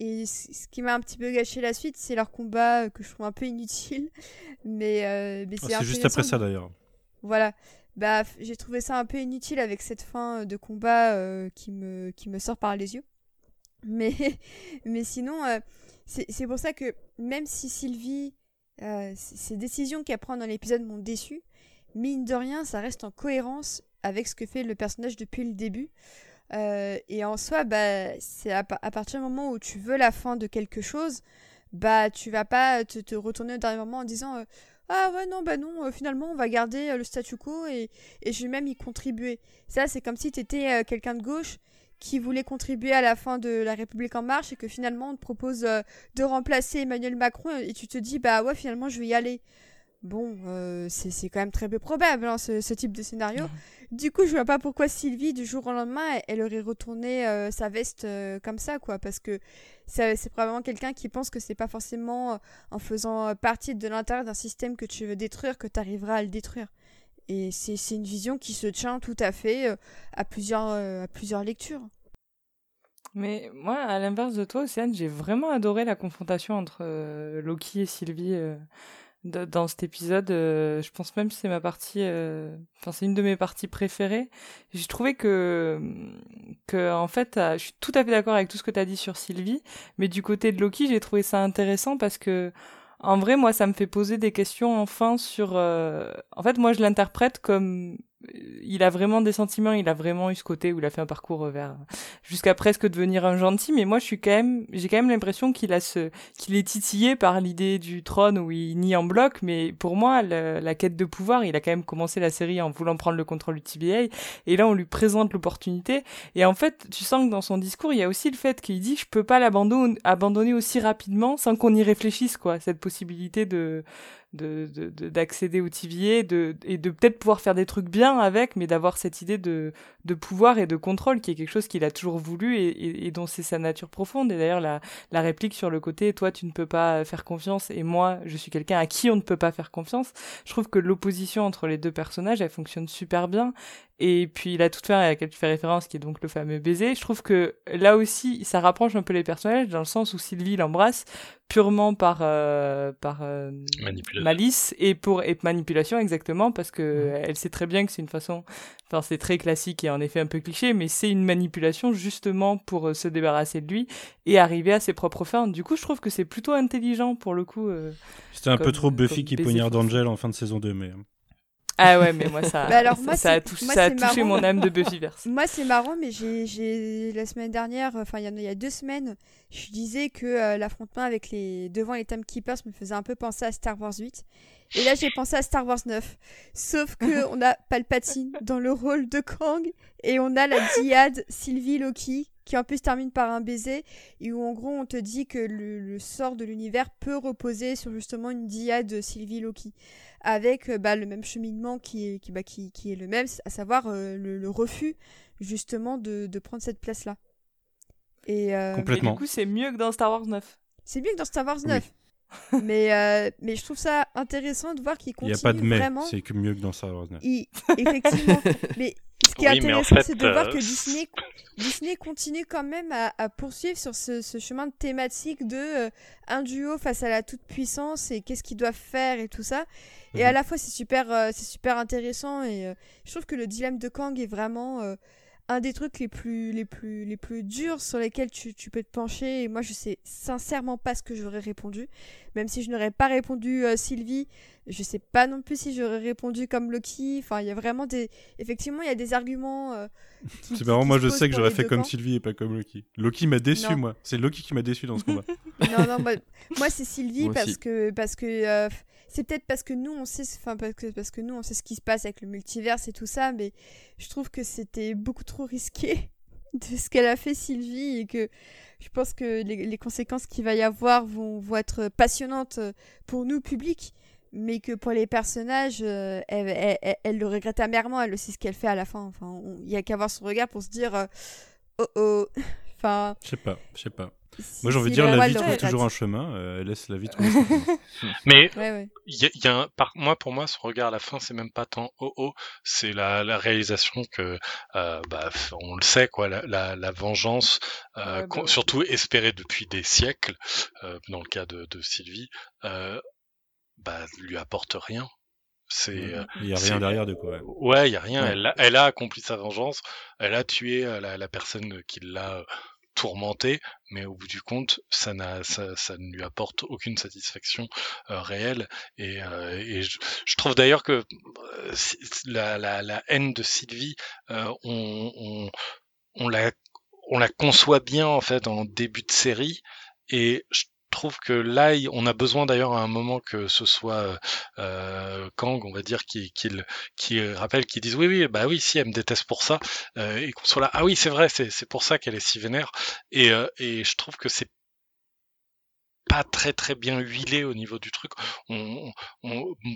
et ce qui m'a un petit peu gâché la suite, c'est leur combat euh, que je trouve un peu inutile. [LAUGHS] Mais, euh, mais Ah, c'est juste après ça d'ailleurs. Voilà. Bah, j'ai trouvé ça un peu inutile avec cette fin euh, de combat euh, qui, me, qui me sort par les yeux. [LAUGHS] Mais, mais sinon, euh, c'est pour ça que même si Sylvie, ces décisions qu'elle prend dans l'épisode m'ont déçu, mine de rien, ça reste en cohérence avec ce que fait le personnage depuis le début. Euh, et en soi, bah, c'est à, pa- à partir du moment où tu veux la fin de quelque chose, bah, tu vas pas te, te retourner au dernier moment en disant euh, Ah ouais, non, bah non, euh, finalement, on va garder le statu quo et, et je vais même y contribuer. Ça, c'est comme si tu étais quelqu'un de gauche qui voulait contribuer à la fin de la République en marche et que finalement on te propose de remplacer Emmanuel Macron et tu te dis bah ouais finalement je vais y aller. Bon, euh, c'est quand même très peu probable, hein, ce, ce type de scénario. Du coup, je vois pas pourquoi Sylvie, du jour au lendemain, elle, elle aurait retourné euh, sa veste euh, comme ça, quoi. Parce que c'est probablement quelqu'un qui pense que c'est pas forcément en faisant partie de l'intérieur d'un système que tu veux détruire que tu arriveras à le détruire. Et c'est une vision qui se tient tout à fait à, plusieurs, à plusieurs lectures. Mais moi, à l'inverse de toi, Océane, j'ai vraiment adoré la confrontation entre Loki et Sylvie dans cet épisode. Euh, je pense même que c'est ma partie, euh, enfin c'est une de mes parties préférées. J'ai trouvé que, que en fait, euh, je suis tout à fait d'accord avec tout ce que tu as dit sur Sylvie, mais du côté de Loki, j'ai trouvé ça intéressant parce que en vrai, moi, ça me fait poser des questions enfin sur. euh, En fait, moi, je l'interprète comme il a vraiment des sentiments, il a vraiment eu ce côté où il a fait un parcours vers jusqu'à presque devenir un gentil, mais moi, je suis quand même, j'ai quand même l'impression qu'il a ce, qu'il est titillé par l'idée du trône où il nie en bloc, mais pour moi, la quête de pouvoir, il a quand même commencé la série en voulant prendre le contrôle du TBA, et là, on lui présente l'opportunité, et en fait, tu sens que dans son discours, il y a aussi le fait qu'il dit, je peux pas l'abandonner, abandonner aussi rapidement sans qu'on y réfléchisse, quoi, cette possibilité de, de, de- de- d'accéder au TVA de, et de peut-être pouvoir faire des trucs bien avec, mais d'avoir cette idée de, de pouvoir et de contrôle qui est quelque chose qu'il a toujours voulu et, et- et dont c'est sa nature profonde. Et d'ailleurs, la, la réplique sur le côté, toi, tu ne peux pas faire confiance et moi, je suis quelqu'un à qui on ne peut pas faire confiance. Je trouve que l'opposition entre les deux personnages, elle fonctionne super bien. Et puis la toute fin à laquelle tu fais référence, qui est donc le fameux baiser, je trouve que là aussi, ça rapproche un peu les personnages dans le sens où Sylvie l'embrasse purement par euh, par euh, Manipulation. malice et pour et manipulation exactement parce que elle sait très bien que c'est une façon enfin c'est très classique et en effet un peu cliché mais c'est une manipulation justement pour euh, se débarrasser de lui et arriver à ses propres fins du coup je trouve que c'est plutôt intelligent pour le coup euh. C'était un peu trop Buffy qui poignarde. Angel en fin de saison 2, mais. Ah ouais mais moi ça Bah alors, ça, moi, ça a, touché, moi, ça a c'est touché marrant. mon âme de Buffyverse [LAUGHS] Moi, c'est marrant, mais j'ai, la semaine dernière, enfin il y a, il y a deux semaines, je disais que euh, l'affrontement avec les devant les Timekeepers me faisait un peu penser à Star Wars 8. Et là, j'ai pensé à Star Wars 9. Sauf que [LAUGHS] on a Palpatine dans le rôle de Kang et on a la diade Sylvie Loki qui en plus termine par un baiser et où en gros on te dit que le, le sort de l'univers peut reposer sur justement une diade Sylvie Loki avec euh, bah, le même cheminement qui est, qui, bah, qui, qui est le même, à savoir euh, le, le refus justement de, de prendre cette place-là. Et, euh, Complètement. du coup c'est mieux que dans Star Wars 9 c'est mieux que dans Star Wars 9. [LAUGHS] mais, euh, mais je trouve ça intéressant de voir qu'il Il n'y continue a pas de mais, vraiment. c'est mieux que dans Star Wars 9. Il- Effectivement. [LAUGHS] mais ce qui est Oui, mais en intéressant, fait, c'est de voir euh, que [LAUGHS] Disney, Disney continue quand même à, à poursuivre sur ce, ce chemin de thématique de euh, un duo face à la toute-puissance et qu'est-ce qu'ils doivent faire et tout ça. Et à Mhm. la fois, c'est super, euh, c'est super intéressant et euh, je trouve que le dilemme de Kang est vraiment euh, un des trucs les plus, les plus, les plus durs sur lesquels tu, tu peux te pencher. Et moi, je sais sincèrement pas ce que j'aurais répondu. Même si je n'aurais pas répondu euh, Sylvie, je sais pas non plus si j'aurais répondu comme Loki. Enfin, il y a vraiment des. Effectivement, il y a des arguments. euh, C'est marrant, moi je sais que j'aurais fait comme camps. Sylvie et pas comme Loki. Loki m'a déçu, Non. moi. C'est Loki qui m'a déçu dans ce combat. Non, non, moi, moi, c'est Sylvie Moi parce que parce que euh, c'est peut-être parce que nous on sait enfin parce que parce que nous on sait ce qui se passe avec le multiverse et tout ça, mais je trouve que c'était beaucoup trop risqué [LAUGHS] de ce qu'elle a fait Sylvie et que je pense que les, conséquences qu'il va y avoir vont, être passionnantes euh, pour nous public, mais que pour les personnages, euh, elle, le regrette amèrement, elle sait ce qu'elle fait à la fin. Enfin, il y a qu'à voir son regard pour se dire euh, oh oh. [LAUGHS] Enfin, Je sais pas, je sais pas. Si- Moi j'ai envie de si dire, la vie trouve toujours un chemin. euh, elle laisse la vie trouver [LAUGHS] son chemin. Mais Ouais, ouais. il y a, il y a un, par moi, pour moi, son regard à la fin, c'est même pas tant oh oh, c'est la, la réalisation que, euh, bah, on le sait, quoi, la, la, la vengeance, euh, Ouais, qu'on- bah, surtout espérée depuis des siècles, euh, dans le cas de, de Sylvie, euh, bah, lui apporte rien. C'est, euh, Il n'y a rien derrière de quoi. ouais. Ouais, il y a rien. Ouais. Elle, a, elle a accompli sa vengeance. Elle a tué la, la personne qui l'a euh, tourmenté, mais au bout du compte, ça, ça, ça ne lui apporte aucune satisfaction euh, réelle. Et, euh, et je, je trouve d'ailleurs que euh, la, la, la haine de Sylvie, euh, on, on, on la, on la conçoit bien en fait en début de série, et je trouve que là, on a besoin d'ailleurs à un moment que ce soit euh, euh, Kang, on va dire, qui, qui, le- qui rappelle, qui disent oui, oui, bah oui, si elle me déteste pour ça, euh, et qu'on soit là, ah oui, c'est vrai, c'est c'est pour ça qu'elle est si vénère, et, euh, et je trouve que c'est pas très très bien huilé au niveau du truc.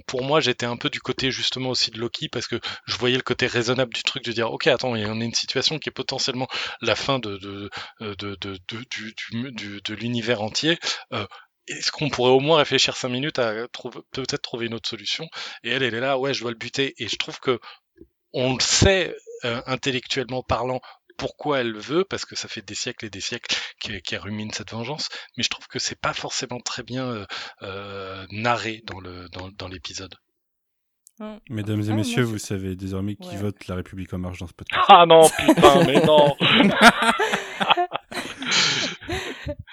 Pour moi, j'étais un peu du côté justement aussi de Loki parce que je voyais le côté raisonnable du truc de dire ok attends, il y a une situation qui est potentiellement la fin de de de de, de, de l'univers entier. Euh, est-ce qu'on pourrait au moins réfléchir cinq minutes à peut-être trouver une autre solution? Et elle, elle est là, ouais, je dois le buter. Et je trouve que on le sait euh, intellectuellement parlant pourquoi elle le veut, parce que ça fait des siècles et des siècles [LAUGHS] qu'elle rumine cette vengeance, mais je trouve que c'est pas forcément très bien euh, euh, narré dans le dans, l'épisode. Mesdames et messieurs, vous savez désormais qui vote La République en marche dans ce podcast. Ah non, putain, mais non [LAUGHS]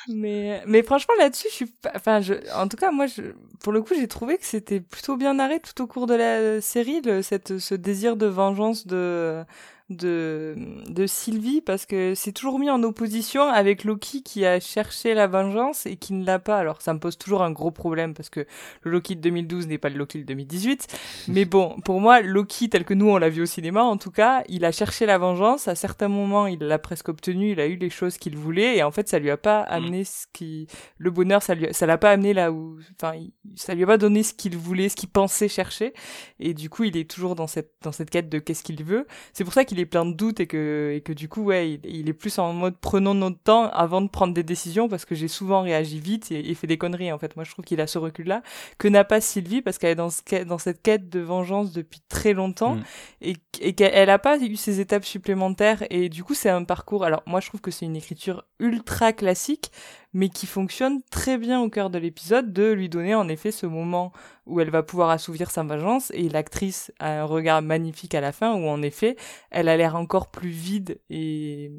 mais mais franchement là-dessus je suis enfin je en tout cas moi je pour le coup j'ai trouvé que c'était plutôt bien narré tout au cours de la série le, cette ce désir de vengeance de de, de Sylvie parce que c'est toujours mis en opposition avec Loki qui a cherché la vengeance et qui ne l'a pas. Alors ça me pose toujours un gros problème parce que le Loki de 2012 n'est pas le Loki de 2018. Mais bon, pour moi, Loki tel que nous on l'a vu au cinéma, en tout cas, il a cherché la vengeance. À certains moments, il l'a presque obtenu. Il a eu les choses qu'il voulait et en fait, ça lui a pas amené ce qui, le bonheur, ça lui, ça l'a pas amené là où, enfin, ça lui a pas donné ce qu'il voulait, ce qu'il pensait chercher. Et du coup, il est toujours dans cette, dans cette quête de qu'est-ce qu'il veut. C'est pour ça qu'il est plein de doutes et que, et que du coup, ouais, il, est plus en mode prenons notre temps avant de prendre des décisions parce que j'ai souvent réagi vite et, fait des conneries, en fait. Moi, je trouve qu'il a ce recul-là que n'a pas Sylvie parce qu'elle est dans, ce, dans cette quête de vengeance depuis très longtemps mm. et, et qu'elle a pas eu ces étapes supplémentaires et du coup, c'est un parcours. Alors, moi, je trouve que c'est une écriture ultra classique, mais qui fonctionne très bien au cœur de l'épisode, de lui donner en effet ce moment où elle va pouvoir assouvir sa vengeance, et l'actrice a un regard magnifique à la fin, où en effet, elle a l'air encore plus vide et,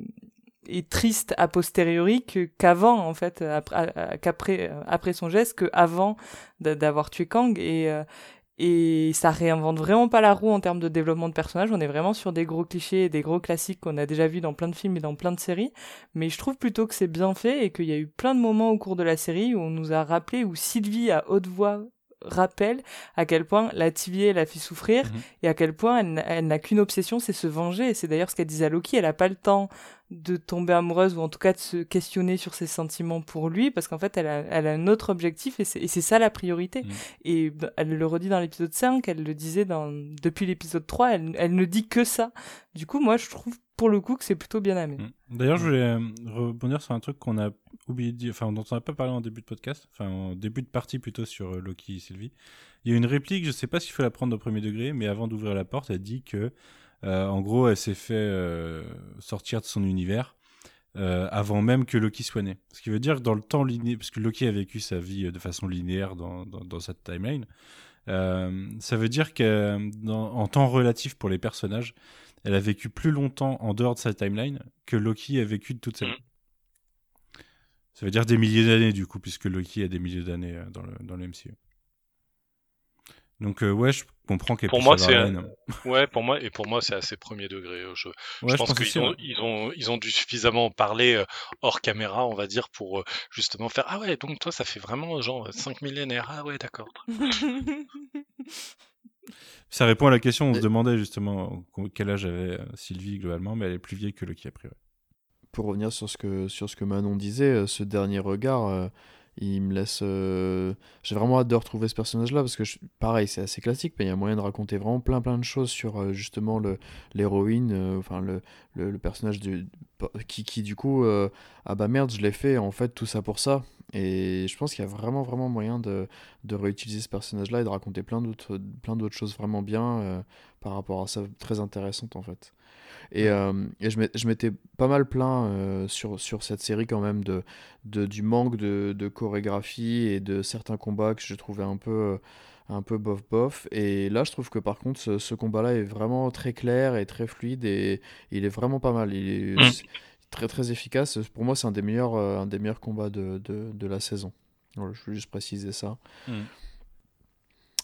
triste a posteriori qu'avant, en fait, après, qu'après, après son geste, qu'avant d'avoir tué Kang, et, euh, et ça réinvente vraiment pas la roue en termes de développement de personnages. On est vraiment sur des gros clichés et des gros classiques qu'on a déjà vus dans plein de films et dans plein de séries. Mais je trouve plutôt que c'est bien fait et qu'il y a eu plein de moments au cours de la série où on nous a rappelé, où Sylvie à haute voix rappelle à quel point la TVA la fait souffrir mhm. et à quel point elle, n'a qu'une obsession, c'est se venger. Et c'est d'ailleurs ce qu'elle disait à Loki, elle a pas le temps de tomber amoureuse ou en tout cas de se questionner sur ses sentiments pour lui parce qu'en fait elle a, elle a un autre objectif et c'est ça la priorité. Mhm. Et elle le redit dans l'épisode 5, elle le disait dans, depuis l'épisode 3, elle, elle ne dit que ça. Du coup, moi je trouve pour le coup que c'est plutôt bien amené. Mhm. D'ailleurs, je voulais euh, rebondir sur un truc qu'on a oublié de dire, enfin, dont on n'a pas parlé en début de podcast, enfin, en début de partie plutôt sur euh, Loki et Sylvie. Il y a une réplique, je sais pas s'il faut la prendre au premier degré, mais avant d'ouvrir la porte, elle dit que, euh, en gros, elle s'est fait euh, sortir de son univers avant même que Loki soit né. Ce qui veut dire que dans le temps linéaire, parce que Loki a vécu sa vie de façon linéaire dans, dans, cette timeline, ça veut dire qu'en temps relatif pour les personnages, elle a vécu plus longtemps en dehors de sa timeline que Loki a vécu de toute sa vie. Ça veut dire des milliers d'années, du coup, puisque Loki a des milliers d'années euh, dans le, dans le MCU. Donc, euh, ouais, je comprends qu'elle Pour moi, c'est. Ouais, pour moi, et pour moi, c'est assez premier degré. Euh, je, je pense qu'ils ont, ils ont, ils ont dû suffisamment parler hors caméra, on va dire, pour justement faire Ah ouais, donc toi, ça fait vraiment genre 5 millénaires. Ah ouais, d'accord. [LAUGHS] ça répond à la question, on se demandait justement quel âge avait Sylvie globalement, mais elle est plus vieille que Loki a priori. Pour revenir sur ce que, sur ce que Manon disait, euh, ce dernier regard, euh, il me laisse. Euh, j'ai vraiment hâte de retrouver ce personnage-là parce que, pareil, c'est assez classique, mais il y a moyen de raconter vraiment plein plein de choses sur justement l'héroïne, enfin le, le, personnage du, qui, qui, du coup, ah bah merde, je l'ai fait, en fait, tout ça pour ça. Et je pense qu'il y a vraiment vraiment moyen de, de réutiliser ce personnage-là et de raconter plein d'autres choses vraiment bien par rapport à ça, très intéressantes en fait. Et, euh, et je m'étais pas mal plaint euh, sur, sur cette série quand même de, de du manque de, de, chorégraphie et de certains combats que je trouvais un peu un peu bof bof. Et là je trouve que par contre ce, ce combat là est vraiment très clair et très fluide et il est vraiment pas mal. Il est mm. très très efficace. Pour moi c'est un des meilleurs euh, un des meilleurs combats de, de, de la saison. Je voulais juste préciser ça. Mm.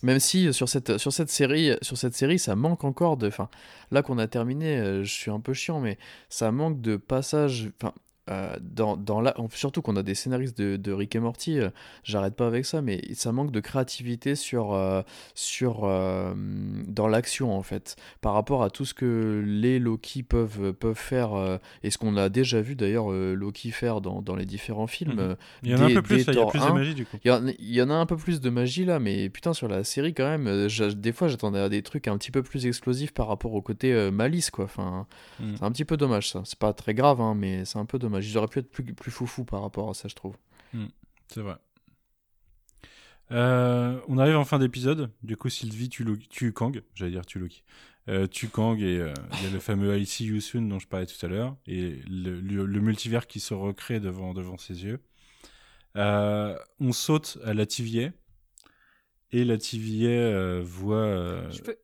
Même si euh, sur cette, sur cette, série, sur cette série, ça manque encore de. Enfin, là qu'on a terminé, euh, je suis un peu chiant, mais ça manque de passages. Enfin, euh, dans, dans la... surtout qu'on a des scénaristes de, de Rick et Morty, euh, j'arrête pas avec ça, mais ça manque de créativité sur, euh, sur dans l'action en fait, par rapport à tout ce que les Loki peuvent, peuvent faire et ce qu'on a déjà vu d'ailleurs Loki faire dans, dans les différents films. Mhm. Il y en a un peu plus, là, il y a plus de magie du coup. Il y, en, il y, en, a un peu plus de magie là, mais putain sur la série quand même, des fois j'attendais à des trucs un petit peu plus explosifs par rapport au côté malice quoi. Enfin, mhm. c'est un petit peu dommage ça. C'est pas très grave, hein, mais c'est un peu dommage. Ils auraient pu être plus, plus foufou par rapport à ça, je trouve. Hmm, c'est vrai. Euh, on arrive en fin d'épisode. Du coup, Sylvie tu Kang. J'allais dire tu Loki. Euh, tu Kang et euh, il y a le fameux I See You Soon dont je parlais tout à l'heure. Et le, le, multivers qui se recrée devant, devant ses yeux. on saute à la TVA. Et la TVA voit. Je peux,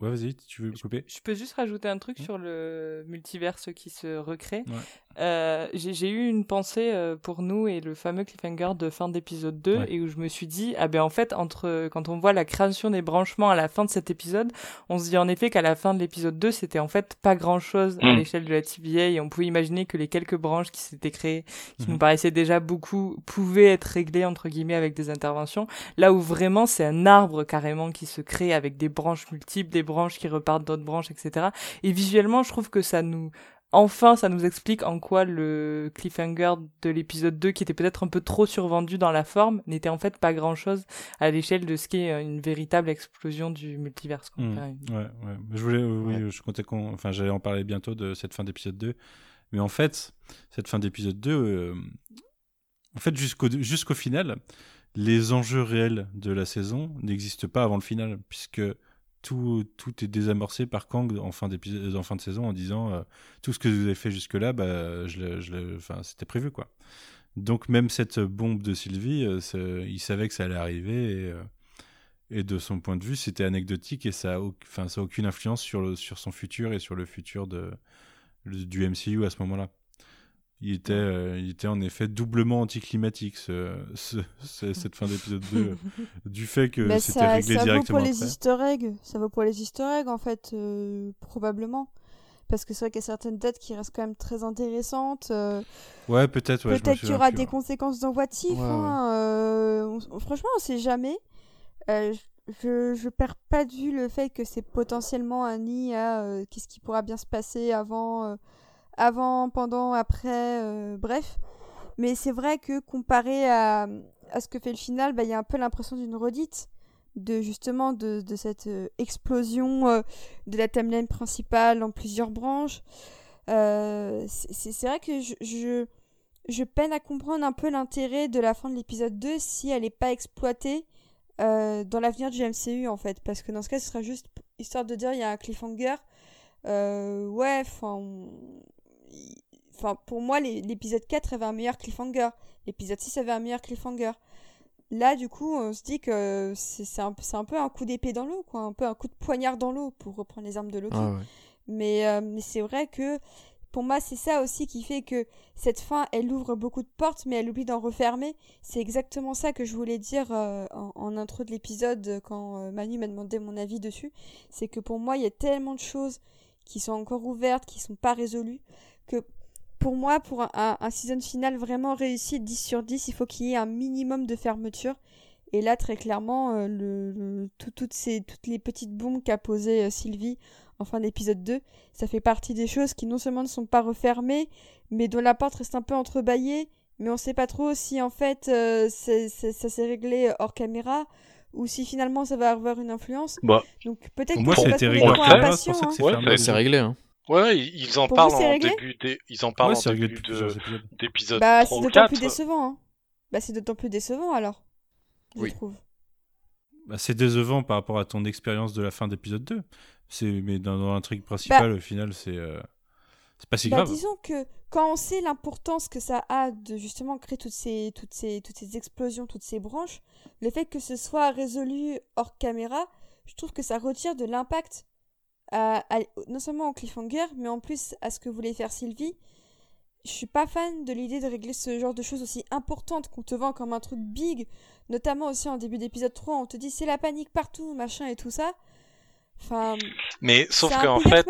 Ouais, vas-y, tu veux couper? Je peux juste rajouter un truc sur le multiverse qui se recrée. Euh, j'ai eu une pensée euh, pour nous et le fameux cliffhanger de fin d'épisode 2 et où je me suis dit, ah ben en fait, entre quand on voit la création des branchements à la fin de cet épisode, on se dit en effet qu'à la fin de l'épisode 2, c'était en fait pas grand chose à mm. l'échelle de la TVA et on pouvait imaginer que les quelques branches qui s'étaient créées, qui nous mhm. paraissaient déjà beaucoup, pouvaient être réglées entre guillemets avec des interventions. Là où vraiment c'est un arbre carrément qui se crée avec des branches multiples, des branches qui repartent d'autres branches, etc. Et visuellement, je trouve que ça nous enfin, ça nous explique en quoi le cliffhanger de l'épisode 2, qui était peut-être un peu trop survendu dans la forme, n'était en fait pas grand-chose à l'échelle de ce qui est une véritable explosion du multiverse. Mmh. Ouais, ouais. Je voulais, oui, je comptais qu'on, enfin, j'allais en parler bientôt de cette fin d'épisode 2, mais en fait, cette fin d'épisode 2, euh, en fait, jusqu'au jusqu'au final, les enjeux réels de la saison n'existent pas avant le final, puisque tout, tout est désamorcé par Kang en fin, en fin de saison en disant euh, tout ce que vous avez fait jusque-là, bah, c'était prévu. quoi. Donc même cette bombe de Sylvie, euh, il savait que ça allait arriver et, euh, de son point de vue, c'était anecdotique et ça n'a ça aucune influence sur, sur son futur et sur le futur de, du MCU à ce moment-là il était, euh, il était en effet doublement anticlimatique ce, [LAUGHS] cette fin d'épisode 2 du fait que c'était réglé ça directement. Ça vaut pour les easter eggs, ça vaut pour les easter eggs en fait, euh, probablement. Parce que c'est vrai qu'il y a certaines dates qui restent quand même très intéressantes. Euh. ouais, peut-être. Ouais, peut-être qu'il y aura des conséquences dans What hein, franchement, on sait jamais. je, je perds pas de vue le fait que c'est potentiellement un nid à qu'est-ce qui pourra bien se passer avant avant, pendant, après, euh, bref. Mais c'est vrai que comparé à, à, ce que fait le final, bah, il y a un peu l'impression d'une redite de justement de, de cette euh, explosion euh, de la timeline principale en plusieurs branches. c'est vrai que je, je, peine à comprendre un peu l'intérêt de la fin de l'épisode 2 si elle n'est pas exploitée dans l'avenir du MCU en fait. Parce que dans ce cas, ce sera juste histoire de dire il y a un cliffhanger. ouais, enfin, Enfin, pour moi, l'épisode 4 avait un meilleur cliffhanger. L'épisode 6 avait un meilleur cliffhanger. Là, du coup, on se dit que c'est un, un, peu un coup d'épée dans l'eau, quoi. Un peu un coup de poignard dans l'eau, pour reprendre les armes de Loki. Ah mais, euh, mais c'est vrai que pour moi, c'est ça aussi qui fait que cette fin, elle ouvre beaucoup de portes, mais elle oublie d'en refermer. C'est exactement ça que je voulais dire euh, en, en, intro de l'épisode quand euh, Manu m'a demandé mon avis dessus. C'est que pour moi, il y a tellement de choses qui sont encore ouvertes, qui sont pas résolues, que pour moi, pour un, un, season final vraiment réussi, 10 sur 10, il faut qu'il y ait un minimum de fermeture. Et là, très clairement, euh, le, toutes, ces, toutes les petites bombes qu'a posées euh, Sylvie en fin d'épisode 2, ça fait partie des choses qui non seulement ne sont pas refermées, mais dont la porte reste un peu entrebâillée, mais on ne sait pas trop si en fait euh, ça s'est réglé hors caméra ou si finalement ça va avoir une influence. Bah, Donc peut-être que moi, c'était réglé hors caméra. C'est réglé. Hein. Ouais, ils en parlent en début, ils en parlent en début d'épisode bah, c'est d'autant plus décevant. Hein. Bah, c'est d'autant plus décevant alors. Je oui. trouve. Bah, c'est décevant par rapport à ton expérience de la fin d'épisode 2. Mais dans, dans l'intrigue principale, bah au final, c'est euh... pas si bah, grave. Disons que quand on sait l'importance que ça a de justement créer toutes ces, toutes, ces, toutes ces explosions, toutes ces branches, le fait que ce soit résolu hors caméra, je trouve que ça retire de l'impact non seulement au cliffhanger, mais en plus à ce que voulait faire Sylvie. Je suis pas fan de l'idée de régler ce genre de choses aussi importantes qu'on te vend comme un truc big, notamment aussi en début d'épisode 3, on te dit c'est la panique partout, machin et tout ça. Enfin, Mais sauf qu'en fait,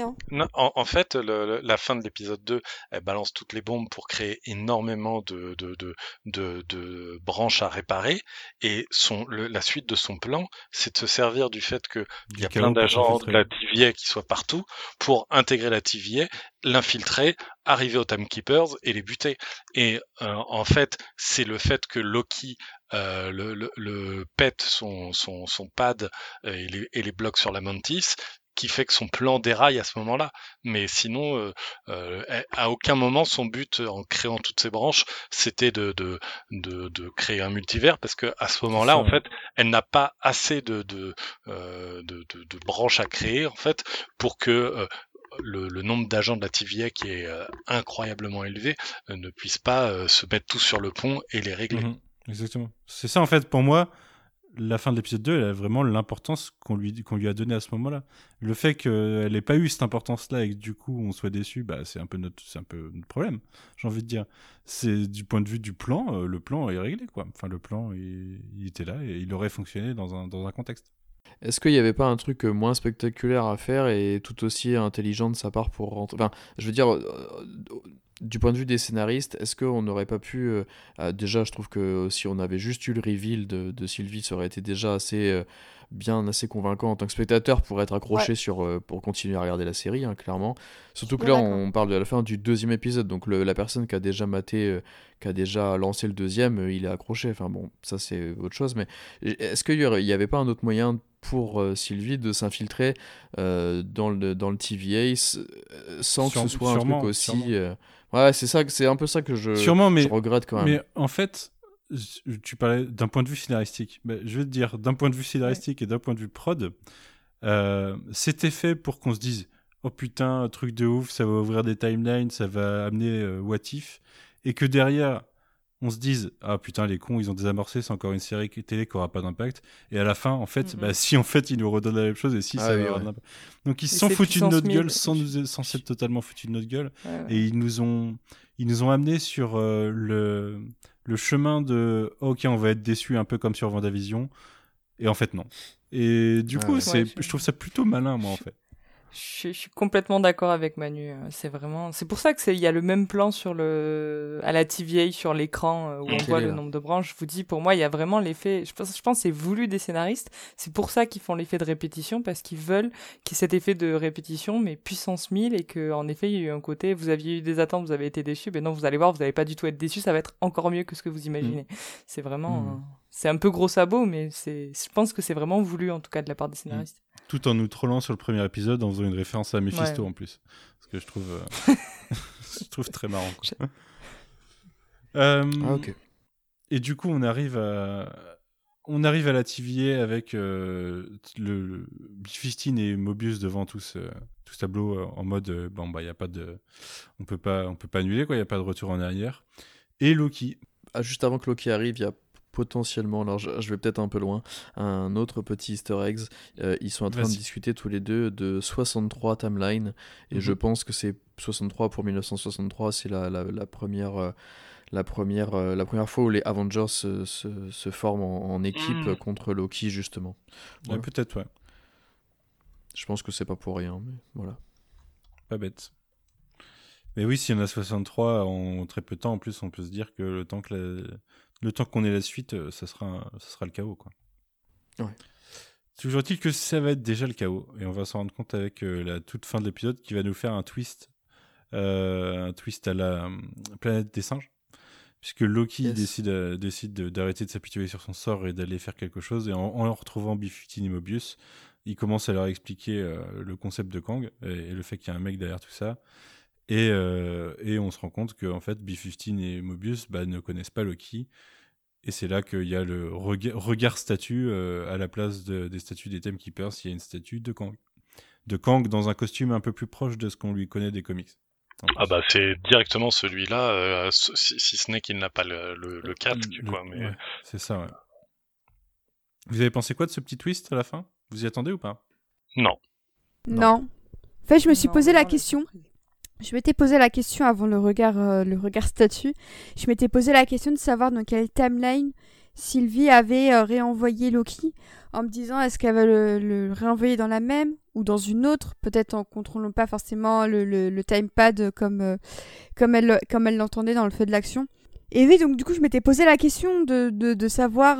hein. Non, en, en fait, le- le- la fin de l'épisode 2, elle balance toutes les bombes pour créer énormément de, de, de, de, de branches à réparer. Et son, le- la suite de son plan, c'est de se servir du fait qu'il y a plein d'agents de la TVA qui soient partout pour intégrer la TVA, l'infiltrer, arriver aux Timekeepers et les buter. Et euh, en fait, c'est le fait que Loki euh, le, le, le pète son, son, son pad euh, et les, et les blocs sur la Mantis qui fait que son plan déraille à ce moment-là. Mais sinon, euh, euh, à aucun moment son but en créant toutes ces branches, c'était de, de, de, de créer un multivers, parce que à ce moment-là, en fait, elle n'a pas assez de, de, euh, de, branches à créer, en fait, pour que euh, le, le nombre d'agents de la TVA qui est euh, incroyablement élevé ne puisse pas euh, se mettre tous sur le pont et les régler. Mhm, exactement. C'est ça, en fait, pour moi, la fin de l'épisode 2, elle a vraiment l'importance qu'on lui, qu'on lui a donnée à ce moment-là. Le fait qu'elle n'ait pas eu cette importance-là et que du coup on soit déçu, bah, c'est un, peu notre- un peu notre problème, j'ai envie de dire. C'est du point de vue du plan, euh, le plan est réglé, quoi. Enfin, le plan, il, il était là et il aurait fonctionné dans un, dans un contexte. Est-ce qu'il n'y avait pas un truc euh, moins spectaculaire à faire et tout aussi intelligent de sa part pour rentrer Enfin, je veux dire, euh, du point de vue des scénaristes, est-ce qu'on n'aurait pas pu. euh, euh, déjà, je trouve que si on avait juste eu le reveal de, de Sylvie, ça aurait été déjà assez. euh, bien assez convaincant en tant que spectateur pour être accroché sur euh, pour continuer à regarder la série hein, clairement surtout que là on parle de la fin du deuxième épisode donc le- la personne qui a déjà maté euh, qui a déjà lancé le deuxième euh, il est accroché enfin bon ça c'est autre chose mais est-ce qu'il y aurait- il y avait pas un autre moyen pour euh, Sylvie de s'infiltrer euh, dans le dans le TVA euh, sans que ce soit un truc aussi sûrement. euh, ouais c'est ça c'est un peu ça que je Sûrement, mais, je regrette quand même mais en fait, tu parlais d'un point de vue scénaristique. Bah, je vais te dire, d'un point de vue scénaristique et d'un point de vue prod, euh, c'était fait pour qu'on se dise Oh putain, truc de ouf, ça va ouvrir des timelines, ça va amener euh, What If. Et que derrière, on se dise Ah putain, les cons, ils ont désamorcé, c'est encore une série qui- télé qui aura pas d'impact. Et à la fin, en fait, bah, si en fait, ils nous redonnent la même chose et si Ah ça oui, va ouais. Donc ils se sont foutus de notre gueule 1000. sans, nous, sans s'être totalement foutus de notre gueule. Ouais, ouais. Et ils nous ont, ils nous ont amené sur euh, le, le chemin de ok, on va être déçu un peu comme sur Vendavision. Et en fait, non. Et du Ah coup, ouais. c'est, Ouais, je- je trouve ça plutôt malin, moi, en [LAUGHS] fait. Je suis, je suis complètement d'accord avec Manu. euh, C'est vraiment, c'est pour ça que c'est, il y a le même plan sur le, à la TVA sur l'écran euh, où on voit le nombre de branches. Je vous dis, pour moi, il y a vraiment l'effet. Je pense, je pense, que c'est voulu des scénaristes. C'est pour ça qu'ils font l'effet de répétition parce qu'ils veulent qu'il y ait cet effet de répétition, mais puissance 1000 et que, en effet, il y a eu un côté. Vous aviez eu des attentes, vous avez été déçus. Mais non, vous allez voir, vous n'allez pas du tout être déçus. Ça va être encore mieux que ce que vous imaginez. C'est vraiment, Mm. c'est un peu gros sabot, mais c'est, je pense que c'est vraiment voulu en tout cas de la part des scénaristes. Tout en nous trollant sur le premier épisode en faisant une référence à Mephisto Ouais. en plus. Ce que je trouve, euh, [LAUGHS] [LAUGHS] je trouve très marrant. quoi. Euh, ah ok Et du coup, on arrive à, on arrive à la TVA avec euh, le, Bifistine et Mobius devant tout ce, tout ce tableau euh, en mode euh, bon bah il y a pas de, on peut pas, on peut pas annuler quoi, il y a pas de retour en arrière. Et Loki, Ah, juste avant que Loki arrive, il y a potentiellement, alors je, je vais peut-être un peu loin, un autre petit easter eggs. Euh, ils sont en train de discuter tous les deux de 63 timeline et Mhm. je pense que c'est 63 pour 1963, c'est la, la, la première. euh, la première, euh, la première fois où les Avengers se, se, se forment en, en équipe Mhm. contre Loki, justement. Voilà. ouais, peut-être ouais, Je pense que c'est pas pour rien, mais voilà. pas bête. Mais oui, s'il y en a 63 en très peu de temps, en plus, on peut se dire que le temps que la- le temps qu'on ait la suite, euh, ça sera, ça sera le chaos quoi. Ouais. Toujours est-il que ça va être déjà le chaos et on va s'en rendre compte avec euh, la toute fin de l'épisode qui va nous faire un twist, euh, un twist à la euh, planète des singes, puisque Loki Yes. décide, décide de- d'arrêter de s'apitoyer sur son sort et d'aller faire quelque chose et en, en retrouvant Bifutine et Mobius, il commence à leur expliquer le concept de Kang et, et le fait qu'il y a un mec derrière tout ça. Et, euh, et on se rend compte que en fait, B-15 et Mobius bah, ne connaissent pas Loki. Et c'est là qu'il y a le rega- regard statue euh, à la place de- des statues des Timekeepers. Il y a une statue de Kang. De Kang dans un costume un peu plus proche de ce qu'on lui connaît des comics. Ah bah c'est directement celui-là, euh, si, si ce n'est qu'il n'a pas le, le, le casque, Le- quoi. Mais ouais, c'est ça, ouais. Vous avez pensé quoi de ce petit twist à la fin? Vous y attendez ou pas? Non. Non. En fait, je me suis Non, posé la question. Je m'étais posé la question avant le regard, euh, le regard statut. Je m'étais posé la question de savoir dans quelle timeline Sylvie avait euh, réenvoyé Loki en me disant est-ce qu'elle va le, réenvoyer dans la même ou dans une autre, peut-être en contrôlant pas forcément le, le, le timepad comme, euh, comme elle comme elle l'entendait dans le feu de l'action. Et oui, donc du coup, je m'étais posé la question de, de, de savoir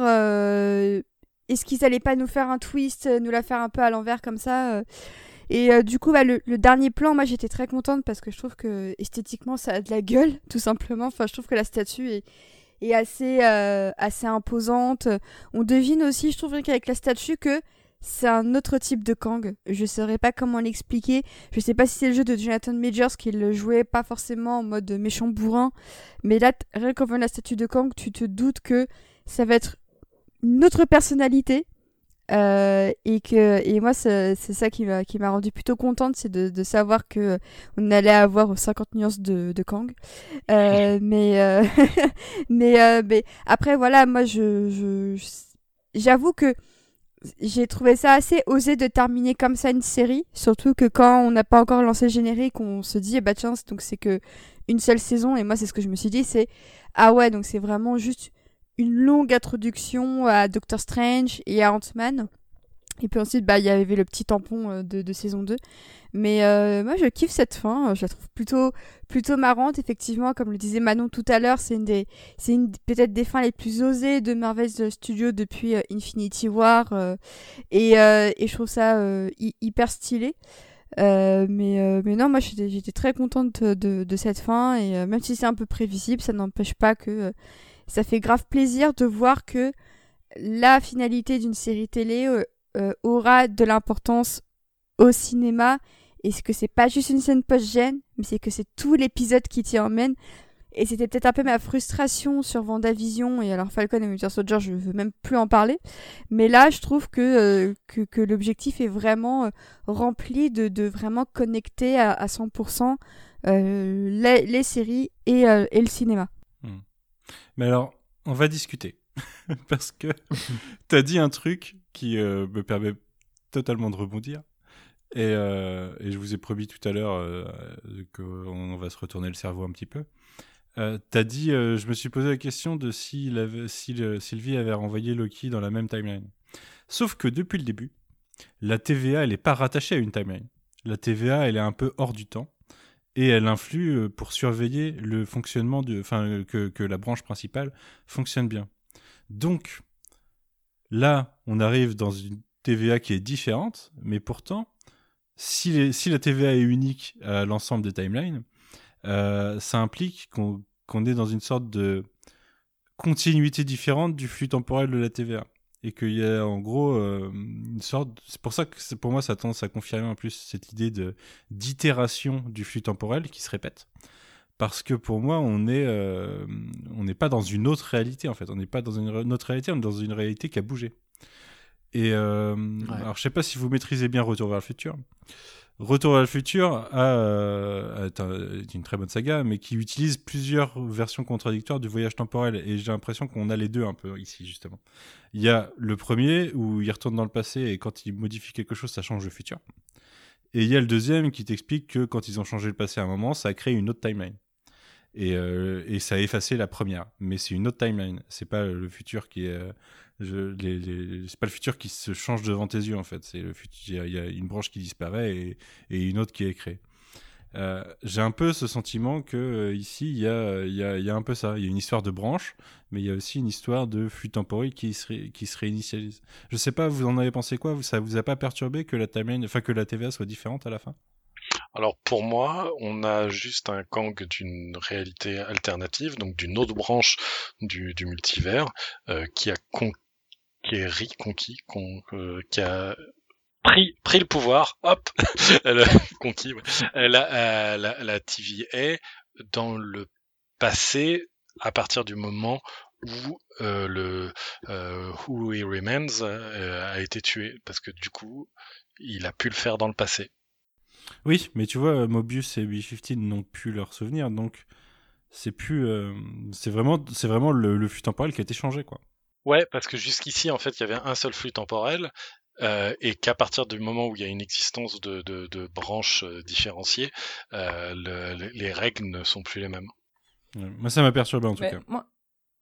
est-ce qu'ils allaient pas nous faire un twist, nous la faire un peu à l'envers comme ça. Et euh, du coup, bah, le, dernier plan, moi j'étais très contente parce que je trouve que esthétiquement ça a de la gueule, [LAUGHS] tout simplement. Enfin, je trouve que la statue est, assez, euh, assez imposante. On devine aussi, je trouve qu'avec la statue, que c'est un autre type de Kang. Je saurais pas comment l'expliquer. Je sais pas si c'est le jeu de Jonathan Majors qui le jouait pas forcément en mode méchant bourrin. Mais là, rien qu'en voyant la statue de Kang, tu te doutes que ça va être une autre personnalité. Euh, et que et moi c'est ça qui m'a qui m'a rendu plutôt contente c'est de, de, savoir que on allait avoir 50 nuances de, de Kang. Euh, [LAUGHS] mais, euh, [LAUGHS] mais euh, mais après voilà moi je j'avoue que j'ai trouvé ça assez osé de terminer comme ça une série surtout que quand on n'a pas encore lancé le générique on se dit eh bah tiens donc c'est que une seule saison et moi c'est ce que je me suis dit c'est ah ouais donc c'est vraiment juste une longue introduction à Doctor Strange et à Ant-Man. Et puis ensuite, bah, il y avait le petit tampon euh, de, saison 2. Mais euh, moi, je kiffe cette fin. Je la trouve plutôt, plutôt marrante. Effectivement, comme le disait Manon tout à l'heure, c'est une des, c'est une peut-être des fins les plus osées de Marvel Studios depuis euh, Infinity War. Euh, et, euh, et je trouve ça euh, hyper stylé. mais, mais non, moi, j'étais, j'étais très contente de, de cette fin. Et même si c'est un peu prévisible, ça n'empêche pas que ça fait grave plaisir de voir que la finalité d'une série télé euh, euh, aura de l'importance au cinéma et que c'est pas juste une scène post-gène, mais c'est que c'est tout l'épisode qui t'y emmène. Et c'était peut-être un peu ma frustration sur Vendavision et alors Falcon et Winter Soldier, je veux même plus en parler. Mais là, je trouve que, euh, que, l'objectif est vraiment rempli de, de vraiment connecter à, à 100% euh, les, les, séries et, et le cinéma. Mais alors, on va discuter. [LAUGHS] Parce que [LAUGHS] tu as dit un truc qui euh, me permet totalement de rebondir. Et, euh, et, je vous ai promis tout à l'heure euh, qu'on va se retourner le cerveau un petit peu. Euh, tu as dit, je me suis posé la question de si, avait, si le, Sylvie avait renvoyé Loki dans la même timeline. Sauf que depuis le début, la TVA, elle n'est pas rattachée à une timeline. La TVA, elle est un peu hors du temps et elle influe euh, pour surveiller le fonctionnement de, enfin, que, que la branche principale fonctionne bien. Donc, là, on arrive dans une TVA qui est différente, mais pourtant, si, la TVA est unique à l'ensemble des timelines, euh, ça implique qu'on qu est dans une sorte de continuité différente du flux temporel de la TVA. Et qu'il y a en gros euh, une sorte. C'est pour ça que pour moi ça a tendance à confirmer en plus cette idée de d'itération du flux temporel qui se répète. Parce que pour moi, on est, euh, on n'est pas dans une autre réalité en fait. On n'est pas dans une autre réalité, on est dans une réalité qui a bougé. Et euh, ouais. alors, je sais pas si vous maîtrisez bien Retour vers le futur. Retour vers le futur a, euh, est une très bonne saga, mais qui utilise plusieurs versions contradictoires du voyage temporel. Et j'ai l'impression qu'on a les deux un peu ici, justement. Il y a le premier où il retourne dans le passé et quand il modifie quelque chose, ça change le futur. Et il y a le deuxième qui t'explique que quand ils ont changé le passé à un moment, ça a créé une autre timeline. Et, euh, ça a effacé la première. Mais c'est une autre timeline. C'est pas le futur qui est. C'est pas le futur qui se change devant tes yeux en fait. C'est le futur. Il y, a une branche qui disparaît et, une autre qui est créée. Euh, j'ai un peu ce sentiment que euh, ici il y a, y, y a un peu ça. Il y a une histoire de branche, mais il y a aussi une histoire de flux temporel qui se, qui se réinitialise. Je sais pas, vous en avez pensé quoi? Ça vous a pas perturbé que la timeline, enfin que la TVA soit différente à la fin? Alors pour moi, on a juste un Kang d'une réalité alternative, donc d'une autre branche du, du multivers, euh, qui a conquéri, conquis, con, euh, qui a pris, pris le pouvoir, hop, [LAUGHS] elle a [LAUGHS] conquis, la, la TVA dans le passé à partir du moment où euh, le euh, Who He Remains a été tué, parce que du coup, il a pu le faire dans le passé. Oui, mais tu vois, Mobius et B-15 n'ont plus leur souvenir, donc c'est plus, c'est vraiment, c'est vraiment le, le, temporel qui a été changé, quoi. Ouais, parce que jusqu'ici, en fait, il y avait un seul flux temporel, euh, et qu'à partir du moment où il y a une existence de, de, de branches euh, différenciées, le, les règles ne sont plus les mêmes. Ouais, moi, ça m'a perturbé en tout mais cas. Moi,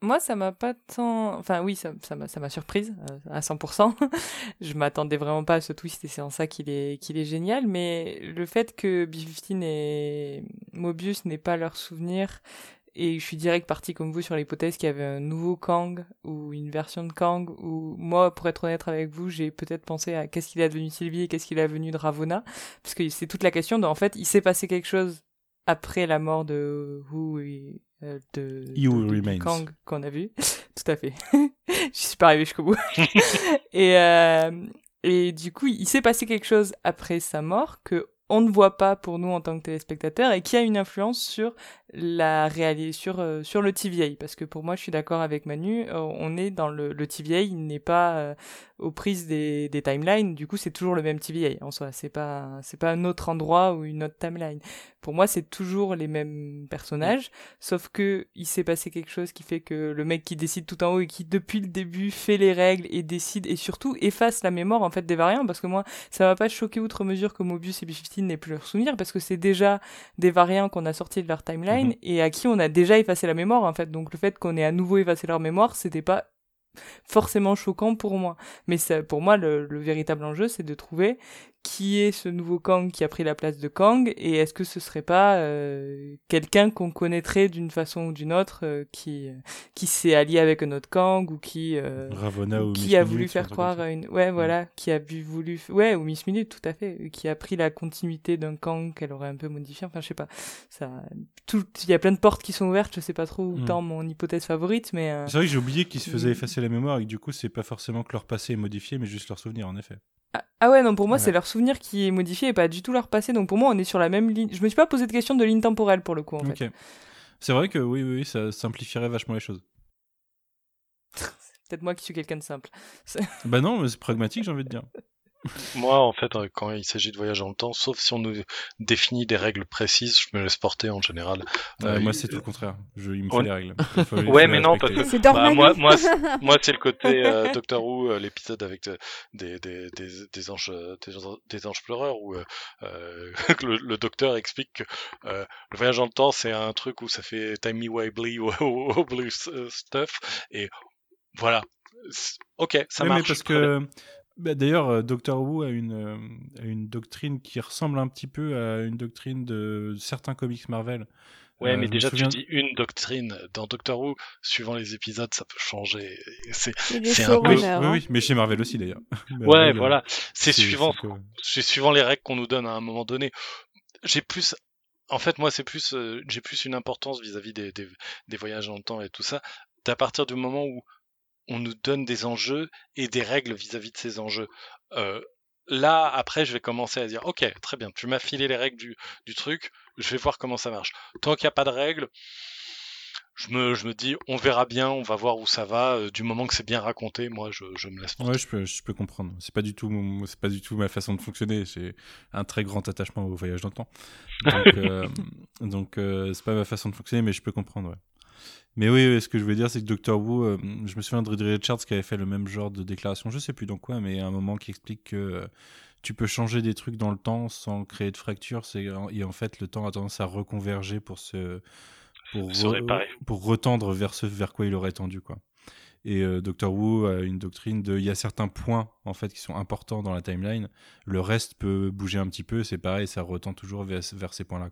Moi, ça m'a pas tant. Enfin, oui, ça, ça m'a, ça m'a surprise euh, à 100%. [LAUGHS] je m'attendais vraiment pas à ce twist et c'est en ça qu'il est, qu'il est génial. Mais le fait que B-15 et Mobius n'aient pas leur souvenir, et je suis direct parti comme vous sur l'hypothèse qu'il y avait un nouveau Kang ou une version de Kang, ou moi, pour être honnête avec vous, j'ai peut-être pensé à qu'est-ce qu'il est devenu Sylvie et qu'est-ce qu'il est devenu de Ravonna. Parce que c'est toute la question de, en fait, il s'est passé quelque chose après la mort de Who et euh, de, You de- de Remains. Kang qu'on a vu. [LAUGHS] Tout à fait. [LAUGHS] Je suis pas arrivé jusqu'au bout. [LAUGHS] et, euh, et du coup, il s'est passé quelque chose après sa mort que on ne voit pas pour nous en tant que téléspectateurs et qui a une influence sur la réalité sur euh, sur le TVA parce que pour moi je suis d'accord avec Manu euh, on est dans le le TVA il n'est pas euh, aux prises des, des timelines du coup c'est toujours le même TVA en soi. C'est pas c'est pas un autre endroit ou une autre timeline. Pour moi c'est toujours les mêmes personnages sauf que il s'est passé quelque chose qui fait que le mec qui décide tout en haut et qui depuis le début fait les règles et décide et surtout efface la mémoire en fait des variants parce que moi ça m'a pas choqué outre mesure que Mobius et B-15 n'aient plus leur souvenir parce que c'est déjà des variants qu'on a sortis de leur timeline Mhm. et à qui on a déjà effacé la mémoire en fait. Donc le fait qu'on ait à nouveau effacé leur mémoire c'était pas forcément choquant pour moi. Mais ça, pour moi le, le véritable enjeu c'est de trouver qui est ce nouveau Kang qui a pris la place de Kang et est-ce que ce serait pas euh, quelqu'un qu'on connaîtrait d'une façon ou d'une autre euh, qui qui s'est allié avec un autre Kang ou qui euh, Ravonna ou qui Miss a voulu faire croire à une ouais voilà qui a vu voulu ouais ou Miss Minute tout à fait qui a pris la continuité d'un Kang qu'elle aurait un peu modifié enfin je sais pas ça tout il y a plein de portes qui sont ouvertes je sais pas trop où Mm. tend mon hypothèse favorite mais euh, C'est vrai que j'ai oublié qu'ils se faisaient Mm. effacer la mémoire et que du coup, c'est pas forcément que leur passé est modifié, mais juste leur souvenir, en effet. Ah, ouais non pour moi c'est leur souvenir qui est modifié et pas du tout leur passé donc pour moi on est sur la même ligne je me suis pas posé de question de ligne temporelle pour le coup en fait Ok. C'est vrai que oui, oui, oui, ça simplifierait vachement les choses. [LAUGHS] peut-être moi qui suis quelqu'un de simple Bah non, mais c'est pragmatique, j'ai envie de dire. [LAUGHS] Moi, en fait, euh, quand il s'agit de voyage dans le temps, sauf si on nous définit des règles précises, je me laisse porter en général. Euh, Euh, moi, c'est tout le contraire. Je, il me faut on- [LAUGHS] les règles. Faut- Ouais, mais non, parce C'est Bah, moi, moi, c'est- [LAUGHS] moi, c'est le côté euh, Doctor Who, euh, l'épisode avec de- des, des, des, des anges, des, anges- des anges pleureurs, où [LAUGHS] le, le docteur explique que euh, le voyage dans le temps, c'est un truc où ça fait timey wimey ou ou blue stuff, et voilà. Ok, ça mais marche. parce très bien. que bah, d'ailleurs euh, Doctor Who a une euh, a une doctrine qui ressemble un petit peu à une doctrine de certains comics Marvel. Ouais, Euh, mais déjà, souviens- tu dis une doctrine. Dans Doctor Who, suivant les épisodes, ça peut changer. C'est, un peu- Oui, hein. oui, mais chez Marvel aussi d'ailleurs. [LAUGHS] ouais, Marvel, voilà. C'est suivant, c'est suivant les règles qu'on nous donne à un moment donné. J'ai plus, en fait, moi, c'est plus, euh, j'ai plus une importance vis-à-vis des, des, des voyages dans le temps et tout ça. À partir du moment où on nous donne des enjeux et des règles vis-à-vis de ces enjeux. Euh, là, après, je vais commencer à dire, ok, très bien, tu m'as filé les règles du, du truc, je vais voir comment ça marche. Tant qu'il n'y a pas de règles, je me, je me dis, on verra bien, on va voir où ça va. euh, du moment que c'est bien raconté, moi, je, je me laisse. Ouais, je peux, je peux comprendre. C'est pas du tout, c'est pas du tout ma façon de fonctionner. J'ai un très grand attachement au voyage dans le temps. Donc, [LAUGHS] euh, euh, c'est pas ma façon de fonctionner, mais je peux comprendre. Ouais. Mais oui, oui, ce que je veux dire, c'est que Doctor Who, euh, je me souviens de Ridley Richards qui avait fait le même genre de déclaration. Je sais plus dans quoi, mais à un moment qui explique que euh, tu peux changer des trucs dans le temps sans créer de fracture. C'est et en fait, le temps a tendance à reconverger pour se pour, Se réparer. pour retendre vers ce vers quoi il aurait tendu quoi. Et euh, Doctor Who a une doctrine de il y a certains points en fait qui sont importants dans la timeline, le reste peut bouger un petit peu, c'est pareil, ça retend toujours vers, vers ces points-là.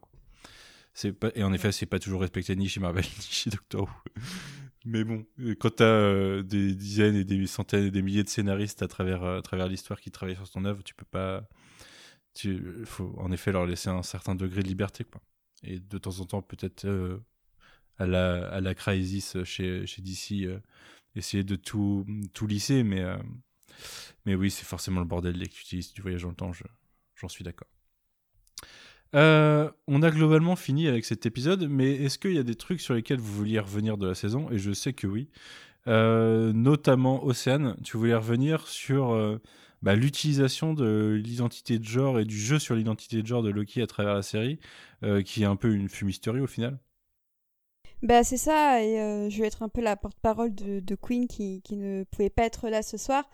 Pas et en effet, c'est pas toujours respecté ni chez Marvel [LAUGHS] ni chez Doctor Who. Mais bon, euh, quand t'as euh, des dizaines et des centaines et des milliers de scénaristes à travers euh, à travers l'histoire qui travaillent sur ton œuvre, tu peux pas tu faut en effet leur laisser un certain degré de liberté quoi. Et de temps en temps peut-être euh, à la à la Crisis chez chez DC euh, essayer de tout tout lisser mais mais oui, c'est forcément le bordel dès que tu utilises du voyage dans le temps, je- j'en suis d'accord. Euh, on a globalement fini avec cet épisode, mais est-ce qu'il y a des trucs sur lesquels vous vouliez revenir de la saison? Et je sais que oui. Euh, notamment Océane, tu voulais revenir sur euh, bah, l'utilisation de l'identité de genre et du jeu sur l'identité de genre de Loki à travers la série, qui est un peu une fumisterie au final? Bah c'est ça, et euh, je vais être un peu la porte-parole de, de Queen qui, qui ne pouvait pas être là ce soir.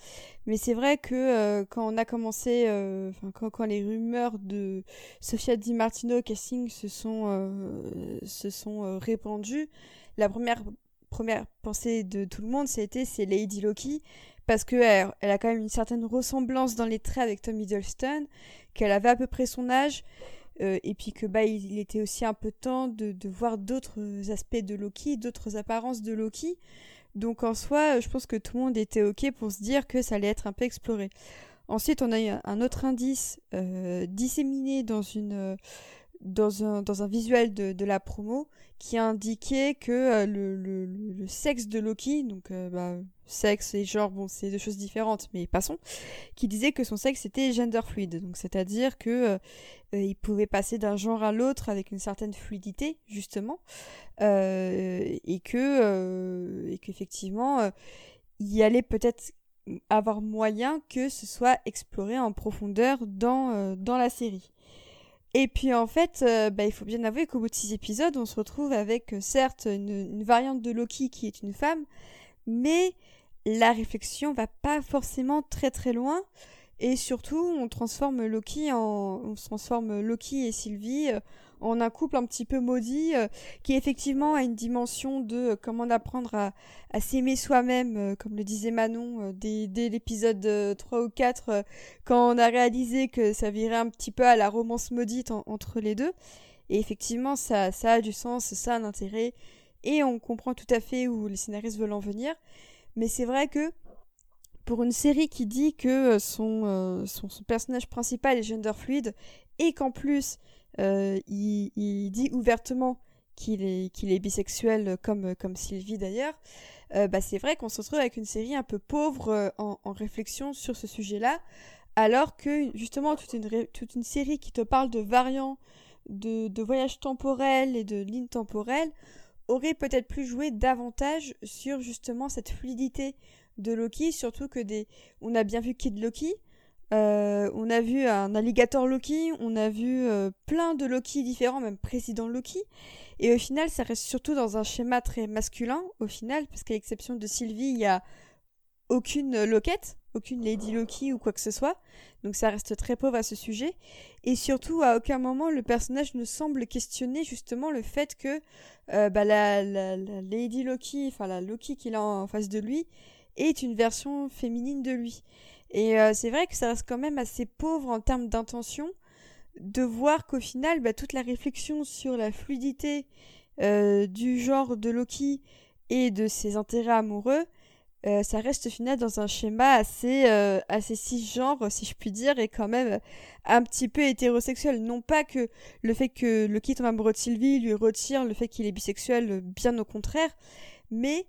Mais c'est vrai que euh, quand on a commencé, euh, quand, quand les rumeurs de Sofia Di Martino au casting se sont, euh, se sont euh, répandues, la première première pensée de tout le monde, c'était c'est Lady Loki parce que elle, a quand même une certaine ressemblance dans les traits avec Tom Hiddleston, qu'elle avait à peu près son âge, euh, et puis que bah il, était aussi un peu temps de, voir d'autres aspects de Loki, d'autres apparences de Loki. Donc en soi, je pense que tout le monde était ok pour se dire que ça allait être un peu exploré. Ensuite, on a eu un autre indice euh, disséminé dans une dans un, dans un visuel de, de, la promo qui indiquait que euh, le, le, sexe de Loki, donc euh, bah, sexe et genre, bon, c'est deux choses différentes, mais passons, qui disait que son sexe était gender fluide, donc c'est-à-dire que euh, il pouvait passer d'un genre à l'autre avec une certaine fluidité, justement, et que et qu'effectivement, il allait peut-être avoir moyen que ce soit exploré en profondeur dans, dans la série. Et puis en fait, euh, bah, il faut bien avouer qu'au bout de six épisodes, on se retrouve avec euh, certes une, variante de Loki qui est une femme, mais la réflexion va pas forcément très très loin. Et surtout, on transforme Loki en, on transforme Loki et Sylvie euh, en un couple un petit peu maudit euh, qui effectivement a une dimension de euh, comment apprendre à, s'aimer soi-même, euh, comme le disait Manon dès, l'épisode 3 ou 4, quand on a réalisé que ça virait un petit peu à la romance maudite entre les deux. Et effectivement, ça, ça a du sens, ça a un intérêt, et on comprend tout à fait où les scénaristes veulent en venir. Mais c'est vrai que pour une série qui dit que son, son, son, personnage principal est gender fluide et qu'en plus euh, il, dit ouvertement qu'il est, qu'il est bisexuel comme, comme Sylvie d'ailleurs, euh, bah c'est vrai qu'on se retrouve avec une série un peu pauvre euh, en, réflexion sur ce sujet-là, alors que justement toute une, toute une série qui te parle de variants, de, de voyages temporels et de lignes temporelles aurait peut-être pu jouer davantage sur justement cette fluidité de Loki, surtout que des... on a bien vu Kid Loki, euh, on a vu un alligator Loki, on a vu euh, plein de Loki différents, même président Loki. Et au final, ça reste surtout dans un schéma très masculin, au final, parce qu'à l'exception de Sylvie, il n'y a aucune loquette, aucune Lady Loki ou quoi que ce soit. Donc ça reste très pauvre à ce sujet. Et surtout, à aucun moment, le personnage ne semble questionner justement le fait que euh, bah, la, la, Lady Loki, enfin la Loki qu'il a en face de lui, est une version féminine de lui. Et euh, c'est vrai que ça reste quand même assez pauvre en termes d'intention de voir qu'au final, bah, toute la réflexion sur la fluidité euh, du genre de Loki et de ses intérêts amoureux, euh, ça reste au final dans un schéma assez, assez cisgenre, si je puis dire, et quand même un petit peu hétérosexuel. Non pas que le fait que Loki tombe amoureux de Sylvie lui retire le fait qu'il est bisexuel, bien au contraire, mais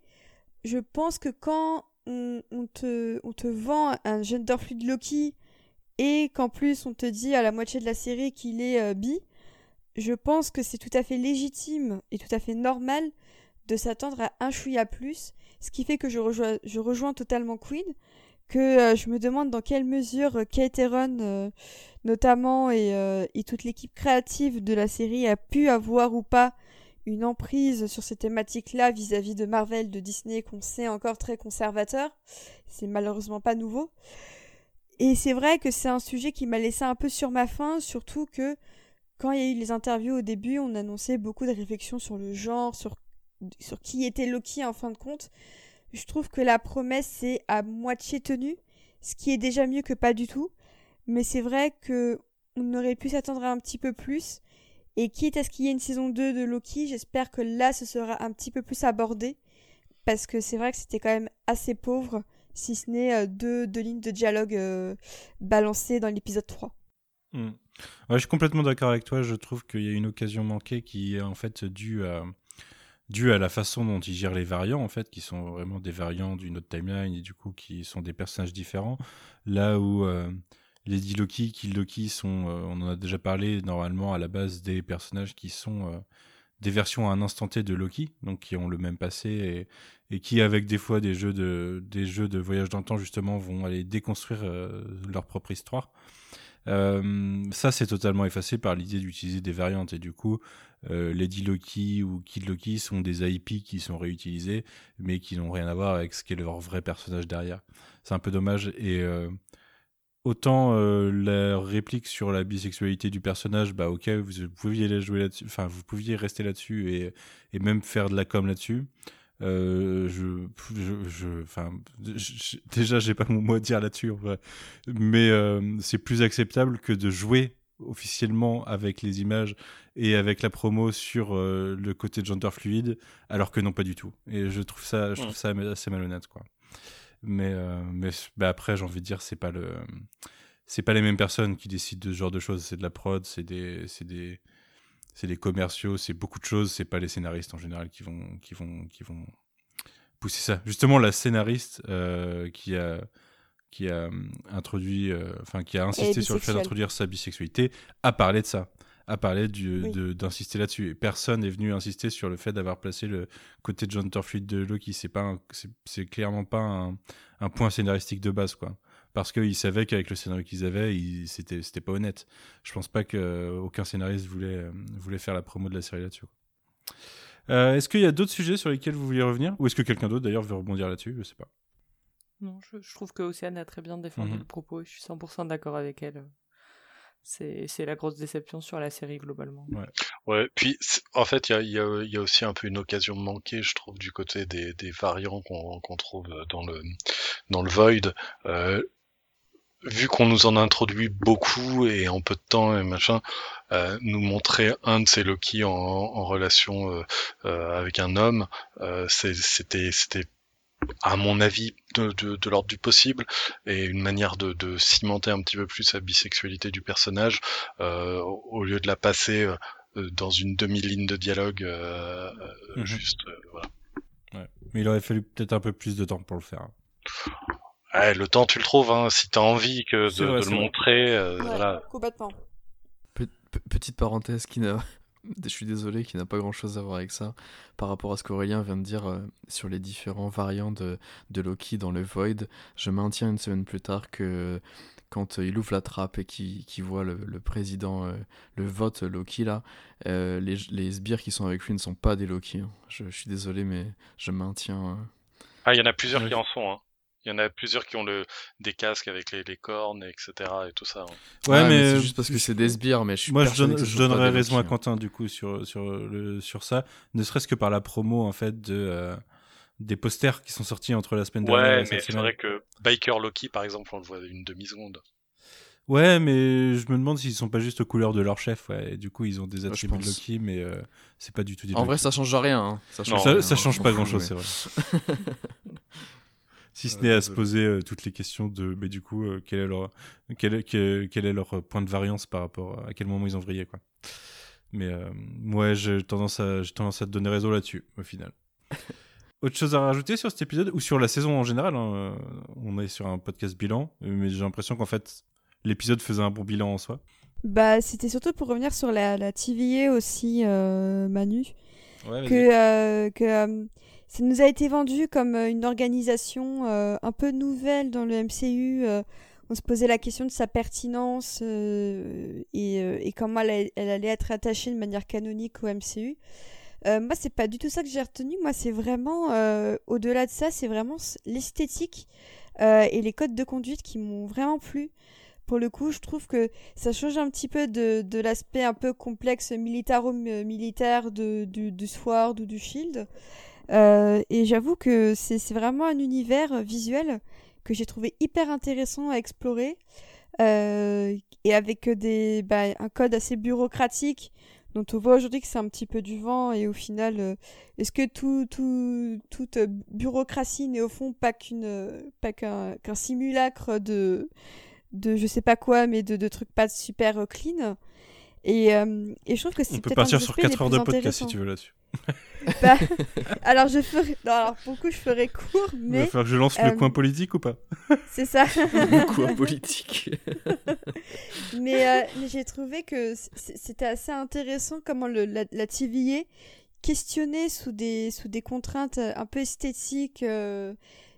je pense que quand on, te, on te vend un gender fluid Loki et qu'en plus on te dit à la moitié de la série qu'il est euh, bi, je pense que c'est tout à fait légitime et tout à fait normal de s'attendre à un chouïa plus, ce qui fait que je rejoins, je rejoins totalement Queen, que euh, je me demande dans quelle mesure Kate euh, notamment, et, et toute l'équipe créative de la série a pu avoir ou pas une emprise sur ces thématiques-là vis-à-vis de Marvel, de Disney, qu'on sait encore très conservateur. C'est malheureusement pas nouveau. Et c'est vrai que c'est un sujet qui m'a laissé un peu sur ma faim, surtout que quand il y a eu les interviews au début, on annonçait beaucoup de réflexions sur le genre, sur, sur qui était Loki en fin de compte. Je trouve que la promesse est à moitié tenue, ce qui est déjà mieux que pas du tout. Mais c'est vrai que on aurait pu s'attendre à un petit peu plus. Et quitte à ce qu'il y ait une saison 2 de Loki, j'espère que là ce sera un petit peu plus abordé. Parce que c'est vrai que c'était quand même assez pauvre, si ce n'est euh, deux, deux, lignes de dialogue euh, balancées dans l'épisode 3. Hmm. je suis complètement d'accord avec toi. Je trouve qu'il y a une occasion manquée qui est en fait due à, la façon dont ils gèrent les variants, en fait, qui sont vraiment des variants d'une autre timeline et du coup qui sont des personnages différents. Là où. Euh, Lady Loki, Kill Loki sont, euh, on en a déjà parlé, normalement à la base des personnages qui sont euh, des versions à un instant T de Loki, donc qui ont le même passé et, qui, avec des fois des jeux de, des jeux de voyage dans le temps, justement, vont aller déconstruire euh, leur propre histoire. ça, c'est totalement effacé par l'idée d'utiliser des variantes et du coup, Lady Loki ou Kid Loki sont des IP qui sont réutilisés, mais qui n'ont rien à voir avec ce qu'est leur vrai personnage derrière. C'est un peu dommage et autant euh, la réplique sur la bisexualité du personnage, bah ok, vous, pouviez jouer là-dessus, enfin vous pouviez rester là-dessus et, et, même faire de la com là-dessus. Euh, je, je, enfin, je- déjà, j'ai pas mon mot à dire là-dessus. Mais euh, c'est plus acceptable que de jouer officiellement avec les images et avec la promo sur euh, le côté gender fluide, alors que non, pas du tout. Et je trouve ça, je trouve ça assez malhonnête, quoi. Mais, euh, mais bah, après, j'ai envie de dire, c'est pas le, c'est pas les mêmes personnes qui décident de ce genre de choses. C'est de la prod, c'est des, c'est des, c'est des commerciaux, c'est beaucoup de choses. C'est pas les scénaristes en général qui vont, qui vont, qui vont pousser ça. Justement, la scénariste euh, qui a, qui a hum, introduit, euh, enfin qui a insisté sur le fait d'introduire sa bisexualité, a parlé de ça, a parlé du- Oui. de- d'insister là-dessus. Et personne n'est venu insister sur le fait d'avoir placé le côté gender fluid de Loki. C'est pas, c'est- clairement pas un, un point scénaristique de base, quoi. Parce qu'ils savaient qu'avec le scénario qu'ils avaient, c'était c'était pas honnête. Je pense pas qu'aucun scénariste voulait, euh, voulait faire la promo de la série là-dessus. Euh, est-ce qu'il y a d'autres sujets sur lesquels vous vouliez revenir? Ou est-ce que quelqu'un d'autre d'ailleurs veut rebondir là-dessus? Je sais pas. Non, je, je trouve que Océane a très bien défendu Mhm. le propos et je suis 100% d'accord avec elle. C'est c'est la grosse déception sur la série globalement. Ouais, puis en fait, il y a, il y, a, y a aussi un peu une occasion manquée, je trouve, du côté des, des variants qu'on qu'on trouve dans le, dans le Void. Euh, vu qu'on nous en a introduit beaucoup et en peu de temps et machin, euh, nous montrer un de ces Loki en, en relation euh, euh, avec un homme, euh, c'était c'était à mon avis de, de, de l'ordre du possible et une manière de, de cimenter un petit peu plus la bisexualité du personnage euh, au lieu de la passer euh, dans une demi-ligne de dialogue euh, Mhm. juste euh, voilà. Mais il aurait fallu peut-être un peu plus de temps pour le faire. Ouais, le temps tu le trouves hein, si t'as envie que de, vrai, le vrai. montrer euh, Ouais, voilà Complètement. Pe- petite parenthèse qui n'a. Je suis désolé, qui n'a pas grand chose à voir avec ça. Par rapport à ce qu'Aurélien vient de dire euh, sur les différents variants de, de Loki dans le Void, je maintiens une semaine plus tard que quand euh, il ouvre la trappe et qu'il voit le, le président, euh, le vote Loki là, euh, les, les sbires qui sont avec lui ne sont pas des Loki. hein. Je, je suis désolé, mais je maintiens. ah il y en a plusieurs qui en sont hein. Il y en a plusieurs qui ont le des casques avec les, les cornes etc et tout ça hein. Ouais, mais, c'est juste parce que c'est des sbires, mais je suis Moi, je, donne- donnerais raison à. Quentin, du coup, sur, sur, le, sur ça, ne serait-ce que par la promo, en fait, de, euh, des posters qui sont sortis entre la semaine dernière ouais et mais c'est vrai que Biker Loki par exemple on le voit une demi seconde Ouais, mais je me demande s'ils sont pas juste aux couleurs de leur chef, ouais. Et du coup, ils ont des Ouais, attributs de. Loki, mais euh, c'est pas du tout des En Loki. vrai, ça change rien. hein. Ça change, Non, ça, rien, ça hein, change pas grand chose, mais- c'est vrai. [LAUGHS] si ce Ouais, n'est à se poser euh, toutes les questions de, mais du coup, euh, quel, est leur, quel, est, quel, quel est leur point de variance par rapport à, à quel moment ils ont vrillé, quoi. Mais euh, ouais, j'ai tendance, à, j'ai tendance à te donner raison là-dessus, au final. [LAUGHS] Autre chose à rajouter sur cet épisode ou sur la saison en général hein, euh, On est sur un podcast bilan, euh, mais j'ai l'impression qu'en fait, l'épisode faisait un bon bilan en soi. Bah, c'était surtout pour revenir sur la, la TVA aussi, euh, Manu. Ouais, que, euh, que euh, ça nous a été vendu comme euh, une organisation euh, un peu nouvelle dans le MCU. euh, on se posait la question de sa pertinence et, et comment elle, allait être attachée de manière canonique au MCU. Euh, moi, c'est pas du tout ça que j'ai retenu. Moi, c'est vraiment, euh, au-delà de ça, c'est vraiment l'esthétique euh, et les codes de conduite qui m'ont vraiment plu. Pour le coup, je trouve que ça change un petit peu de, de l'aspect un peu complexe militaro-militaire du, du Sword ou du Shield. Euh, et j'avoue que c'est vraiment un univers visuel que j'ai trouvé hyper intéressant à explorer. Euh, et avec des, bah, un code assez bureaucratique dont on voit aujourd'hui que c'est un petit peu du vent et au final euh, est-ce que tout, tout, toute bureaucratie n'est au fond pas qu'un simulacre de de je sais pas quoi mais de, de trucs pas super clean? Et, euh, et je trouve que c'est On peut partir sur aspects les 4 heures de podcast si tu veux là-dessus. [LAUGHS] Bah, alors je ferai non, alors pour le coup je ferai court Il va mais falloir que je lance euh, le coin politique ou pas? c'est ça Le coup politique. [LAUGHS] mais, euh, mais j'ai trouvé que c'était assez intéressant comment le, la, la TVA questionnait sous des, sous des contraintes euh, un peu esthétiques euh,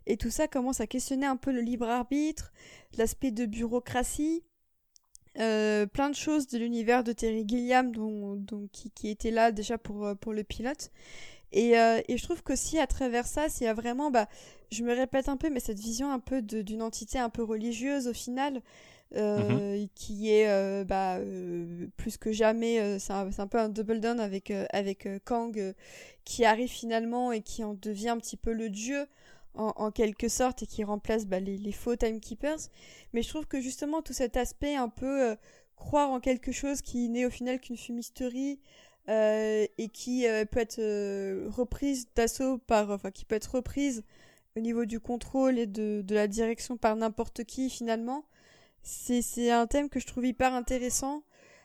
et tout ça commence à questionner un peu le libre arbitre, l'aspect de bureaucratie, euh, plein de choses de l'univers de Terry Gilliam dont, dont- qui, qui était là déjà pour, euh, pour le pilote. Et, euh, et je trouve qu'aussi à travers ça, c'est vraiment, bah, je me répète un peu, mais cette vision un peu d'une entité un peu religieuse au final, euh, qui est euh, bah, euh, plus que jamais, c'est un, un, peu un double down avec, avec Kang qui arrive finalement et qui en devient un petit peu le dieu en, quelque sorte et qui remplace bah, les, faux timekeepers. Mais je trouve que justement tout cet aspect un peu croire en quelque chose qui n'est au final qu'une fumisterie et qui peut être reprise d'assaut par, enfin qui peut être reprise au niveau du contrôle et de, de la direction par n'importe qui finalement c'est un thème que je trouve hyper intéressant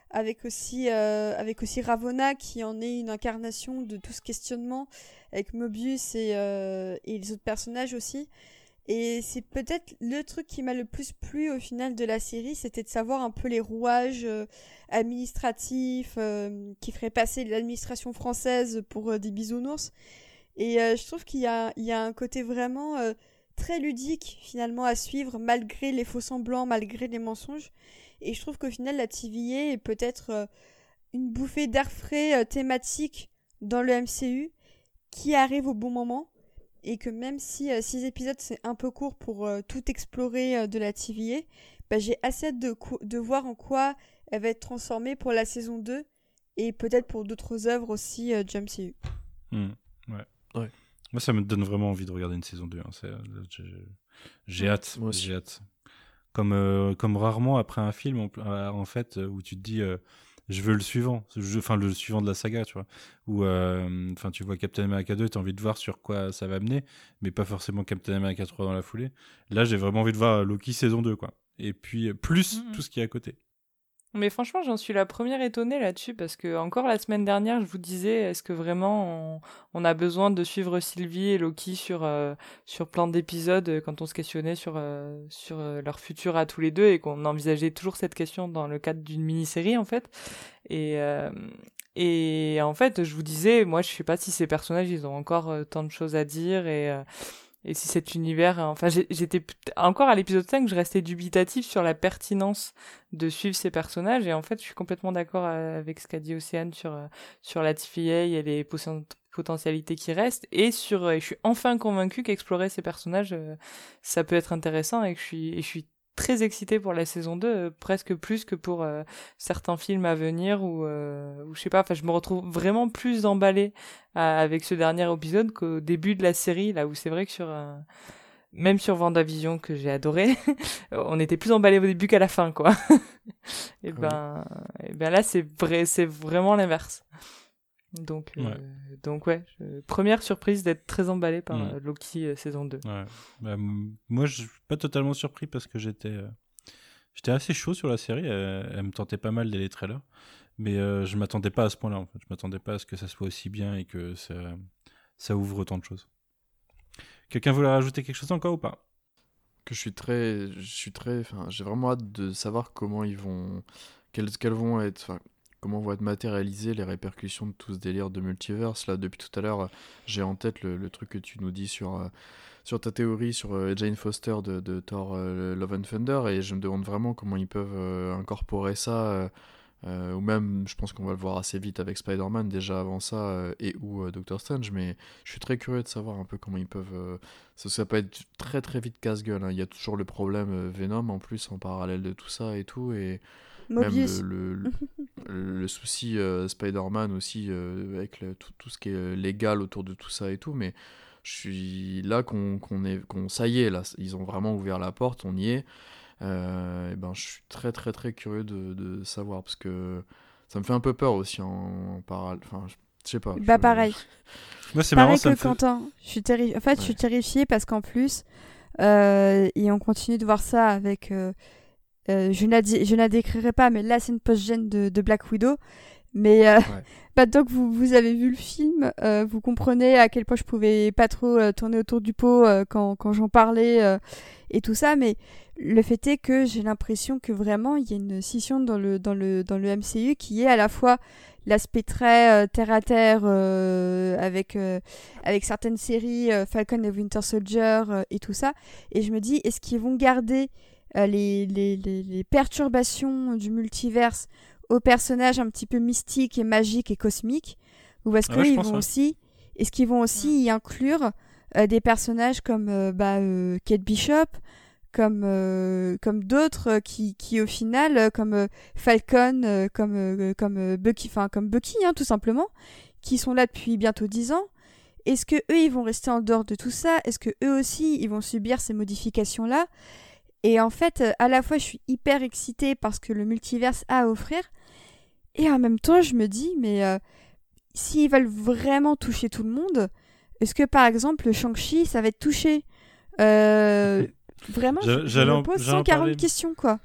avec aussi euh, avec aussi Ravonna qui en est une incarnation de tout ce questionnement avec Mobius et, euh, et les autres personnages aussi et c'est peut-être le truc qui m'a le plus plu au final de la série c'était de savoir un peu les rouages euh, administratifs qui feraient passer l'administration française pour des bisounours et je trouve qu'il y a, il y a un côté vraiment très ludique finalement à suivre malgré les faux semblants, malgré les mensonges. Et je trouve qu'au final la TVA est peut-être euh, une bouffée d'air frais euh, thématique dans le MCU qui arrive au bon moment et que même si euh, six épisodes c'est un peu court pour tout explorer de la TVA, bah, j'ai assez hâte de, de voir en quoi elle va être transformée pour la saison 2 et peut-être pour d'autres œuvres aussi du MCU. Mmh, ouais. ouais. Moi, ça me donne vraiment envie de regarder une saison 2. Hein. Euh, j'ai hâte. J'ai hâte. Comme, euh, comme rarement après un film, en, euh, fait, où tu te dis, je veux le suivant. Enfin, le suivant de la saga, tu vois. Ou, enfin, tu vois Captain America 2, tu as envie de voir sur quoi ça va mener, mais pas forcément Captain America 3 dans la foulée. Là, j'ai vraiment envie de voir Loki saison 2, quoi. Et puis, plus mmh. tout ce qui est à côté. Mais franchement, j'en suis la première étonnée là-dessus parce que encore la semaine dernière, je vous disais, est-ce que vraiment on, a besoin de suivre Sylvie et Loki sur euh, sur plein d'épisodes euh, quand on se questionnait sur euh, sur leur futur à tous les deux et qu'on envisageait toujours cette question dans le cadre d'une mini-série en fait. Et et en fait, je vous disais, moi, je sais pas si ces personnages, ils ont encore tant de choses à dire et et si cet univers enfin j'étais encore à l'épisode 5 je restais dubitatif sur la pertinence de suivre ces personnages. Et en fait je suis complètement d'accord euh, avec ce qu'a dit Océane sur euh, sur la TFA et les potentialités qui restent. Et sur je suis enfin convaincu qu'explorer ces personnages euh, ça peut être intéressant et que je suis et je suis très excité pour la saison 2, euh, presque plus que pour euh, certains films à venir ou, euh, ou je sais pas, enfin je me retrouve vraiment plus emballé avec ce dernier épisode qu'au début de la série, là où c'est vrai que sur même sur Vendavision que j'ai adoré, [LAUGHS] on était plus emballé au début qu'à la fin quoi. [LAUGHS] et ben et ben là c'est vrai, c'est vraiment l'inverse. Donc, ouais. Euh, donc ouais, première surprise d'être très emballé par mm. euh, Loki euh, saison 2. Ouais. Bah, moi, je suis pas totalement surpris parce que j'étais j'étais assez chaud sur la série. Elle, me tentait pas mal dès les trailers. Mais je m'attendais pas à ce point-là. En fait. Je m'attendais pas à ce que ça soit aussi bien et que ça, ça ouvre autant de choses. Quelqu'un voulait rajouter quelque chose encore ou pas? Que je suis très. Je suis très. Enfin, j'ai vraiment hâte de savoir comment ils vont. Quelles, quelles vont être comment vont être matérialisées les répercussions de tout ce délire de multiverse. Là, depuis tout à l'heure, j'ai en tête le, truc que tu nous dis sur, euh, sur ta théorie sur euh, Jane Foster de, Thor euh, Love and Thunder, et je me demande vraiment comment ils peuvent incorporer ça. ou même, je pense qu'on va le voir assez vite avec Spider-Man déjà avant ça, et ou Doctor Strange, mais je suis très curieux de savoir un peu comment ils peuvent. Ça, ça, peut être très très vite casse-gueule. Hein. Il y a toujours le problème Venom en plus en parallèle de tout ça et tout, et Mobius. Même le, le, souci euh, Spider-Man aussi, euh, avec tout, tout, ce qui est légal autour de tout ça et tout, mais je suis là qu'on est, qu'on ça y est, là, ils ont vraiment ouvert la porte, on y est. Euh, et ben, je suis très très très curieux de, de, savoir parce que ça me fait un peu peur aussi en, parallèle. Enfin, je, sais pas. Bah pareil. Moi c'est pareil marrant, que Quentin. Je suis terri... En fait, je suis terrifiée parce qu'en plus, et on continue de voir ça avec euh, je ne la décrirai pas, mais là c'est une post-gène de, Black Widow. Mais euh, [LAUGHS] bah, donc vous, vous avez vu le film, euh, vous comprenez à quel point je pouvais pas trop tourner autour du pot quand, quand j'en parlais et tout ça. Mais le fait est que j'ai l'impression que vraiment il y a une scission dans le, dans le, dans le MCU qui est à la fois l'aspect très terre à terre avec avec certaines séries Falcon et Winter Soldier et tout ça et je me dis est-ce qu'ils vont garder euh, les, les, les, perturbations du multiverse aux personnages un petit peu mystiques et magiques et cosmiques Ou est-ce qu'ils vont aussi, est-ce qu'ils vont aussi y inclure euh, des personnages comme euh, bah, Kate Bishop, comme euh, comme d'autres qui, qui au final euh, comme euh, Falcon euh, comme euh, comme euh, Bucky enfin comme Bucky hein, tout simplement qui sont là depuis bientôt 10 ans. Est-ce que eux ils vont rester en dehors de tout ça? Est-ce que eux aussi ils vont subir ces modifications là et en fait euh, à la fois je suis hyper excitée parce que le multiverse a à offrir et en même temps je me dis mais euh, s'ils veulent vraiment toucher tout le monde est-ce que par exemple le Shang-Chi ça va être touché? Euh, [LAUGHS] Vraiment, je, je j'allais me en- pose j'allais en 140 parler. questions, quoi.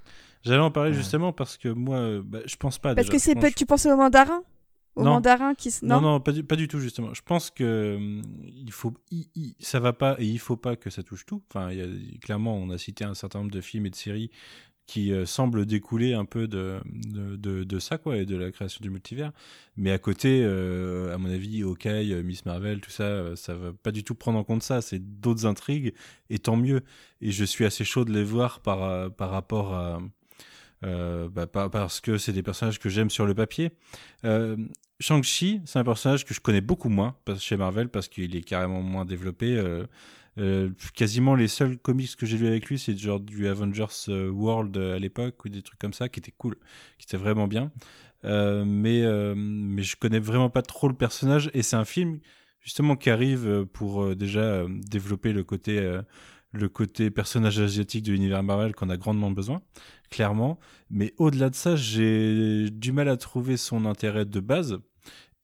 J'allais en parler Ouais. justement parce que moi, bah, je pense pas. Parce déjà. que c'est Je tu penses au mandarin? Au Non. mandarin qui... s- Non, non, pas, du, pas du tout, justement. Je pense que hum, il faut, il- il- ça va pas et il faut pas que ça touche tout. Enfin, il y a, clairement, on a cité un certain nombre de films et de séries qui euh, semblent découler un peu de, de, de, de ça, quoi, et de la création du multivers. Mais à côté, euh, à mon avis, Hawkeye, euh, Miss Marvel, tout ça, euh, ça va pas du tout prendre en compte ça. C'est d'autres intrigues, et tant mieux. Et je suis assez chaud de les voir par, par rapport à. Euh, bah, par- parce que c'est des personnages que j'aime sur le papier. Euh, Shang-Chi, c'est un personnage que je connais beaucoup moins chez Marvel parce qu'il est carrément moins développé. euh, quasiment les seuls comics que j'ai lu avec lui, c'est genre du Avengers World à l'époque ou des trucs comme ça qui étaient cool, qui étaient vraiment bien. Mais, mais je connais vraiment pas trop le personnage et c'est un film justement qui arrive pour déjà développer le côté, le côté personnage asiatique de l'univers Marvel qu'on a grandement besoin, clairement. Mais au-delà de ça, j'ai du mal à trouver son intérêt de base.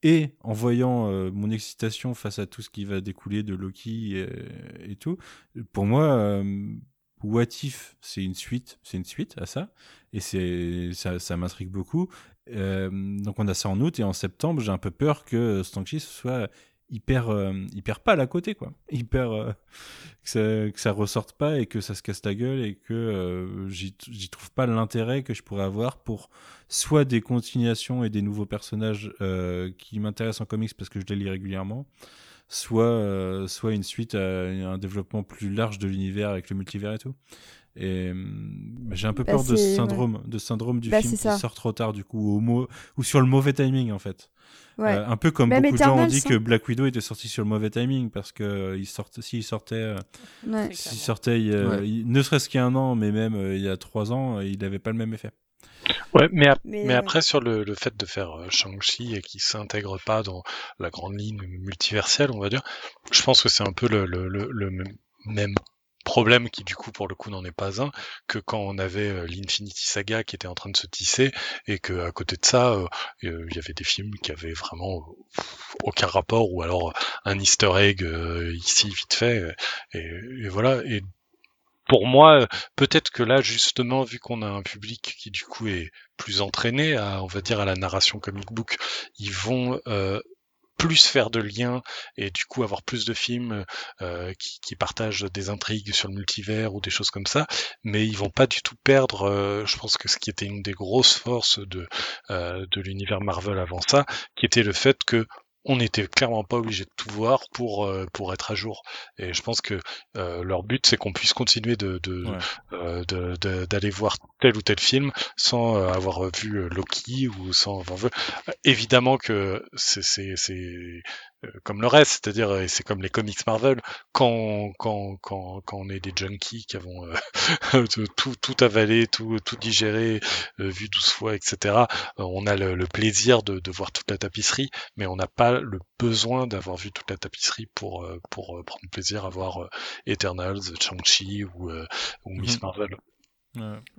Et en voyant euh, mon excitation face à tout ce qui va découler de Loki et, tout, pour moi, euh, What If, c'est une suite, c'est une suite à ça, et c'est ça, m'intrigue beaucoup. Euh, donc on a ça en août et en septembre, j'ai un peu peur que Shang-Chi soit hyper euh, hyper pâle à côté quoi, hyper euh, que ça que ça ressorte pas et que ça se casse la gueule et que euh, j'y trouve pas l'intérêt que je pourrais avoir pour soit des continuations et des nouveaux personnages euh, qui m'intéressent en comics parce que je les lis régulièrement, soit, euh, soit une suite à un développement plus large de l'univers avec le multivers et tout. Et j'ai un peu Bah, peur de ce syndrome, de syndrome du Bah, film qui ça. sort trop tard du coup, au mo- ou sur le mauvais timing en fait. Ouais. Euh, un peu comme Même beaucoup de gens ont dit que Black Widow était sorti sur le mauvais timing parce que euh, il s'il sortait, euh, Ouais. s'il sortait, il, euh, Ouais. il- ne serait-ce qu'il y a un an, mais même euh, il y a trois ans, il n'avait pas le même effet. Ouais, mais, ap- Mais, mais après sur le, le fait de faire euh, Shang-Chi et qui s'intègre pas dans la grande ligne multiverselle, on va dire, je pense que c'est un peu le, le, le, le même- même problème qui du coup pour le coup n'en est pas un que quand on avait euh, l'Infinity Saga qui était en train de se tisser et que à côté de ça euh, euh, il y avait des films qui avaient vraiment aucun rapport ou alors un Easter egg ici vite fait et, voilà. Et pour moi, peut-être que là, justement, vu qu'on a un public qui du coup est plus entraîné à, on va dire, à la narration comic book, ils vont plus faire de liens et du coup avoir plus de films euh, qui, partagent des intrigues sur le multivers ou des choses comme ça, mais ils vont pas du tout perdre. euh, je pense que ce qui était une des grosses forces de euh, de l'univers Marvel avant ça, qui était le fait que on n'était clairement pas obligé de tout voir pour euh, pour être à jour. Et je pense que euh, leur but c'est qu'on puisse continuer de de, Ouais. euh, de- de- d'aller voir tel ou tel film sans euh, avoir vu Loki ou sans avoir vu. Euh, Évidemment que c'est c'est c'est comme le reste, c'est-à-dire euh, c'est comme les comics Marvel quand quand quand quand on est des junkies qui avons euh, [LAUGHS] tout tout avalé, tout tout digéré, euh, vu 12 fois, etc. euh, on a le, le plaisir de, de voir toute la tapisserie, mais on n'a pas le besoin d'avoir vu toute la tapisserie pour euh, pour euh, prendre plaisir à voir euh, Eternals, Shang-Chi ou euh, ou Miss Mhm. Marvel.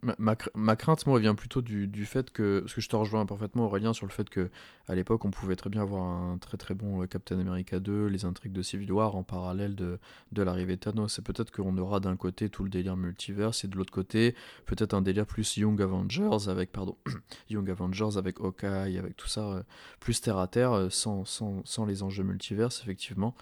Ma, ma cr- ma crainte, moi, vient plutôt du, du fait que, parce que je te rejoins parfaitement, Aurélien, sur le fait que à l'époque, on pouvait très bien avoir un très très bon euh, Captain America 2, les intrigues de Civil War en parallèle de, de l'arrivée de Thanos. C'est peut-être qu'on aura d'un côté tout le délire multiverse et de l'autre côté, peut-être un délire plus Young Avengers avec, pardon, [COUGHS] Young Avengers avec Hawkeye, avec tout ça, euh, plus terre à terre, euh, sans, sans, sans les enjeux multiverse, effectivement.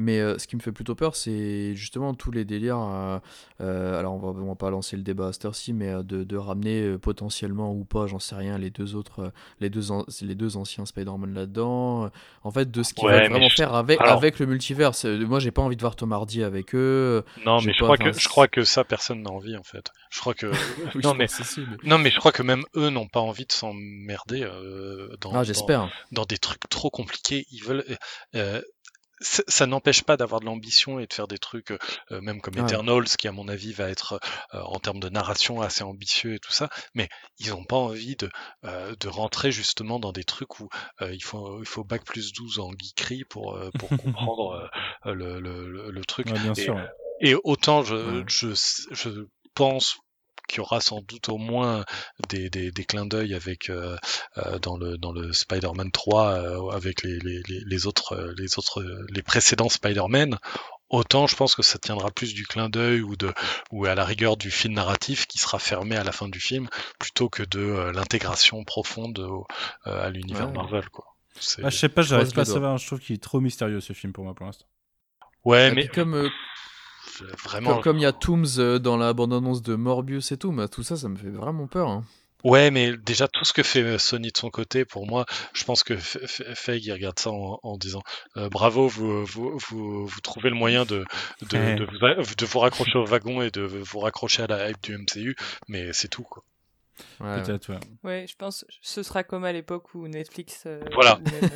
Mais euh, ce qui me fait plutôt peur, c'est justement tous les délires. euh, euh, alors, on va, on va pas lancer le débat à cette heure-ci, mais de, de ramener potentiellement ou pas, j'en sais rien, les deux autres, les deux, an- les deux anciens Spider-Man là-dedans. En fait, de ce qu'ils Ouais, veulent vraiment je- faire avec, alors- avec le multivers. Moi, j'ai pas envie de voir Tom Hardy avec eux. Non, mais je pas, crois que je crois que ça personne n'a envie en fait. Je crois que [LAUGHS] Oui, non mais non mais je crois que même eux n'ont pas envie de s'emmerder dans, Ah, dans j'espère. dans des trucs trop compliqués. Ils veulent ça, n'empêche pas d'avoir de l'ambition et de faire des trucs, euh, euh, même comme Ouais. Eternals, qui à mon avis va être euh, en termes de narration assez ambitieux et tout ça, mais ils n'ont pas envie de, euh, de rentrer justement dans des trucs où euh, il, faut, il faut bac plus 12 en geekery pour, euh, pour [LAUGHS] comprendre euh, le, le, le- truc. Ouais, bien Et- sûr. Et autant je, Ouais. je, je pense qu'il y aura sans doute au moins des, des, des clins d'œil avec euh, euh, dans le dans le Spider-Man 3 euh, avec les, les, les, les autres les autres les précédents Spider-Man autant je pense que ça tiendra plus du clin d'œil ou de ou à la rigueur du fil narratif qui sera fermé à la fin du film plutôt que de euh, l'intégration profonde au- euh, à l'univers Ouais. Marvel quoi. Ah, je sais pas, j'arrive pas à savoir. Je trouve qu'il est trop mystérieux ce film pour moi pour l'instant. ouais Et mais comme euh, vraiment comme- comme il y a Tooms euh, dans la bande-annonce de Morbius et tout, bah, tout ça, ça me fait vraiment peur. hein. Ouais, mais déjà tout ce que fait euh, Sony de son côté, pour moi, je pense que Feig il regarde ça en, en disant euh, bravo, vous, vous, vous, vous trouvez le moyen de, de, Ouais. de, vous, de vous raccrocher au wagon et de vous raccrocher à la hype du MCU, mais c'est tout quoi. Ouais. Peut-être, ouais. Ouais, je pense que ce sera comme à l'époque où Netflix euh, Voilà. ou même,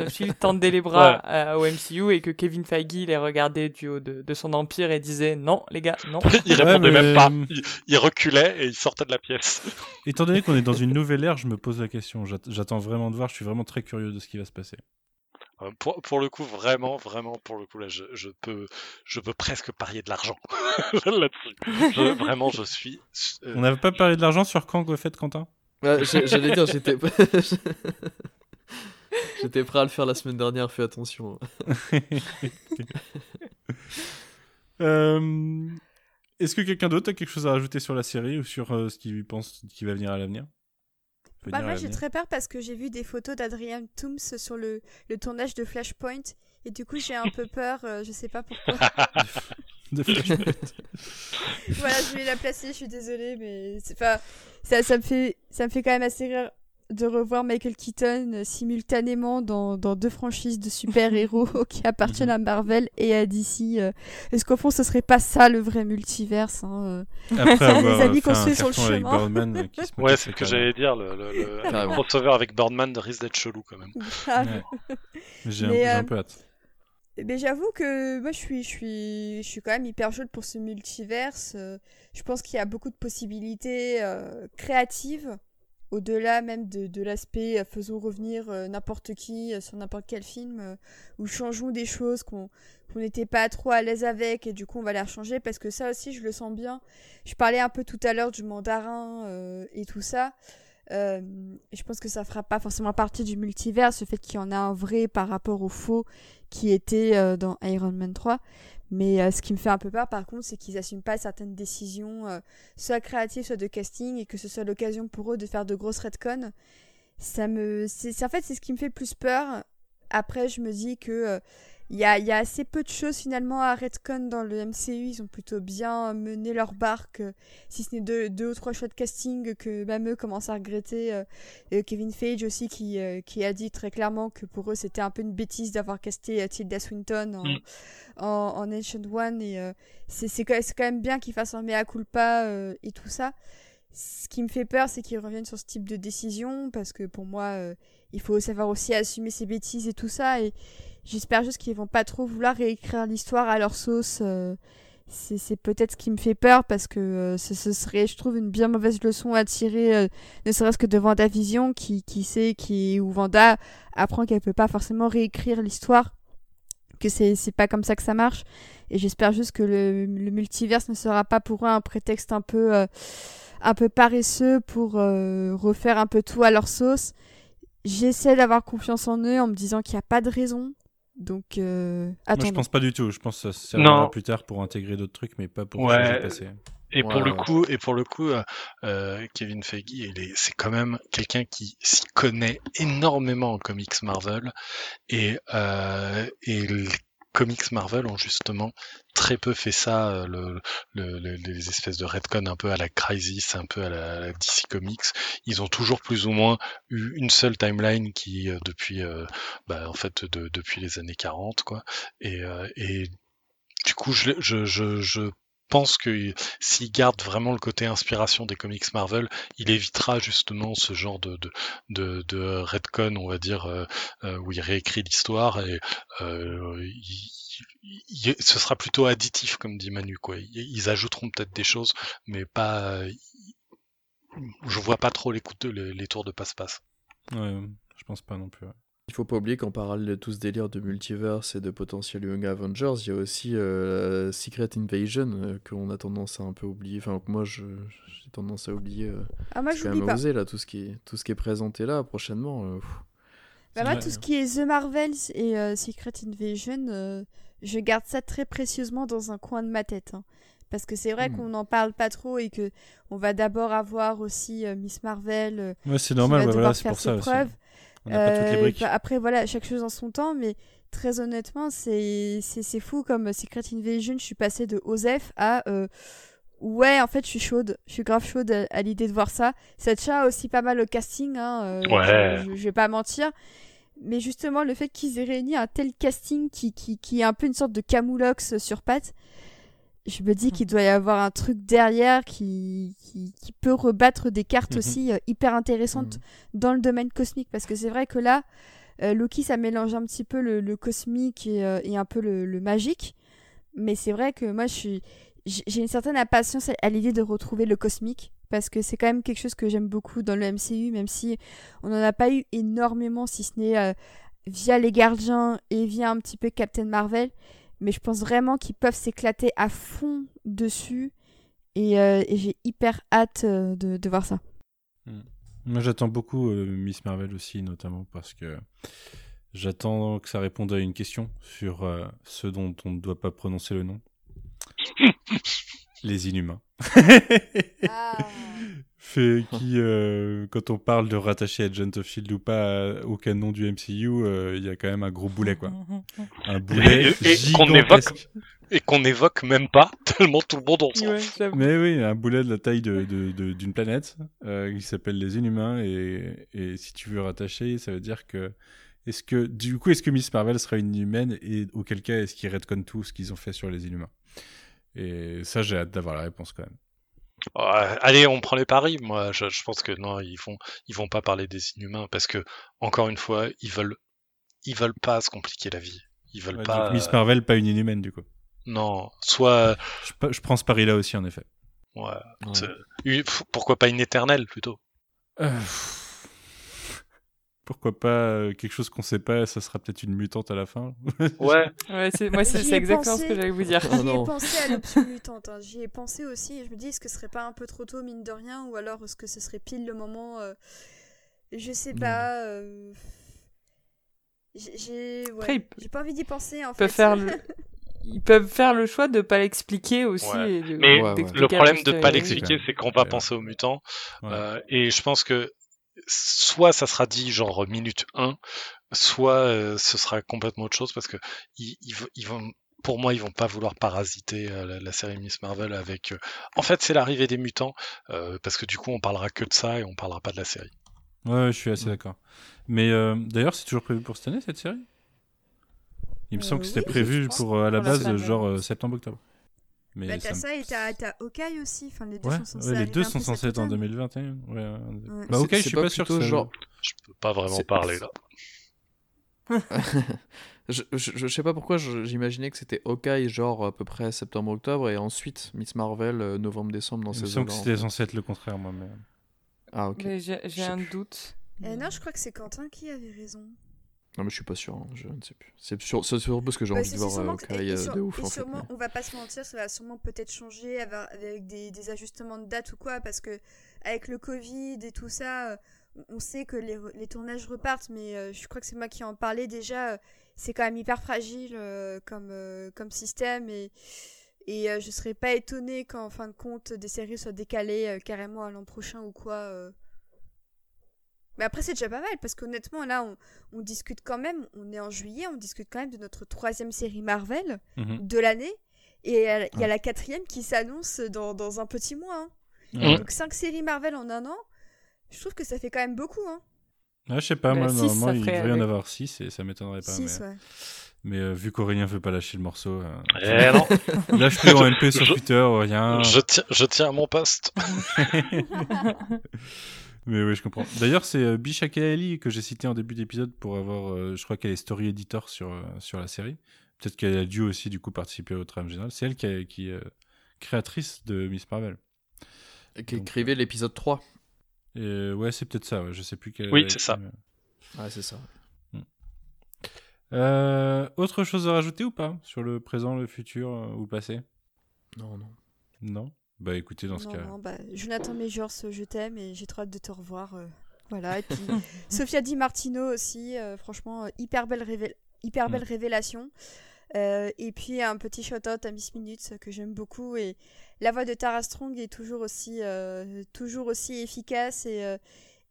euh, [LAUGHS] tendaient les bras euh, au MCU et que Kevin Feige les regardait du haut de, de son empire et disait non les gars non. [LAUGHS] Il Ouais, répondait mais- même pas, il, il reculait et il sortait de la pièce. Étant donné qu'on est dans [LAUGHS] une nouvelle ère, je me pose la question. J'at- J'attends vraiment de voir. Je suis vraiment très curieux de ce qui va se passer. Euh, Pour, pour le coup, vraiment, vraiment, pour le coup là, je, je peux, je peux presque parier de l'argent [LAUGHS] là-dessus. Vraiment, je suis. euh, On n'avait pas parlé de l'argent sur Kang, au fait, Quentin? Ouais, J'allais dire, j'étais. [LAUGHS] [LAUGHS] J'étais prêt à le faire la semaine dernière, fais attention. Euh, Est-ce que quelqu'un d'autre a quelque chose à rajouter sur la série ou sur euh, ce qu'il pense qui va venir à l'avenir? Venir Bah, moi j'ai très peur parce que j'ai vu des photos d'Adrian Toomes sur le, le tournage de Flashpoint et du coup j'ai un peu peur, euh, je sais pas pourquoi. [LAUGHS] De Flashpoint. voilà, je vais la placer, je suis désolée, mais c'est pas. Ça, ça, me fait, ça me fait quand même assez rire de revoir Michael Keaton euh, simultanément dans, dans deux franchises de super-héros [LAUGHS] qui appartiennent à Marvel et à DC. euh. Est-ce qu'au fond, ce serait pas ça le vrai multiverse hein, euh? Après [LAUGHS] Les avoir amis fait un construits sur le chemin. Birdman qui se [LAUGHS] moque Ouais, c'est ce que j'allais dire. Le, le, le, le Ah crossover avec Birdman risque d'être chelou quand même. Ouais. J'ai un, peu hâte. Mais j'avoue que moi je suis, je suis, je suis quand même hyper chaude pour ce multiverse. Je pense qu'il y a beaucoup de possibilités euh, créatives, au-delà même de, de l'aspect euh, faisons revenir euh, n'importe qui euh, sur n'importe quel film, ou changeons des choses qu'on qu'on n'était pas trop à l'aise avec et du coup on va les changer parce que ça aussi je le sens bien. Je parlais un peu tout à l'heure du mandarin et tout ça. Je pense que ça fera pas forcément partie du multiverse, le fait qu'il y en a un vrai par rapport au faux qui était dans Iron Man 3. Mais euh, ce qui me fait un peu peur, par contre, c'est qu'ils n'assument pas certaines décisions, euh, soit créatives, soit de casting, et que ce soit l'occasion pour eux de faire de grosses retcons. Ça me, c'est, en fait, c'est ce qui me fait plus peur. Après, je me dis que euh, il y, a, y a assez peu de choses finalement à retcon dans le MCU. Ils ont plutôt bien mené leur barque, euh, si ce n'est deux, deux ou trois choix de casting que même eux commencent à regretter. euh, Kevin Feige aussi qui, euh, qui a dit très clairement que pour eux c'était un peu une bêtise d'avoir casté euh, Tilda Swinton en, Mm. en, en Ancient One et euh, c'est quand, même bien qu'ils fassent un mea culpa euh, et tout ça. Ce qui me fait peur c'est qu'ils reviennent sur ce type de décision parce que pour moi euh, il faut savoir aussi assumer ses bêtises et tout ça et j'espère juste qu'ils vont pas trop vouloir réécrire l'histoire à leur sauce. euh, c'est peut-être ce qui me fait peur parce que euh, ce, ce serait, je trouve, une bien mauvaise leçon à tirer, euh, ne serait-ce que de Vendavision, qui, qui sait, qui, où Vanda apprend qu'elle peut pas forcément réécrire l'histoire, que c'est pas comme ça que ça marche. Et j'espère juste que le, le multiverse ne sera pas pour eux un prétexte un peu, euh, un peu paresseux pour euh, refaire un peu tout à leur sauce. J'essaie d'avoir confiance en eux en me disant qu'il n'y a pas de raison. Donc, euh, Moi, attendons. je pense pas du tout. Je pense que ça Non. servira plus tard pour intégrer d'autres trucs, mais pas pour Ouais. changer le passé. Et Ouais, pour le coup, et pour le coup, euh, euh, Kevin Feige, il est, c'est quand même quelqu'un qui s'y connaît énormément en comics Marvel et euh, et comics Marvel ont justement très peu fait ça, euh, le, le- le- les espèces de retcon un peu à la Crisis, un peu à la, à la DC Comics. Ils ont toujours plus ou moins eu une seule timeline qui euh, depuis, euh, bah, en fait, de- depuis les années 40, quoi. Et, euh, et du coup, je, je, je, je pense que s'il garde vraiment le côté inspiration des comics Marvel, il évitera justement ce genre de, redcon, on va dire, euh, euh, où il réécrit l'histoire et euh, ce sera plutôt additif, comme dit Manu. Quoi. Ils, ajouteront peut-être des choses, mais pas. Je vois pas trop les, coups les, tours de passe-passe. Ouais, je pense pas non plus. Il faut pas oublier qu'en parallèle de tout ce délire de multiverse et de potentiel Young Avengers, il y a aussi euh, Secret Invasion euh, qu'on a tendance à un peu oublier. Enfin, moi, je- j'ai tendance à oublier. euh, Ah, moi, même pas. osé, là, tout ce, qui est, tout ce qui est présenté là prochainement. euh. Bah, moi, tout ce qui est The Marvels et euh, Secret Invasion, euh, je garde ça très précieusement dans un coin de ma tête. hein. Parce que c'est vrai Hmm. qu'on n'en parle pas trop et que on va d'abord avoir aussi euh, Miss Marvel euh, Ouais, c'est qui normal, va ouais, devoir voilà, c'est faire pour ses ça aussi. Preuves. On n'a pas toutes les Euh, briques. bah, après, voilà, chaque chose en son temps, mais très honnêtement, c'est fou comme Secret Invasion. Je suis passée de Osef à. euh, ouais, en fait, je suis chaude. Je suis grave chaude à, à l'idée de voir ça. Cette chat a aussi pas mal le casting, hein, euh, Ouais. je, je- je vais pas mentir. Mais justement, le fait qu'ils aient réuni un tel casting qui, qui, qui est un peu une sorte de camoulox sur pattes, je me dis qu'il doit y avoir un truc derrière qui, qui, qui peut rebattre des cartes Mhm. aussi euh, hyper intéressantes Mhm. dans le domaine cosmique. Parce que c'est vrai que là, euh, Loki, ça mélange un petit peu le, le cosmique et, euh, et un peu le, le magique. Mais c'est vrai que moi, j'ai une certaine impatience à- à l'idée de retrouver le cosmique. Parce que c'est quand même quelque chose que j'aime beaucoup dans le MCU, même si on n'en a pas eu énormément, si ce n'est via les gardiens et via un petit peu Captain Marvel. Mais je pense vraiment qu'ils peuvent s'éclater à fond dessus. Et, euh, et j'ai hyper hâte euh, de, de voir ça. Moi, j'attends beaucoup euh, Miss Marvel aussi, notamment parce que j'attends que ça réponde à une question sur euh, ceux dont on ne doit pas prononcer le nom. [LAUGHS] Les Inhumains. [LAUGHS] Fait qui, euh, quand on parle de rattacher Agent of Shield ou pas euh, au canon du MCU, euh, il y a quand même un gros boulet, quoi. Un boulet Et- et qu'on gigantesque. Et qu'on évoque même pas, [LAUGHS] tellement tout le monde en Ouais. Mais oui, un boulet de la taille de- de- de- d'une planète euh, qui s'appelle les Inhumains. Et, et si tu veux rattacher, ça veut dire que. Est-ce que du coup, est-ce que Miss Marvel sera une humaine et auquel cas est-ce qu'ils retconnent tout ce qu'ils ont fait sur les Inhumains? Et ça, j'ai hâte d'avoir la réponse quand même. Allez, on prend les paris. Moi, je, je pense que non, ils vont, ils vont pas parler des inhumains parce que, encore une fois, ils veulent, ils veulent pas se compliquer la vie. Ils veulent Ouais, pas. donc Miss Marvel, pas une inhumaine du coup. non, soit, Je, prends ce pari-là aussi en effet. ouais, Ouais. c'est- une- pourquoi pas une éternelle plutôt? Euh, Pourquoi pas euh, quelque chose qu'on sait pas, ça sera peut-être une mutante à la fin. [LAUGHS] Ouais, Ouais, c'est, moi, c'est, exactement pensé. ce que j'allais vous dire. Oh J'y ai non. pensé à l'option mutante, hein. j'y ai pensé aussi et je me dis est-ce que ce serait pas un peu trop tôt mine de rien ou alors est-ce que ce serait pile le moment euh, Je sais Non. pas. euh, J'ai j'ai- ouais. Après, ils j'ai pas envie d'y penser en Ils peuvent fait. faire le... [LAUGHS] Ils peuvent faire le choix de pas l'expliquer aussi. Ouais. et de- Mais Ouais, ouais. d'expliquer le problème de posteriori. pas l'expliquer, c'est qu'on va Ouais. penser aux mutants. Ouais. Euh, et je pense que soit ça sera dit genre minute 1, soit euh, ce sera complètement autre chose parce que ils, ils v- ils vont, pour moi, ils vont pas vouloir parasiter euh, la, la série Miss Marvel avec. euh, En fait, c'est l'arrivée des mutants euh, parce que du coup, on parlera que de ça et on parlera pas de la série. Ouais, je suis assez Ouais. d'accord. Mais euh, d'ailleurs, c'est toujours prévu pour cette année cette série? Il me semble que c'était oui, prévu pour euh, à la base genre euh, septembre-octobre. Mais Bah, ça t'as me- ça et t'as Hawkeye aussi. Enfin, les deux Ouais, sont censés ouais, les deux sont censés être en automne. 2021. Ouais. Bah, ok, C'est- je suis pas pas sûr que genre- Je peux pas vraiment parler là. [LAUGHS] je, je, je sais pas pourquoi j'imaginais que c'était Hawkeye genre à peu près septembre-octobre et ensuite Miss Marvel euh, novembre-décembre dans Il me ces semble que eaux-là, en c'était fait. censé être le contraire, moi. Mais... Ah ok. J'ai, un plus. doute. Euh, non, je crois que c'est Quentin qui avait raison. Non mais je suis pas sûr, hein, je ne sais plus. C'est sur, surtout parce que j'ai Bah, envie de voir euh, et euh, sur- de ouf et en fait. sûrement, mais- on va pas se mentir, ça va sûrement peut-être changer avec, des, des ajustements de date ou quoi, parce que avec le Covid et tout ça, euh, on- sait que les, tournages repartent, mais euh, je crois que c'est moi qui en parlais déjà. c'est quand même hyper fragile comme, comme système et, et euh, je serais pas étonnée qu'en fin de compte des séries soient décalées euh, carrément à l'an prochain ou quoi. euh. Mais après, c'est déjà pas mal parce qu'honnêtement, là, on, on discute quand même, on est en juillet, on discute quand même de notre troisième série Marvel Mhm. de l'année. Et il y a- y la quatrième qui s'annonce dans, dans un petit mois. hein. Donc cinq séries Marvel en un an, je trouve que ça fait quand même beaucoup. Hein. Ouais, je sais pas, Bah, moi, six, normalement, il devrait y en avoir 6 et ça m'étonnerait pas. Six, mais... ouais. Mais euh, vu qu'Aurélien veut pas lâcher le morceau, euh, Eh non, [LAUGHS] lâche plus en MP sur Je- Twitter, rien. je tiens, je tiens à mon poste. [LAUGHS] [LAUGHS] Mais oui, je comprends. D'ailleurs, c'est euh, Bisha Kaeli que j'ai cité en début d'épisode pour avoir, euh, je crois qu'elle est story editor sur, euh, sur la série. Peut-être qu'elle a dû aussi du coup participer au trame général. C'est elle qui, est- qui est euh, créatrice de Miss Marvel. Qui écrivait l'épisode 3. Et, euh, ouais, c'est peut-être ça. Ouais. Je sais plus quelle. Oui, c'est ça. Ouais, c'est ça. Euh, autre chose à rajouter ou pas sur le présent, le futur euh, ou le passé? Non, non. Non? Bah écoutez, dans ce Non, cas. non, bah, Jonathan Majors, je t'aime et j'ai trop hâte de te revoir. euh, voilà, et puis [LAUGHS] Sofia Di Martino aussi, euh, franchement, euh, hyper belle, révé- hyper belle Mm. révélation. Euh, et puis un petit shout-out à Miss Minutes que j'aime beaucoup. Et la voix de Tara Strong est toujours aussi, euh, toujours aussi efficace. Et, euh,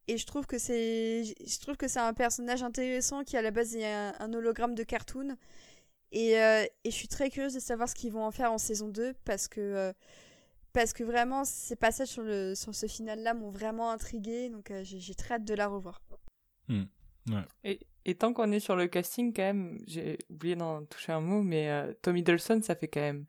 et je trouve que c'est je trouve que c'est un personnage intéressant qui à la base est un, un hologramme de cartoon. Et, euh, et je suis très curieuse de savoir ce qu'ils vont en faire en saison 2 parce que, euh, parce que vraiment ces passages sur, le, sur ce final-là m'ont vraiment intriguée. Donc euh, j'ai très hâte de la revoir. Et, et tant qu'on est sur le casting, quand même, j'ai oublié d'en toucher un mot, mais euh, Tommy Hiddleston, ça fait quand même,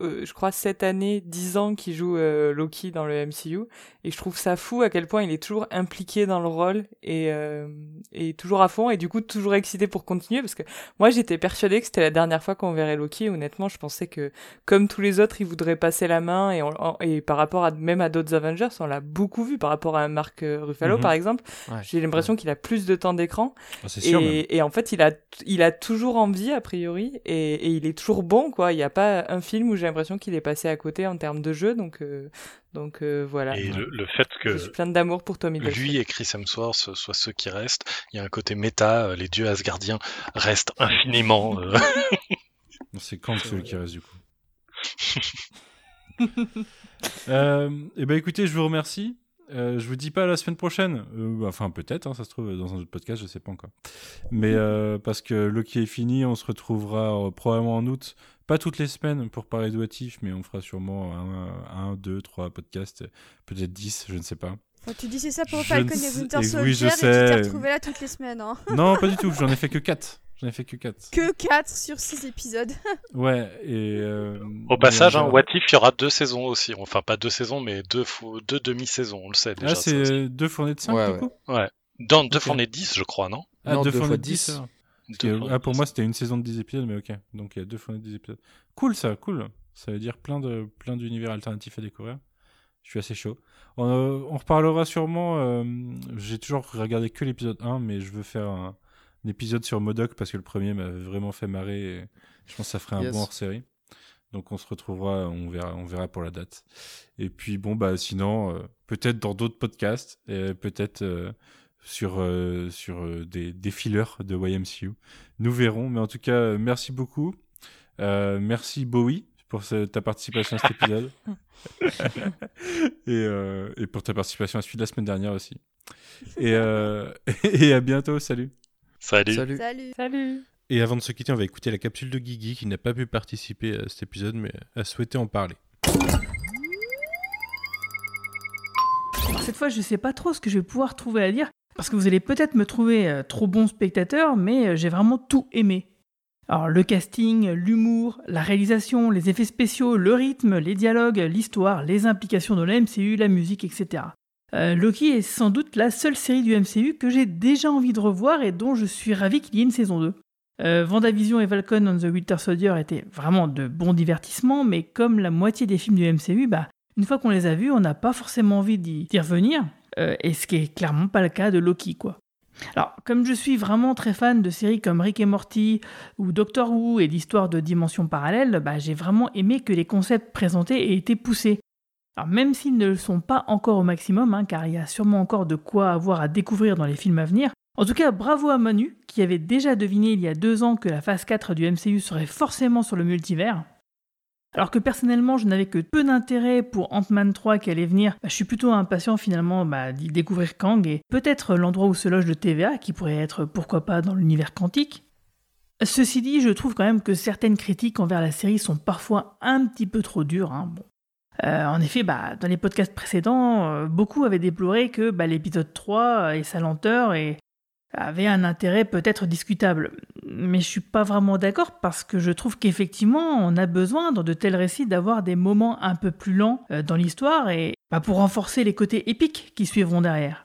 euh, je crois, 7 années, 10 ans qu'il joue euh, Loki dans le MCU. Et je trouve ça fou à quel point il est toujours impliqué dans le rôle et, euh, et toujours à fond et du coup toujours excité pour continuer parce que moi j'étais persuadée que c'était la dernière fois qu'on verrait Loki. Et honnêtement, je pensais que comme tous les autres, il voudrait passer la main et, on- et par rapport à même à d'autres Avengers, on l'a beaucoup vu par rapport à Mark euh, Ruffalo Mhm. par exemple. Ouais. J'ai l'impression qu'il a plus de temps d'écran c'est sûr. même. et, et en fait, il a, il a toujours envie, a priori, et, et il est toujours bon, quoi. Il n'y a pas un film où j'ai l'impression qu'il est passé à côté en termes de jeu, donc, euh, donc euh, voilà. Et le, le fait Je que suis plein d'amour pour Tommy Hiddleston. lui et Chris Hemsworth soient ceux qui restent, il y a un côté méta, euh, les dieux asgardiens restent infiniment. euh, [LAUGHS] C'est Kang celui qui reste du coup. [LAUGHS] et ben écoutez, je vous remercie. Euh, je vous dis pas la semaine prochaine. Euh, enfin peut-être, hein, ça se trouve dans un autre podcast, je sais pas encore. Mais euh, parce que Loki est fini, on se retrouvera euh, probablement en août. Pas toutes les semaines pour parler de What If, mais on fera sûrement un, un, deux, trois podcasts, peut-être dix, je ne sais pas. Enfin, tu disais ça pour Je Falcon et sais- Winter Soldier oui, je et tu sais. t'es retrouvé là toutes les semaines. Hein. Non, pas du [LAUGHS] tout. J'en ai fait que quatre. J'en ai fait que quatre. Que 4 sur 6 épisodes. [LAUGHS] Ouais. Et euh, Au passage, mais, hein, euh, What If, il y aura deux saisons aussi. Enfin, pas deux saisons, mais deux, fou- deux demi-saisons, on le sait déjà. Ah, c'est euh, deux fournées de 5 Ouais, du ouais. coup? Ouais. Dans deux Ok. fournées de 10, je crois, non? Ah, Non, deux, deux fournées fois de 10. 10. alors. Parce Deux fournées ah, pour 10. moi, c'était une saison de 10 épisodes, mais ok. Donc il y a deux fournées de 10 épisodes. Cool ça, cool. Ça veut dire plein de plein d'univers alternatifs à découvrir. Je suis assez chaud. On, euh, on reparlera sûrement. euh, J'ai toujours regardé que l'épisode 1, mais je veux faire un, un épisode sur Modoc parce que le premier m'a vraiment fait marrer. Et je pense que ça ferait un Yes. bon hors série. Donc on se retrouvera, on verra, on verra pour la date. Et puis bon bah sinon euh, peut-être dans d'autres podcasts, peut-être euh, sur euh, sur des des fillers de YMCU. Nous verrons. Mais en tout cas merci beaucoup. Merci Bowie pour ce- ta participation à cet épisode [LAUGHS] et, et pour ta participation à celui de la semaine dernière aussi. Et, [LAUGHS] et à bientôt, salut. Salut. Salut. Salut. Salut Et avant de se quitter, on va écouter la capsule de Guigui qui n'a pas pu participer à cet épisode mais a souhaité en parler. Cette fois, je sais pas trop ce que je vais pouvoir trouver à dire, parce que vous allez peut-être me trouver euh, trop bon spectateur, mais euh, j'ai vraiment tout aimé. Alors, le casting, l'humour, la réalisation, les effets spéciaux, le rythme, les dialogues, l'histoire, les implications de la MCU, la musique, etc. Euh, Loki est sans doute la seule série du MCU que j'ai déjà envie de revoir et dont je suis ravi qu'il y ait une saison 2. Euh, Vendavision et Falcon on the Winter Soldier étaient vraiment de bons divertissements, mais comme la moitié des films du MCU, bah, une fois qu'on les a vus, on n'a pas forcément envie d'y revenir, euh, et ce qui est clairement pas le cas de Loki, quoi. Alors, comme je suis vraiment très fan de séries comme Rick et Morty ou Doctor Who et d'histoires de dimensions parallèles, bah, j'ai vraiment aimé que les concepts présentés aient été poussés. Même s'ils ne le sont pas encore au maximum, hein, car il y a sûrement encore de quoi avoir à découvrir dans les films à venir, en tout cas, bravo à Manu, qui avait déjà deviné il y a deux ans que la phase 4 du MCU serait forcément sur le multivers. Alors que personnellement, je n'avais que peu d'intérêt pour Ant-Man 3 qui allait venir, bah, je suis plutôt impatient finalement bah, d'y découvrir Kang et peut-être l'endroit où se loge le TVA, qui pourrait être pourquoi pas dans l'univers quantique. Ceci dit, je trouve quand même que certaines critiques envers la série sont parfois un petit peu trop dures. hein. Euh, en effet, bah, dans les podcasts précédents, euh, beaucoup avaient déploré que bah, l'épisode 3 et sa lenteur et un intérêt peut-être discutable. mais je suis pas vraiment d'accord parce que je trouve qu'effectivement, on a besoin dans de tels récits d'avoir des moments un peu plus lents euh, dans l'histoire et bah, pour renforcer les côtés épiques qui suivront derrière.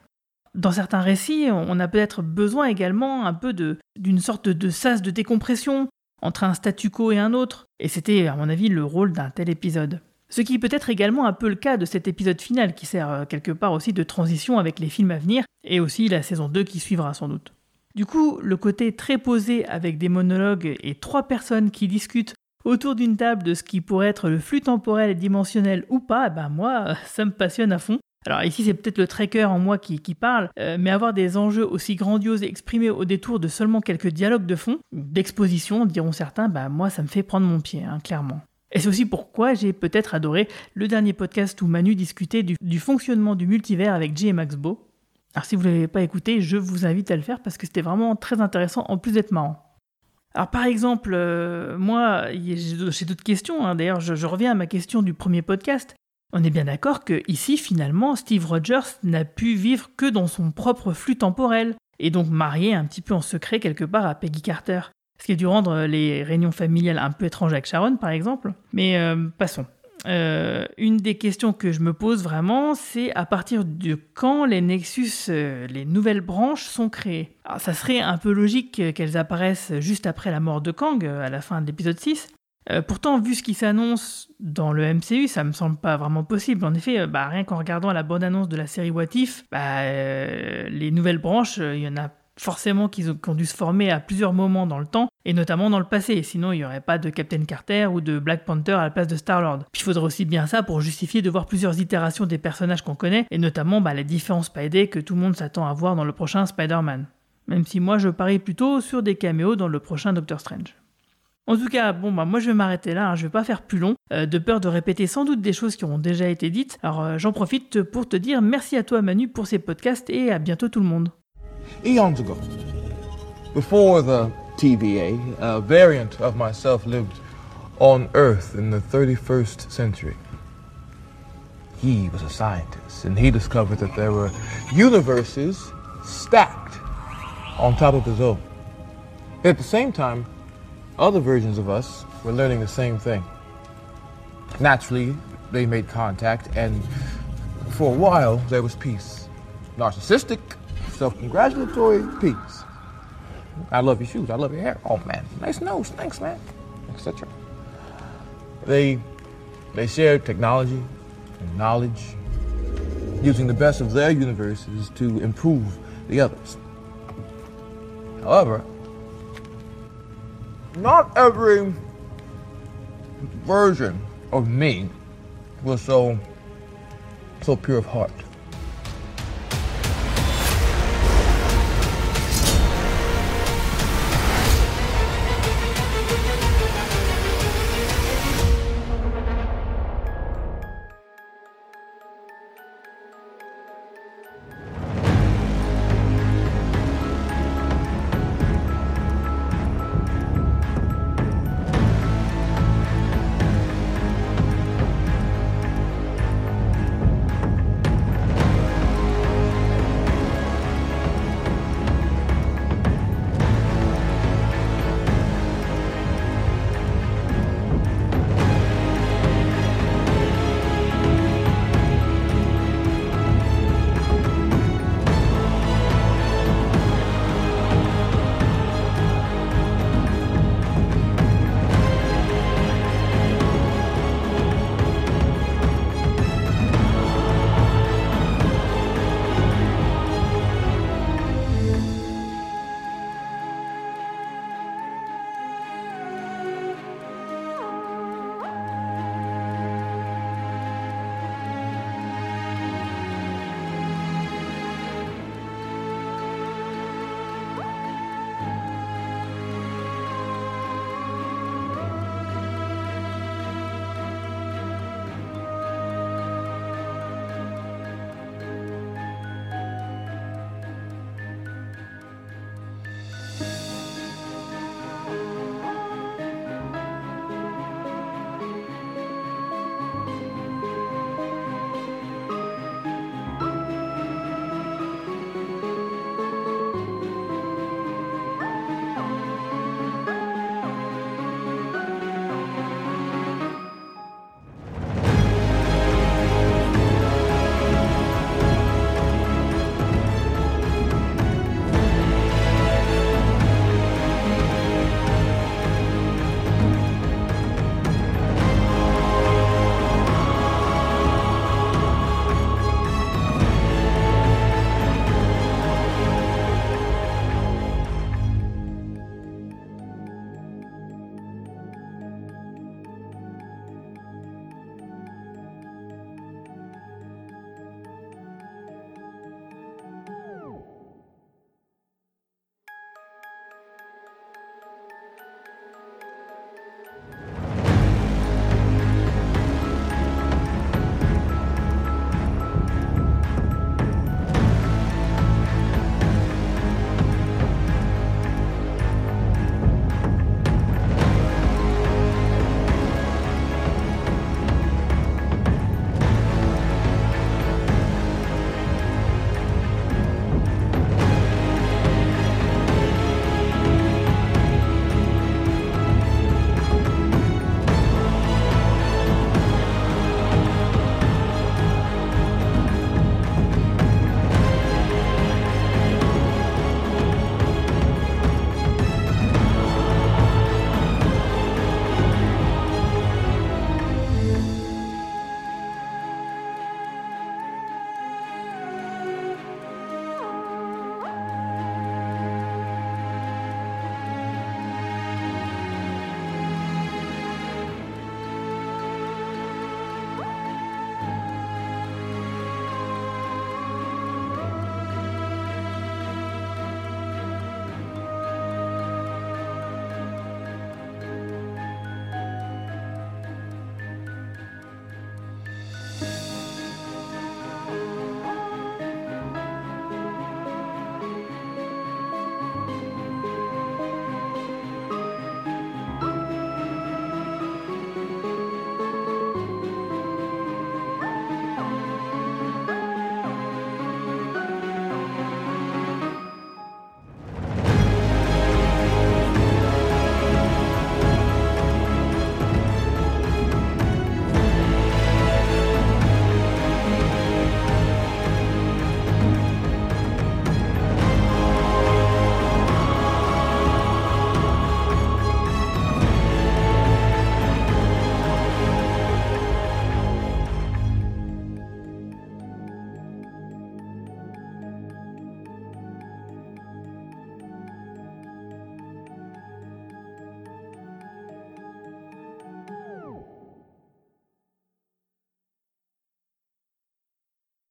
Dans certains récits, on a peut-être besoin également un peu d'une sorte de sas de décompression entre un statu quo et un autre, et c'était à mon avis le rôle d'un tel épisode. Ce qui peut être également un peu le cas de cet épisode final qui sert euh, quelque part aussi de transition avec les films à venir et aussi la saison 2 qui suivra sans doute. Du coup, le côté très posé avec des monologues et trois personnes qui discutent autour d'une table de ce qui pourrait être le flux temporel et dimensionnel ou pas, ben moi, [LAUGHS] ça me passionne à fond. Alors ici, c'est peut-être le tracker en moi qui, parle, euh, mais avoir des enjeux aussi grandioses exprimés au détour de seulement quelques dialogues de fond, d'exposition, diront certains, bah moi, ça me fait prendre mon pied, hein, clairement. Et c'est aussi pourquoi j'ai peut-être adoré le dernier podcast où Manu discutait du, fonctionnement du multivers avec et Max Beau. Alors si vous ne l'avez pas écouté, je vous invite à le faire parce que c'était vraiment très intéressant en plus d'être marrant. Alors par exemple, euh, moi, j'ai d'autres questions. Hein. D'ailleurs, je, reviens à ma question du premier podcast. On est bien d'accord que ici, finalement, Steve Rogers n'a pu vivre que dans son propre flux temporel, et donc marié un petit peu en secret quelque part à Peggy Carter. Ce qui a dû rendre les réunions familiales un peu étranges avec Sharon, par exemple. Mais euh, passons. Euh, une des questions que je me pose vraiment, c'est à partir de quand les Nexus, euh, les nouvelles branches sont créées? Alors, ça serait un peu logique qu'elles apparaissent juste après la mort de Kang, à la fin de l'épisode 6. pourtant, vu ce qui s'annonce dans le MCU, ça me semble pas vraiment possible. En effet, bah, rien qu'en regardant la bande-annonce de la série What If, bah, les nouvelles branches, il y en a forcément qu'ils ont, dû se former à plusieurs moments dans le temps, et notamment dans le passé, sinon il n'y aurait pas de Captain Carter ou de Black Panther à la place de Star-Lord. Puis il faudrait aussi bien ça pour justifier de voir plusieurs itérations des personnages qu'on connaît, et notamment bah, les différents Spidey que tout le monde s'attend à voir dans le prochain Spider-Man. Même si moi je parie plutôt sur des caméos dans le prochain Doctor Strange. En tout cas, bon bah moi je vais m'arrêter là, hein, je vais pas faire plus long, euh, de peur de répéter sans doute des choses qui ont déjà été dites. Alors euh, j'en profite pour te dire merci à toi Manu pour ces podcasts et à bientôt tout le monde. Eons ago. Before the TVA, a variant of myself lived on Earth in the 31st century. He was a scientist, and he discovered that there were universes stacked on top of his own. At the same time, other versions of us were learning the same thing. Naturally, they made contact, and for a while, there was peace. Narcissistic self-congratulatory peace. I love your shoes. I love your hair. Oh man, nice nose. Thanks, man. Etc. They they share technology and knowledge, using the best of their universes to improve the others. However, not every version of me was so so pure of heart.